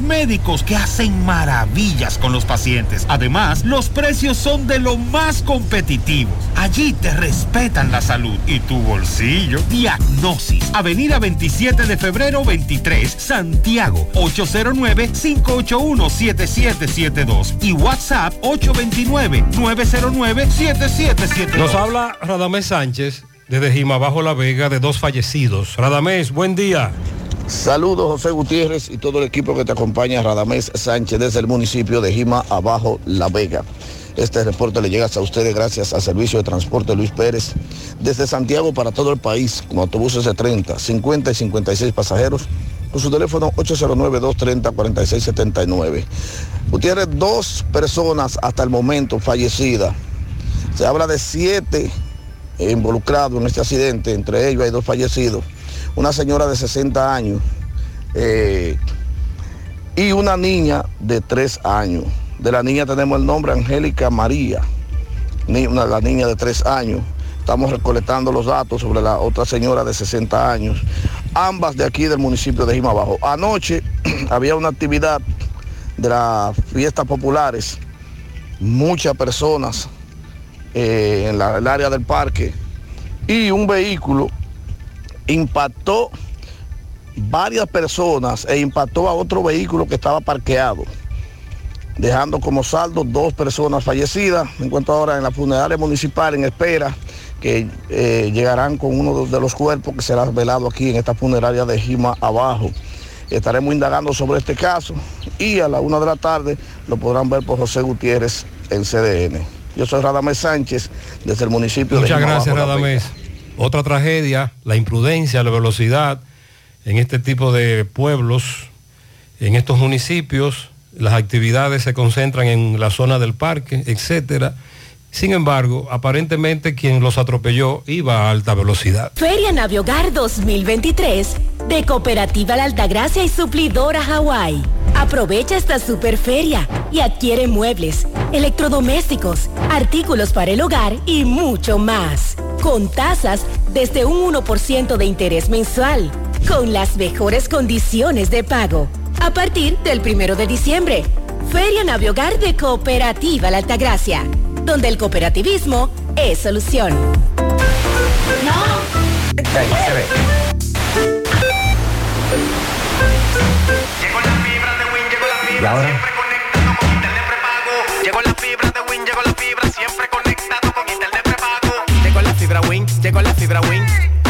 médicos que hacen maravillas con los pacientes. Además, los precios son de lo más competitivos. Allí te respetan la salud y tu bolsillo. Diagnosis. Avenida 27 de febrero 23, Santiago. 809-581-7772. Y WhatsApp 829-909-7772. Nos habla Radamés Sánchez desde Jima Bajo La Vega de dos fallecidos. Radamés, buen día. Saludos José Gutiérrez y todo el equipo que te acompaña, Radamés Sánchez, desde el municipio de Jima, abajo La Vega. Este reporte le llega a ustedes gracias al Servicio de Transporte Luis Pérez, desde Santiago para todo el país, con autobuses de 30, 50 y 56 pasajeros, con su teléfono 809-230-4679. Gutiérrez, dos personas hasta el momento fallecidas. Se habla de siete involucrados en este accidente, entre ellos hay dos fallecidos una señora de 60 años eh, y una niña de 3 años. De la niña tenemos el nombre Angélica María, ni- una- la niña de 3 años. Estamos recolectando los datos sobre la otra señora de 60 años, ambas de aquí del municipio de Jimabajo. Anoche había una actividad de las fiestas populares, muchas personas eh, en el área del parque y un vehículo impactó varias personas e impactó a otro vehículo que estaba parqueado, dejando como saldo dos personas fallecidas. Me encuentro ahora en la funeraria municipal en espera que eh, llegarán con uno de los cuerpos que será velado aquí en esta funeraria de Jima abajo. Estaremos indagando sobre este caso y a la una de la tarde lo podrán ver por José Gutiérrez en CDN. Yo soy Radamés Sánchez desde el municipio Muchas de Jima gracias. Radamés. Otra tragedia, la imprudencia, la velocidad en este tipo de pueblos, en estos municipios, las actividades se concentran en la zona del parque, etcétera. Sin embargo, aparentemente quien los atropelló iba a alta velocidad. Feria Naviogar 2023 de Cooperativa La Altagracia y Suplidora Hawái. Aprovecha esta super feria y adquiere muebles, electrodomésticos, artículos para el hogar y mucho más. Con tasas desde un 1% de interés mensual, con las mejores condiciones de pago. A partir del primero de diciembre, Feria Naviogar de Cooperativa La Altagracia, donde el cooperativismo es solución. ¿Y ahora? Llegó la fibra de Win, llegó la fibra, siempre conectado con internet prepago. Llegó la fibra Win, llegó la fibra Win.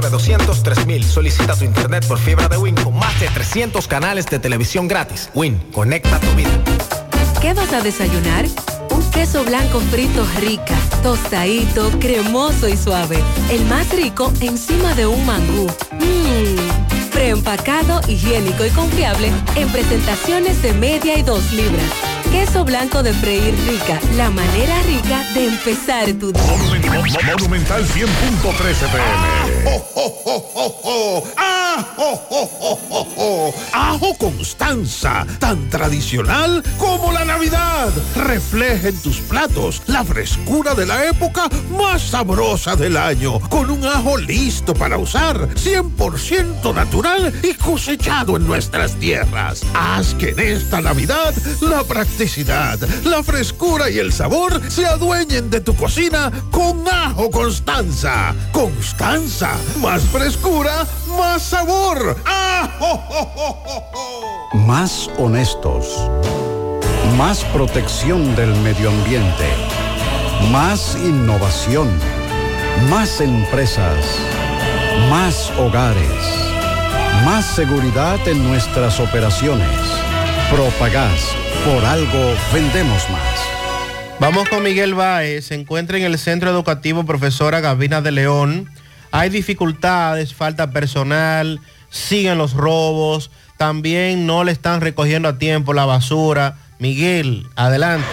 909-200-3000. Solicita tu internet por fibra de Win con más de 300 canales de televisión gratis. Win, conecta tu vida. ¿Qué vas a desayunar? Un queso blanco frito rica, tostadito, cremoso y suave. El más rico encima de un mangú. Mmm. Preempacado, higiénico y confiable en presentaciones de media y dos libras. Queso blanco de freír rica, la manera rica de empezar tu día. Monumental 100.13 pm. Ajo Constanza, tan tradicional como la Navidad. Refleja en tus platos la frescura de la época más sabrosa del año, con un ajo listo para usar, 100% natural y cosechado en nuestras tierras. Haz que en esta Navidad la practicidad, la frescura y el sabor se adueñen de tu cocina con Ajo Constanza. Constanza, más frescura, más sabor. Oh, oh, oh, oh! Más honestos. Más protección del medio ambiente. Más innovación. Más empresas. Más hogares. Más seguridad en nuestras operaciones. Propagás. Por algo vendemos más. Vamos con Miguel Báez, se encuentra en el Centro Educativo Profesora Gavina de León. Hay dificultades, falta personal, siguen los robos, también no le están recogiendo a tiempo la basura. Miguel, adelante.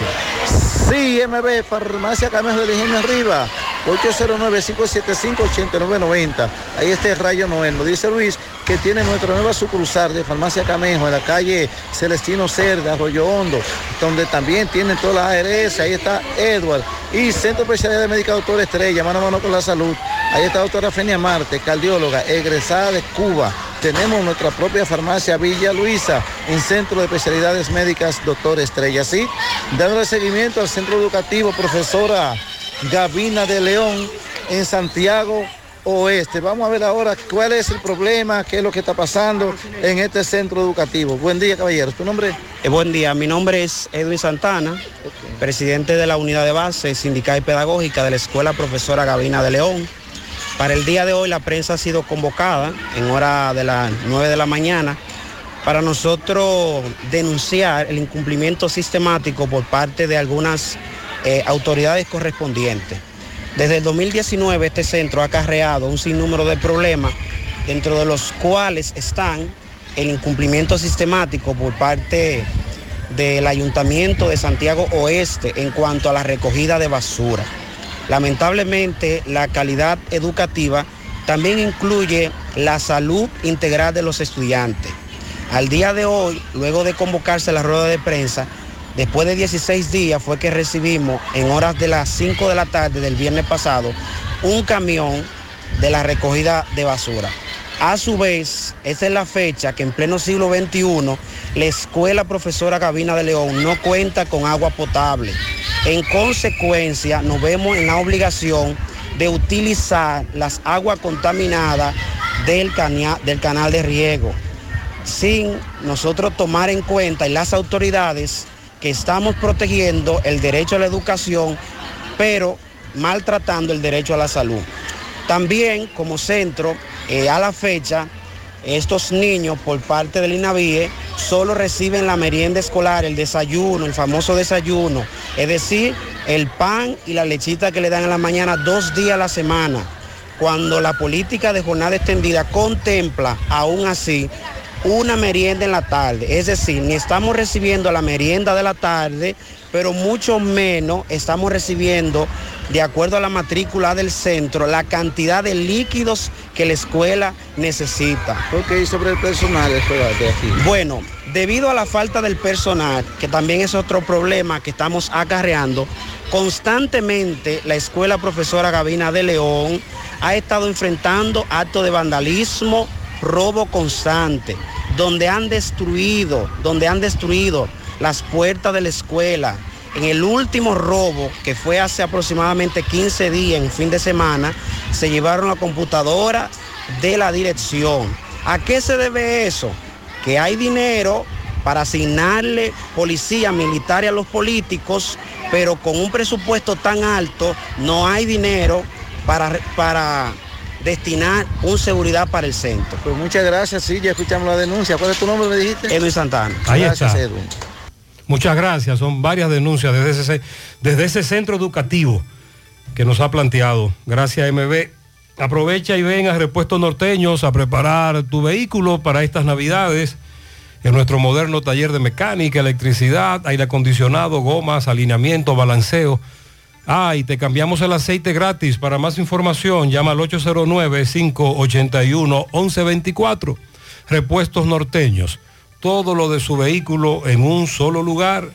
Sí, MB, Farmacia Camejo de Ingenio Arriba, 809-575-8990. Ahí está el Rayo Noel. Nos dice Luis que tiene nuestra nueva sucursal de Farmacia Camejo en la calle Celestino Cerda, Arroyo Hondo, donde también tienen todas las ARS. Ahí está Edward. Y Centro Especialidad de Médica Doctor Estrella, mano a mano con la salud. Ahí está doctora Fenia Marte, cardióloga, egresada de Cuba. Tenemos nuestra propia farmacia Villa Luisa, en Centro de Especialidades Médicas Doctor Estrella. Sí, dándole seguimiento al Centro Educativo Profesora Gavina de León en Santiago Oeste. Vamos a ver ahora cuál es el problema, qué es lo que está pasando en este centro educativo. Buen día, caballeros. ¿Tu nombre? Eh, buen día, mi nombre es Edwin Santana, presidente de la unidad de base sindical y pedagógica de la Escuela Profesora Gavina de León. Para el día de hoy la prensa ha sido convocada en hora de las 9 de la mañana para nosotros denunciar el incumplimiento sistemático por parte de algunas eh, autoridades correspondientes. Desde el 2019 este centro ha acarreado un sinnúmero de problemas, dentro de los cuales están el incumplimiento sistemático por parte del Ayuntamiento de Santiago Oeste en cuanto a la recogida de basura. Lamentablemente, la calidad educativa también incluye la salud integral de los estudiantes. Al día de hoy, luego de convocarse la rueda de prensa, después de 16 días fue que recibimos en horas de las 5 de la tarde del viernes pasado un camión de la recogida de basura. A su vez, esa es la fecha que en pleno siglo XXI la escuela profesora Gavina de León no cuenta con agua potable. En consecuencia, nos vemos en la obligación de utilizar las aguas contaminadas del, del canal de riego, sin nosotros tomar en cuenta y las autoridades que estamos protegiendo el derecho a la educación, pero maltratando el derecho a la salud. También como centro, eh, a la fecha, estos niños por parte del INAVIE solo reciben la merienda escolar, el desayuno, el famoso desayuno, es decir, el pan y la lechita que le dan en la mañana dos días a la semana, cuando la política de jornada extendida contempla aún así una merienda en la tarde, es decir, ni estamos recibiendo la merienda de la tarde, pero mucho menos estamos recibiendo, de acuerdo a la matrícula del centro, la cantidad de líquidos que la escuela necesita. Ok, sobre el personal de aquí. Bueno, debido a la falta del personal, que también es otro problema que estamos acarreando, constantemente la escuela profesora Gavina de León ha estado enfrentando actos de vandalismo, robo constante, donde han destruido, donde han destruido las puertas de la escuela. En el último robo, que fue hace aproximadamente 15 días, en fin de semana, se llevaron la computadora de la dirección. ¿A qué se debe eso? Que hay dinero para asignarle policía militar a los políticos, pero con un presupuesto tan alto no hay dinero para, para destinar un seguridad para el centro. Pues muchas gracias, sí, ya escuchamos la denuncia. ¿Cuál es tu nombre, me dijiste? Edwin Santana. Ahí gracias, está. Edwin. Muchas gracias. Son varias denuncias desde ese, desde ese centro educativo que nos ha planteado. Gracias, MB. Aprovecha y ven a Repuestos Norteños a preparar tu vehículo para estas navidades en nuestro moderno taller de mecánica, electricidad, aire acondicionado, gomas, alineamiento, balanceo. Ah, y te cambiamos el aceite gratis. Para más información, llama al 809-581-1124. Repuestos Norteños. Todo lo de su vehículo en un solo lugar.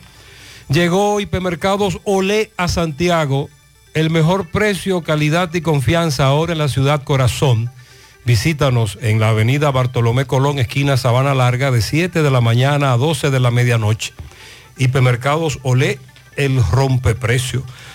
Llegó Hipermercados Olé a Santiago. El mejor precio, calidad y confianza ahora en la ciudad corazón. Visítanos en la avenida Bartolomé Colón, esquina Sabana Larga, de 7 de la mañana a 12 de la medianoche. Hipermercados Olé, el rompeprecio.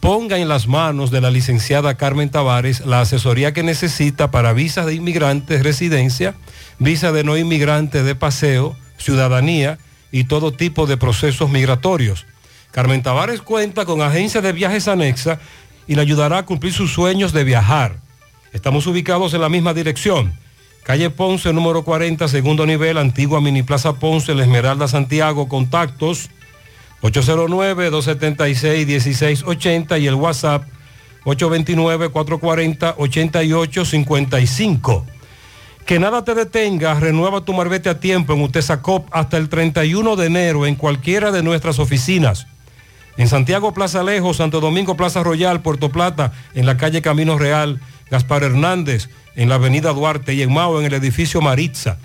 Ponga en las manos de la licenciada Carmen Tavares la asesoría que necesita para visas de inmigrantes, residencia, visa de no inmigrante de paseo, ciudadanía y todo tipo de procesos migratorios. Carmen Tavares cuenta con agencia de viajes anexa y le ayudará a cumplir sus sueños de viajar. Estamos ubicados en la misma dirección. Calle Ponce, número 40, segundo nivel, antigua Mini Plaza Ponce, La Esmeralda, Santiago. Contactos 809-276-1680 y el WhatsApp 829-440-8855. Que nada te detenga, renueva tu marbete a tiempo en Utesa Cop hasta el 31 de enero en cualquiera de nuestras oficinas. En Santiago Plaza Lejos, Santo Domingo Plaza Royal, Puerto Plata, en la calle Camino Real, Gaspar Hernández, en la avenida Duarte y en Mao en el edificio Maritza.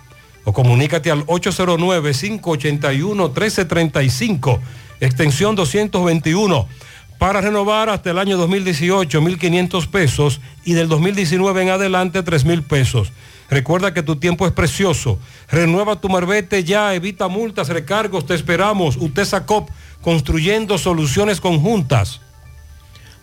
O comunícate al 809-581-1335, extensión 221. Para renovar hasta el año 2018, 1.500 pesos y del 2019 en adelante, 3.000 pesos. Recuerda que tu tiempo es precioso. Renueva tu marbete ya, evita multas, recargos, te esperamos. Utesa Cop, construyendo soluciones conjuntas.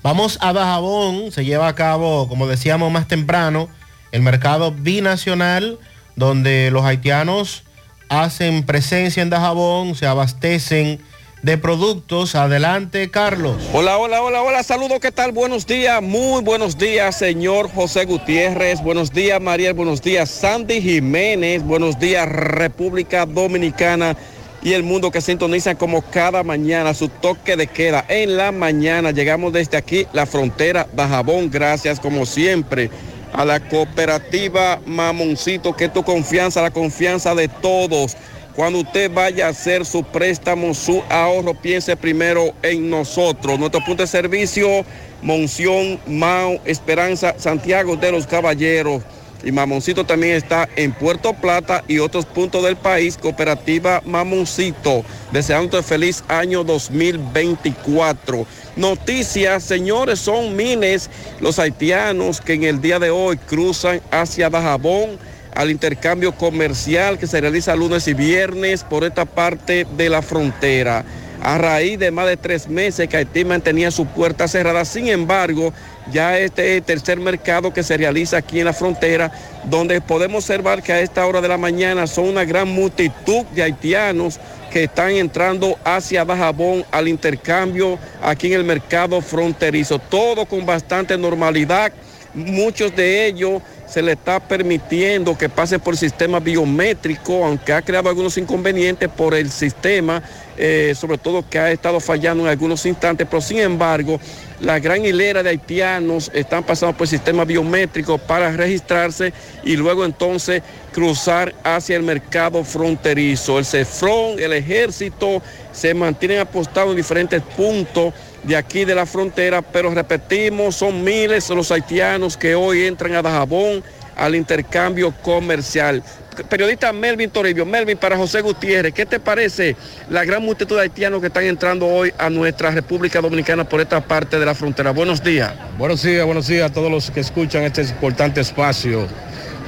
Vamos a Dajabón, se lleva a cabo, como decíamos más temprano, el mercado binacional, donde los haitianos hacen presencia en Dajabón, se abastecen de productos. Adelante, Carlos. Hola, hola, hola, hola, saludos, ¿qué tal? Buenos días, muy buenos días, señor José Gutiérrez, buenos días, María, buenos días, Sandy Jiménez, buenos días, República Dominicana y el mundo que sintoniza como cada mañana su toque de queda en la mañana. Llegamos desde aquí, la frontera Bajabón, gracias como siempre a la cooperativa Mamoncito, que tu confianza, la confianza de todos. Cuando usted vaya a hacer su préstamo, su ahorro, piense primero en nosotros. Nuestro punto de servicio, Monción, Mao, Esperanza, Santiago de los Caballeros. Y Mamoncito también está en Puerto Plata y otros puntos del país. Cooperativa Mamoncito. Deseando feliz año 2024. Noticias, señores, son miles los haitianos que en el día de hoy cruzan hacia Dajabón al intercambio comercial que se realiza lunes y viernes por esta parte de la frontera. A raíz de más de tres meses que Haití mantenía su puerta cerrada, sin embargo, ya este tercer mercado que se realiza aquí en la frontera, donde podemos observar que a esta hora de la mañana son una gran multitud de haitianos que están entrando hacia Dajabón al intercambio aquí en el mercado fronterizo. Todo con bastante normalidad. Muchos de ellos se le está permitiendo que pase por sistema biométrico, aunque ha creado algunos inconvenientes por el sistema, eh, sobre todo que ha estado fallando en algunos instantes, pero sin embargo, la gran hilera de haitianos están pasando por el sistema biométrico para registrarse y luego entonces cruzar hacia el mercado fronterizo. El CEFRON, el ejército, se mantienen apostados en diferentes puntos de aquí de la frontera, pero repetimos, son miles los haitianos que hoy entran a Dajabón al intercambio comercial. Periodista Melvin Toribio, Melvin para José Gutiérrez, ¿qué te parece la gran multitud de haitianos que están entrando hoy a nuestra República Dominicana por esta parte de la frontera? Buenos días. Buenos días, buenos días a todos los que escuchan este importante espacio.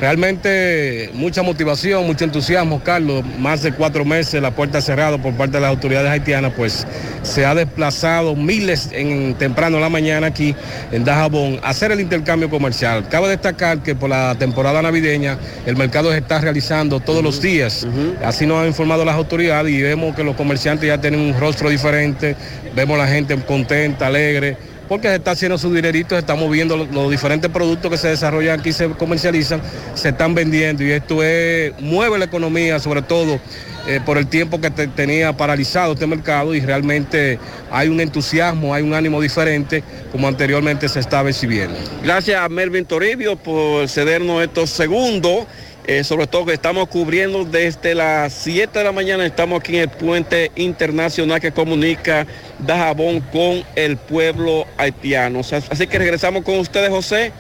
Realmente mucha motivación, mucho entusiasmo, Carlos. Más de cuatro meses la puerta cerrada por parte de las autoridades haitianas, pues se ha desplazado miles en temprano en la mañana aquí en Dajabón a hacer el intercambio comercial. Cabe destacar que por la temporada navideña el mercado se está realizando todos los días. Así nos han informado las autoridades y vemos que los comerciantes ya tienen un rostro diferente, vemos la gente contenta, alegre porque se está haciendo su dinerito, se están moviendo los, diferentes productos que se desarrollan aquí, se comercializan, se están vendiendo y esto es, mueve la economía, sobre todo eh, por el tiempo que te- tenía paralizado este mercado y realmente hay un entusiasmo, hay un ánimo diferente como anteriormente se estaba exhibiendo. Gracias a Melvin Toribio por cedernos estos segundos. Eh, sobre todo que estamos cubriendo desde las 7 de la mañana, estamos aquí en el puente internacional que comunica Dajabón con el pueblo haitiano. O sea, Así que regresamos con ustedes, José,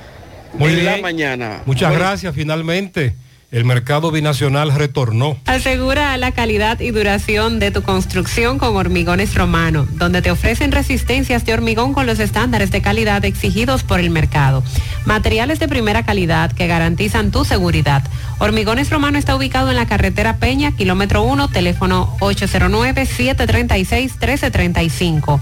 Muy en la bien. mañana. Muchas Bueno, gracias. Finalmente, el mercado binacional retornó. Asegura la calidad y duración de tu construcción con Hormigones Romano, donde te ofrecen resistencias de hormigón con los estándares de calidad exigidos por el mercado. Materiales de primera calidad que garantizan tu seguridad. Hormigones Romano está ubicado en la carretera Peña, kilómetro 1, teléfono 809-736-1335.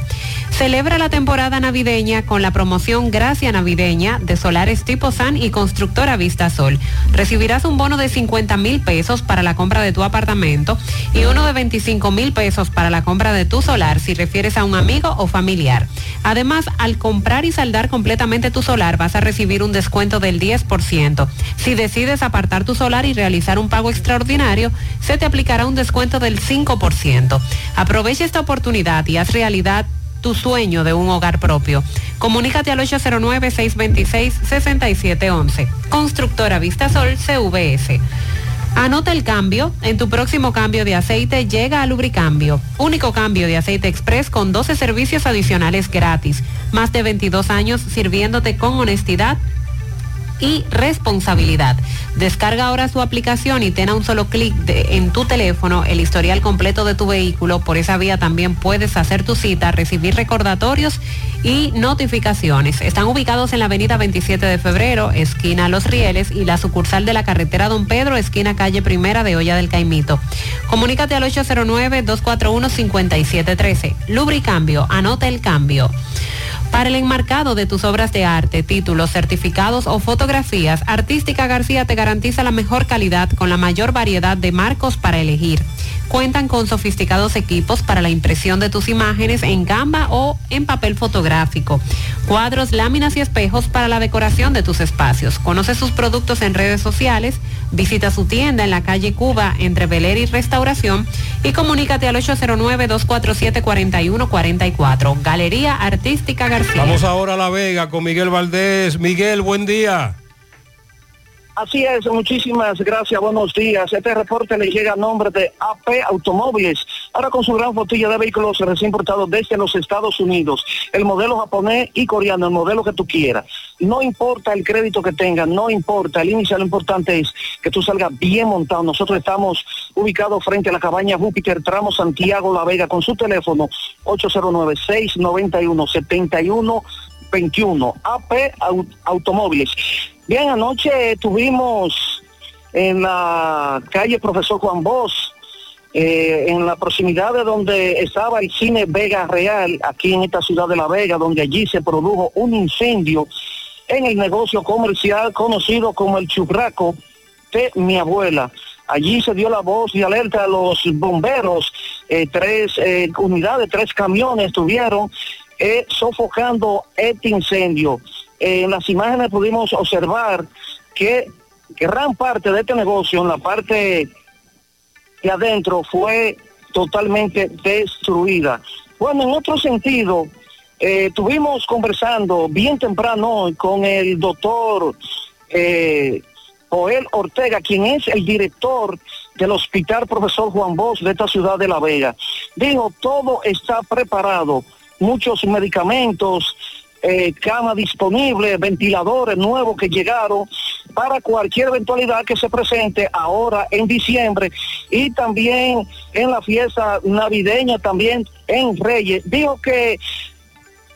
Celebra la temporada navideña con la promoción Gracia Navideña de Solares Tipo San y Constructora Vista Sol. Recibirás un bono de 50 mil pesos para la compra de tu apartamento y uno de 25 mil pesos para la compra de tu solar si refieres a un amigo o familiar. Además, al comprar y saldar completamente tu solar vas a recibir un descuento del 10%. Si decides apartar tu solar y realizar un pago extraordinario, se te aplicará un descuento del 5%. Aprovecha esta oportunidad y haz realidad tu sueño de un hogar propio. Comunícate al 809-626-6711. Constructora Vistasol CVS. Anota el cambio. En tu próximo cambio de aceite llega a Lubricambio. Único cambio de aceite express con 12 servicios adicionales gratis. Más de 22 años sirviéndote con honestidad y responsabilidad. Descarga ahora su aplicación y ten a un solo clic en tu teléfono el historial completo de tu vehículo. Por esa vía también puedes hacer tu cita, recibir recordatorios y notificaciones. Están ubicados en la avenida 27 de febrero, esquina Los Rieles y la sucursal de la carretera Don Pedro, esquina calle Primera de Olla del Caimito. Comunícate al 809-241-5713. Lubricambio, anota el cambio. Para el enmarcado de tus obras de arte, títulos, certificados o fotografías, Artística García te garantiza la mejor calidad con la mayor variedad de marcos para elegir. Cuentan con sofisticados equipos para la impresión de tus imágenes en Canva o en papel fotográfico. Cuadros, láminas y espejos para la decoración de tus espacios. Conoce sus productos en redes sociales, visita su tienda en la calle Cuba entre Beler y Restauración y comunícate al 809-247-4144. Galería Artística García. Vamos ahora a La Vega con Miguel Valdés. Miguel, buen día. Así es, muchísimas gracias, buenos días. Este reporte le llega a nombre de AP Automóviles, ahora con su gran flotilla de vehículos recién importados desde los Estados Unidos, el modelo japonés y coreano, el modelo que tú quieras. No importa el crédito que tengas, no importa, el inicial lo importante es que tú salgas bien montado. Nosotros estamos ubicados frente a la cabaña Júpiter, tramo Santiago La Vega, con su teléfono 809-691-7121, AP Au- Automóviles. Bien, anoche tuvimos en la calle Profesor Juan Bosch, eh, en la proximidad de donde estaba el cine Vega Real, aquí en esta ciudad de La Vega, donde allí se produjo un incendio en el negocio comercial conocido como el Churraco de mi abuela. Allí se dio la voz de alerta a los bomberos, eh, tres eh, unidades, tres camiones estuvieron eh, sofocando este incendio. En las imágenes pudimos observar que gran parte de este negocio, en la parte de adentro, fue totalmente destruida. Bueno, en otro sentido, eh, estuvimos conversando bien temprano con el doctor eh, Joel Ortega, quien es el director del Hospital Profesor Juan Bosch de esta ciudad de La Vega. Dijo, todo está preparado, muchos medicamentos, eh, cama disponible, ventiladores nuevos que llegaron para cualquier eventualidad que se presente ahora en diciembre y también en la fiesta navideña, también en Reyes. Dijo que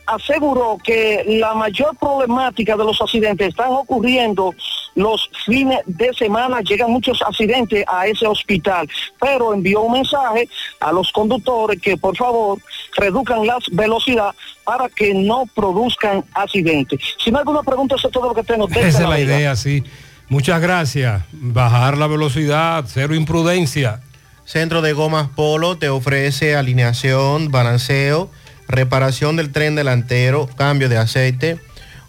aseguró que la mayor problemática de los accidentes están ocurriendo los fines de semana, llegan muchos accidentes a ese hospital, pero envió un mensaje a los conductores que por favor reduzcan la velocidad para que no produzcan accidentes. Si no hay alguna pregunta, eso es todo lo que tengo. Esa es la idea, sí. Muchas gracias. Bajar la velocidad, cero imprudencia. Centro de Gomas Polo te ofrece alineación, balanceo, reparación del tren delantero, cambio de aceite,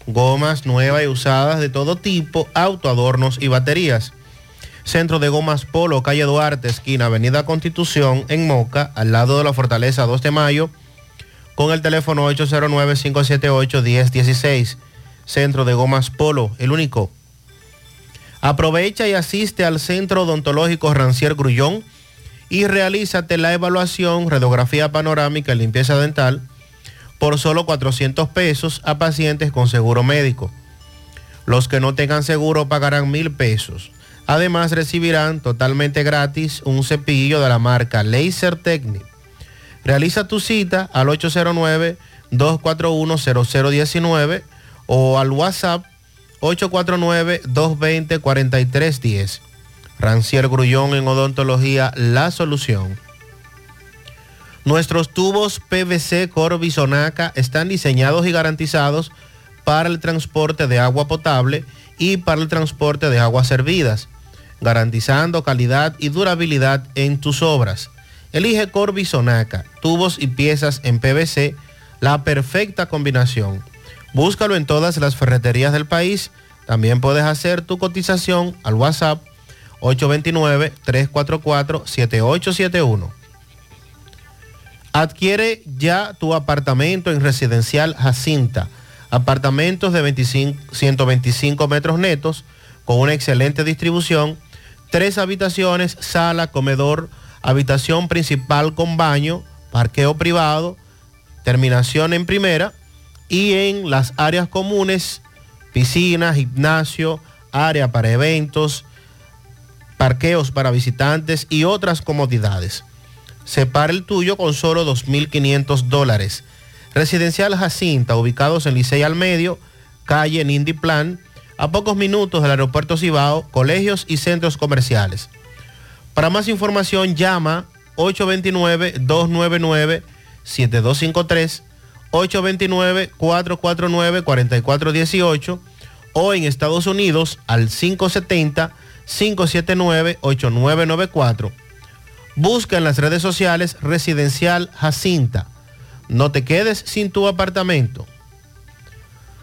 gomas nuevas y usadas de todo tipo, autoadornos y baterías. Centro de Gomas Polo, calle Duarte, esquina Avenida Constitución, en Moca, al lado de la Fortaleza 2 de Mayo, con el teléfono 809-578-1016. Centro de Gomas Polo, el único. Aprovecha y asiste al Centro Odontológico Rancier Grullón y realízate la evaluación, radiografía panorámica y limpieza dental por solo 400 pesos a pacientes con seguro médico. Los que no tengan seguro pagarán mil pesos. Además recibirán totalmente gratis un cepillo de la marca Laser Technic. Realiza tu cita al 809-241-0019 o al WhatsApp 849-220-4310. Rancier Grullón en Odontología, la solución. Nuestros tubos PVC Corby Sonaca están diseñados y garantizados para el transporte de agua potable y para el transporte de aguas servidas, garantizando calidad y durabilidad en tus obras. Elige Corby Sonaca, tubos y piezas en PVC, la perfecta combinación. Búscalo en todas las ferreterías del país. También puedes hacer tu cotización al WhatsApp 829-344-7871. Adquiere ya tu apartamento en Residencial Jacinta. Apartamentos de 25 125 metros netos con una excelente distribución. Tres habitaciones, sala, comedor, habitación principal con baño, parqueo privado, terminación en primera y en las áreas comunes, piscina, gimnasio, área para eventos, parqueos para visitantes y otras comodidades. Separa el tuyo con solo 2.500 dólares. Residencial Jacinta, ubicados en Licey al Medio, calle Nindy Plan, a pocos minutos del aeropuerto Cibao, colegios y centros comerciales. Para más información llama 829-299-7253, 829-449-4418 o en Estados Unidos al 570-579-8994. Busca en las redes sociales Residencial Jacinta. No te quedes sin tu apartamento.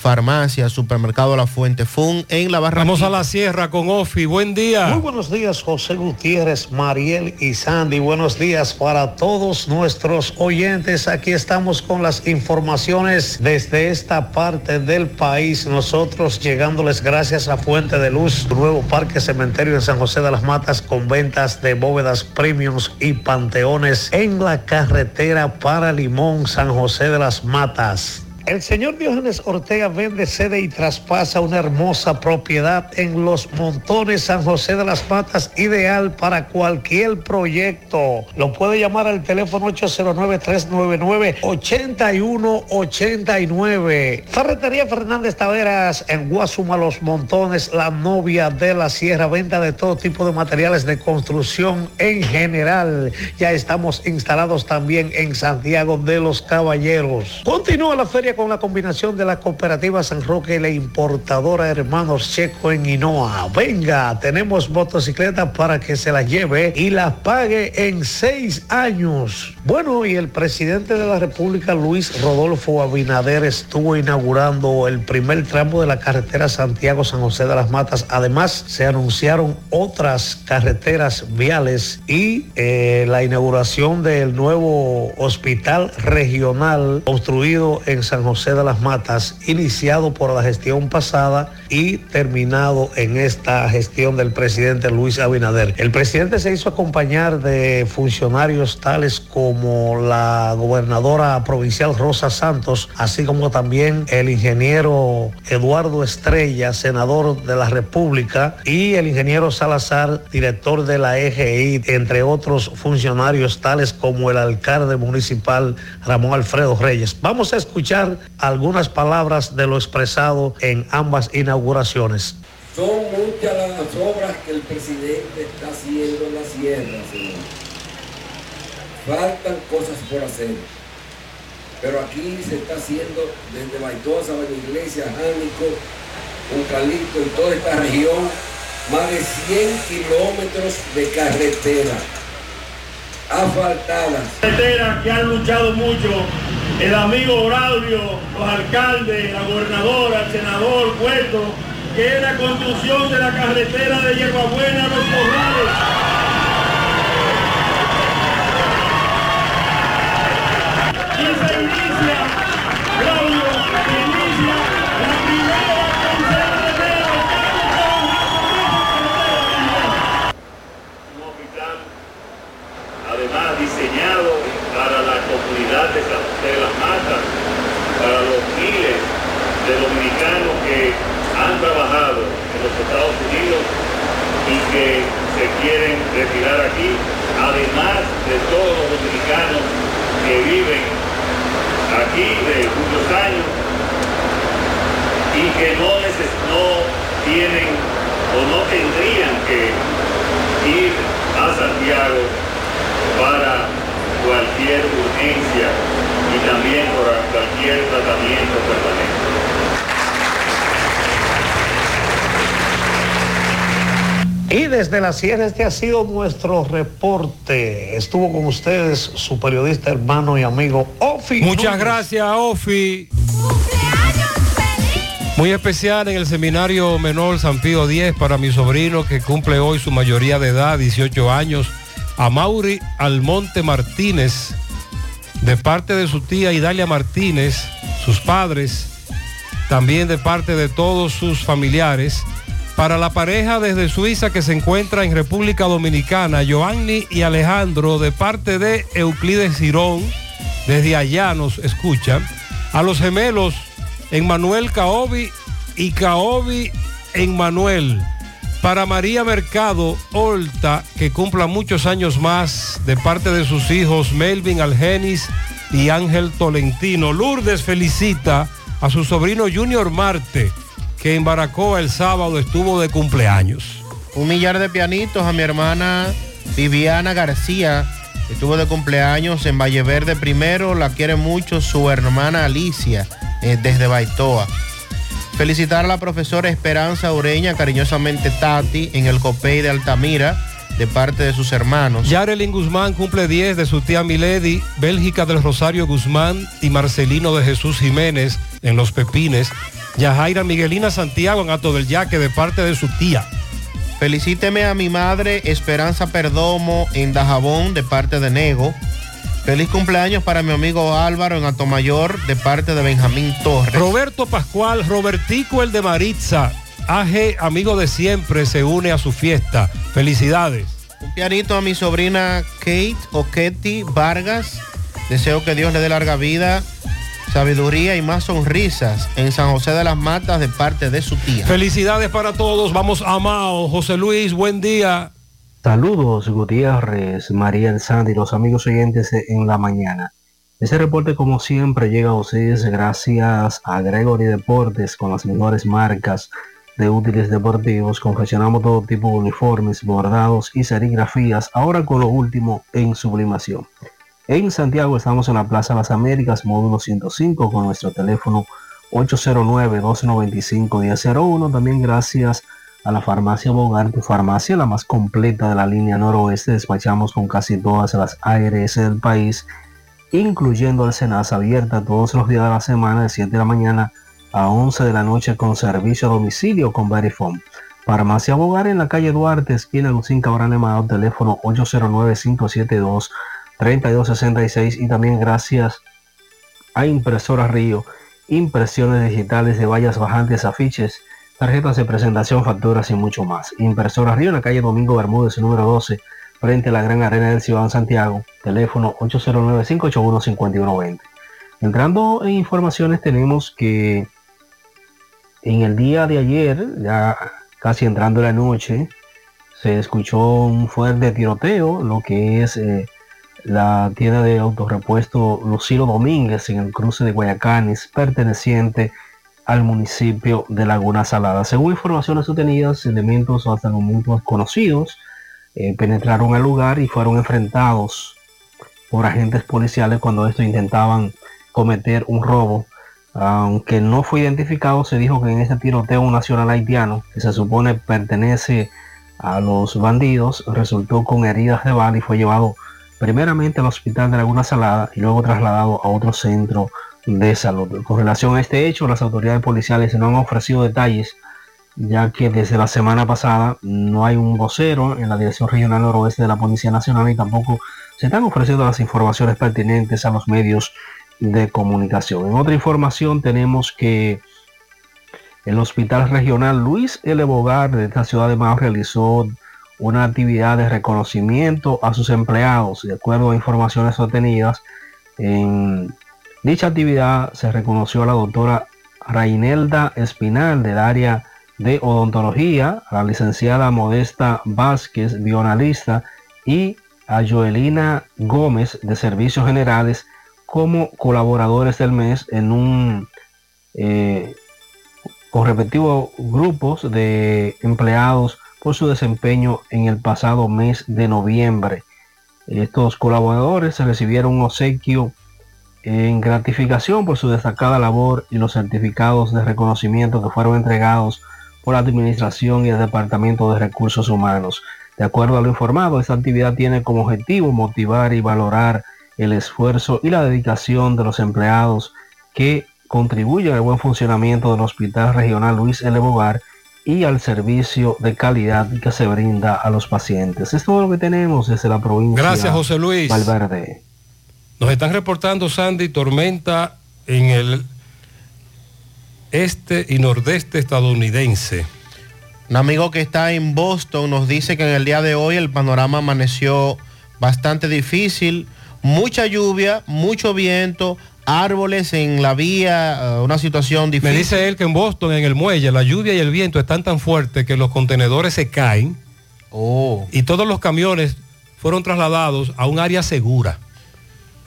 Farmacia, Supermercado La Fuente Fun en la barra. Vamos a la sierra con Ofi. Buen día. Muy buenos días, José Gutiérrez, Mariel y Sandy. Buenos días para todos nuestros oyentes. Aquí estamos con las informaciones desde esta parte del país. Nosotros llegándoles gracias a Fuente de Luz, nuevo parque cementerio en San José de las Matas con ventas de bóvedas premiums y panteones en la carretera para Limón, San José de las Matas. El señor Diógenes Ortega vende sede y traspasa una hermosa propiedad en Los Montones, San José de las Matas, ideal para cualquier proyecto. Lo puede llamar al teléfono 809-399-8189. Ferretería Fernández Taveras en Guasuma, Los Montones, la novia de la sierra, venta de todo tipo de materiales de construcción en general. Ya estamos instalados también en Santiago de los Caballeros. Continúa la feria con la combinación de la cooperativa San Roque y la importadora Hermanos Checo en Hinoa. Venga, tenemos motocicletas para que se las lleve y las pague en seis años. Bueno, y el presidente de la República, Luis Rodolfo Abinader, estuvo inaugurando el primer tramo de la carretera Santiago-San José de las Matas. Además, se anunciaron otras carreteras viales y eh, la inauguración del nuevo hospital regional construido en San José de las Matas, iniciado por la gestión pasada y terminado en esta gestión del presidente Luis Abinader. El presidente se hizo acompañar de funcionarios tales como la gobernadora provincial Rosa Santos, así como también el ingeniero Eduardo Estrella, senador de la República, y el ingeniero Salazar, director de la EGI, entre otros funcionarios tales como el alcalde municipal Ramón Alfredo Reyes. Vamos a escuchar algunas palabras de lo expresado en ambas inauguraciones. Son muchas las obras que el presidente está haciendo en la sierra, señor. Faltan cosas por hacer. Pero aquí se está haciendo desde Baitosa, la Iglesia, Jánico, Uncalito y toda esta región, más de 100 kilómetros de carretera asfaltadas. Carretera que han luchado mucho el amigo Braulio, los alcaldes, la gobernadora, el senador Puerto, que es la construcción de la carretera de Hierbabuena a los Corrales se inicia la primera carretera un hospital además diseñado para la comunidad de San José de las Matas, para los miles de dominicanos que han trabajado en los Estados Unidos y que se quieren retirar aquí, además de todos los dominicanos que viven aquí de muchos años y que no, neces- no tienen o no tendrían que ir a Santiago para cualquier urgencia y también para cualquier tratamiento permanente. Sierra este ha sido nuestro reporte. Estuvo con ustedes su periodista hermano y amigo Ofi. Muchas Núñez. gracias, Ofi. Muy especial en el seminario menor San Pío X para mi sobrino que cumple hoy su mayoría de edad, 18 años, a Mauri Almonte Martínez, de parte de su tía Idalia Martínez, sus padres, también de parte de todos sus familiares. Para la pareja desde Suiza que se encuentra en República Dominicana, Joanny y Alejandro, de parte de Euclides Girón, desde allá nos escuchan. A los gemelos, Emmanuel Caobi y Caobi Emmanuel. Para María Mercado Olta, que cumpla muchos años más, de parte de sus hijos Melvin Algenis y Ángel Tolentino. Lourdes felicita a su sobrino Junior Marte, que en Baracoa el sábado estuvo de cumpleaños. Un millar de pianitos a mi hermana Viviana García, que estuvo de cumpleaños en Valle Verde primero, la quiere mucho su hermana Alicia, eh, desde Baitoa. Felicitar a la profesora Esperanza Ureña, cariñosamente Tati, en el Copey de Altamira, de parte de sus hermanos. Yarelin Guzmán cumple 10 de su tía Milady, Bélgica del Rosario Guzmán y Marcelino de Jesús Jiménez en Los Pepines. Yajaira Miguelina Santiago en Ato del Yaque de parte de su tía. Felicíteme a mi madre Esperanza Perdomo en Dajabón de parte de Nego. Feliz cumpleaños para mi amigo Álvaro en Atomayor de parte de Benjamín Torres. Roberto Pascual, Robertico el de Maritza, AG, amigo de siempre, se une a su fiesta. Felicidades. Un pianito a mi sobrina Kate o Ketty Vargas. Deseo que Dios le dé larga vida, sabiduría y más sonrisas en San José de las Matas de parte de su tía. Felicidades para todos. Vamos a Mao. José Luis, buen día. Saludos Gutiérrez, María El Sandy, los amigos oyentes en la mañana. Este reporte como siempre llega a ustedes gracias a Gregory Deportes con las mejores marcas de útiles deportivos. Confeccionamos todo tipo de uniformes, bordados y serigrafías, ahora con lo último en sublimación. En Santiago estamos en la Plaza Las Américas, módulo 105, con nuestro teléfono 809-295-1001. También gracias a la farmacia Bogar, tu farmacia, la más completa de la línea noroeste. Despachamos con casi todas las ARS del país, incluyendo el Senasa, abierta todos los días de la semana, de 7 de la mañana a 11 de la noche, con servicio a domicilio con Verifone. Farmacia Bogar en la calle Duarte, esquina Lucín Cabral Emado, teléfono 809-572-3266 y también gracias a Impresora Río, impresiones digitales de vallas bajantes, afiches, tarjetas de presentación, facturas y mucho más. Impresora Río en la calle Domingo Bermúdez, número 12, frente a la Gran Arena del Ciudad Santiago, teléfono 809-581-5120. Entrando en informaciones tenemos que en el día de ayer, ya casi entrando la noche, se escuchó un fuerte tiroteo, lo que es eh, la tienda de autorrepuesto Lucilo Domínguez en el cruce de Guayacanes, perteneciente al municipio de Laguna Salada. Según informaciones obtenidas, elementos hasta el momento conocidos eh, penetraron al lugar y fueron enfrentados por agentes policiales cuando estos intentaban cometer un robo. Aunque no fue identificado, se dijo que en ese tiroteo un nacional haitiano, que se supone pertenece a los bandidos, resultó con heridas de bala y fue llevado primeramente al hospital de Laguna Salada y luego trasladado a otro centro de salud. Con relación a este hecho, las autoridades policiales no han ofrecido detalles, ya que desde la semana pasada no hay un vocero en la Dirección Regional Noroeste de la Policía Nacional y tampoco se están ofreciendo las informaciones pertinentes a los medios de comunicación. En otra información tenemos que el Hospital Regional Luis L. Bogar de esta ciudad de Mao realizó una actividad de reconocimiento a sus empleados. De acuerdo a informaciones obtenidas, en dicha actividad se reconoció a la doctora Rainelda Espinal del área de odontología, a la licenciada Modesta Vázquez, bioanalista, y a Joelina Gómez de Servicios Generales como colaboradores del mes en un eh, con respectivos grupos de empleados por su desempeño en el pasado mes de noviembre. Estos colaboradores recibieron un obsequio en gratificación por su destacada labor y los certificados de reconocimiento que fueron entregados por la Administración y el Departamento de Recursos Humanos. De acuerdo a lo informado, esta actividad tiene como objetivo motivar y valorar el esfuerzo y la dedicación de los empleados que contribuyen al buen funcionamiento del Hospital Regional Luis L. Bogar y al servicio de calidad que se brinda a los pacientes. Es todo lo que tenemos desde la provincia. Gracias, José Luis. Valverde. Nos están reportando, Sandy, tormenta en el este y nordeste estadounidense. Un amigo que está en Boston nos dice que en el día de hoy el panorama amaneció bastante difícil, mucha lluvia, mucho viento, árboles en la vía, uh, una situación difícil. Me dice él que en Boston, en el muelle, la lluvia y el viento están tan fuertes que los contenedores se caen oh. y todos los camiones fueron trasladados a un área segura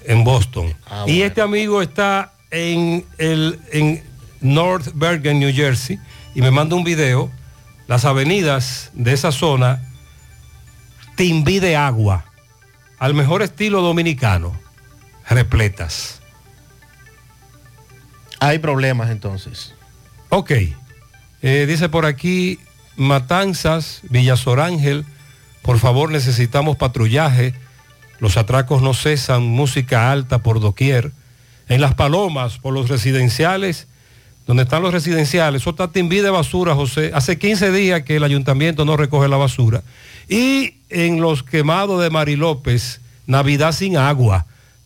en Boston. Ah, y este amigo está en, el, en North Bergen, New Jersey, y me manda un video. Las avenidas de esa zona, timbí de agua, al mejor estilo dominicano, repletas. Hay problemas entonces. Ok. Eh, dice por aquí, Matanzas, Villasorángel, por favor necesitamos patrullaje. Los atracos no cesan, música alta por doquier. En Las Palomas, por los residenciales, donde están los residenciales, eso está de basura, José. Hace 15 días que el ayuntamiento no recoge la basura. Y en los quemados de Mari López, Navidad sin agua.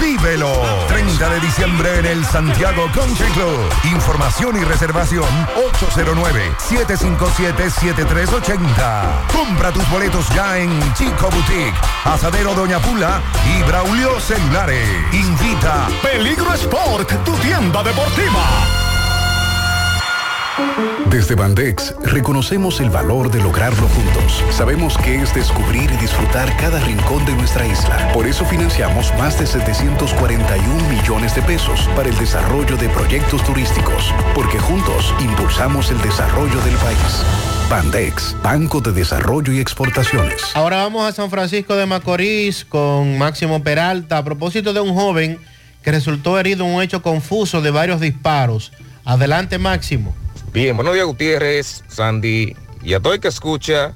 Vívelo. 30 de diciembre en el Santiago Country Club. Información y reservación 809-757-7380. Compra tus boletos ya en Chico Boutique, Asadero Doña Pula y Braulio Celulares. Invita Peligro Sport, tu tienda deportiva. Desde Bandex reconocemos el valor de lograrlo juntos. Sabemos que es descubrir y disfrutar cada rincón de nuestra isla. Por eso financiamos más de 741 millones de pesos para el desarrollo de proyectos turísticos, porque juntos impulsamos el desarrollo del país. Bandex, Banco de Desarrollo y Exportaciones. Ahora vamos a San Francisco de Macorís con Máximo Peralta a propósito de un joven que resultó herido en un hecho confuso de varios disparos. Adelante Máximo. Bien, buenos días Gutiérrez, Sandy y a todo el que escucha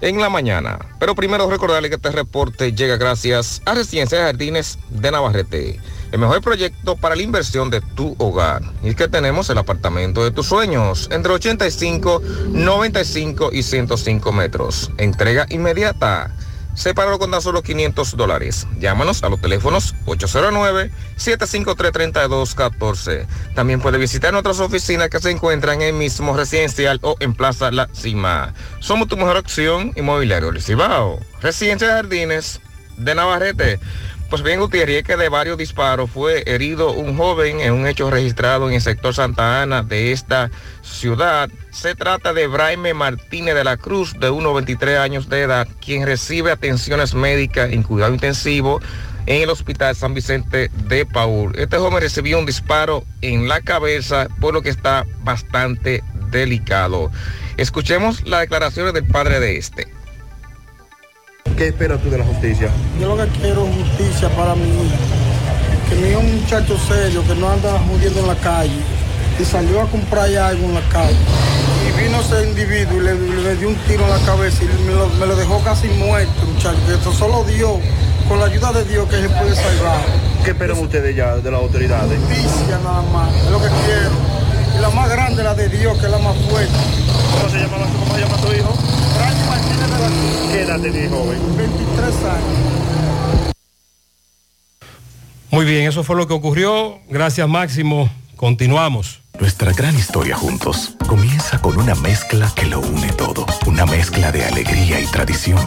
en la mañana. Pero primero recordarle que este reporte llega gracias a Residencia de Jardines de Navarrete, el mejor proyecto para la inversión de tu hogar. Y que tenemos el apartamento de tus sueños, entre 85, 95 y 105 metros. Entrega inmediata. Sepáralo con tan solo 500 dólares. Llámanos a los teléfonos 809-753-3214. También puede visitar nuestras oficinas que se encuentran en el mismo residencial o en Plaza La Cima. Somos tu mejor opción inmobiliario del Cibao. Residencia de Jardines de Navarrete. Pues bien, Gutiérrez, que de varios disparos fue herido un joven en un hecho registrado en el sector Santa Ana de esta ciudad. Se trata de Braime Martínez de la Cruz, de unos 23 años de edad, quien recibe atenciones médicas en cuidado intensivo en el Hospital San Vicente de Paul. Este joven recibió un disparo en la cabeza, por lo que está bastante delicado. Escuchemos las declaraciones del padre de este. ¿Qué esperas tú de la justicia? Yo lo que quiero es justicia para mi hijo. Que mi hijo es un muchacho serio, que no anda jodiendo en la calle. Y salió a comprar algo en la calle. Y vino ese individuo y le, le dio un tiro en la cabeza y me lo, me lo dejó casi muerto, muchacho. Esto solo Dios, con la ayuda de Dios, que se puede salvar. ¿Qué esperan ustedes ya de las autoridades? Justicia nada más, es lo que quiero. Y la más grande, la de Dios, que es la más fuerte. ¿Cómo se llama, cómo se llama tu hijo? Brian Martínez de la Cruz. ¿Qué edad tenía joven? 23 años. Muy bien, eso fue lo que ocurrió. Gracias Máximo. Continuamos. Nuestra gran historia juntos comienza con una mezcla que lo une todo. Una mezcla de alegría y tradición.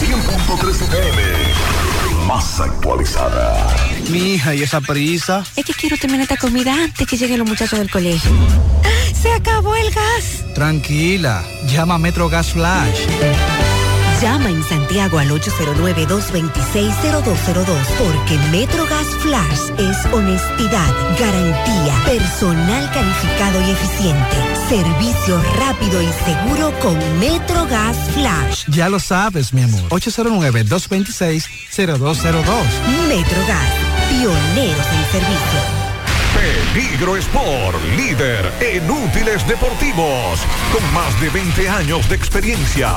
100.3 FM. Más actualizada. Mi hija, ¿y esa prisa? Es que quiero terminar esta comida antes que lleguen los muchachos del colegio. ¡Se acabó el gas! Tranquila, llama a Metro Gas Flash. Llama en Santiago al 809-226-0202 porque Metrogas Flash es honestidad, garantía, personal calificado y eficiente, servicio rápido y seguro con Metrogas Flash. Ya lo sabes, mi amor. 809-226-0202. Metrogas, pioneros en servicio. Peligro Sport, líder en útiles deportivos, con más de 20 años de experiencia.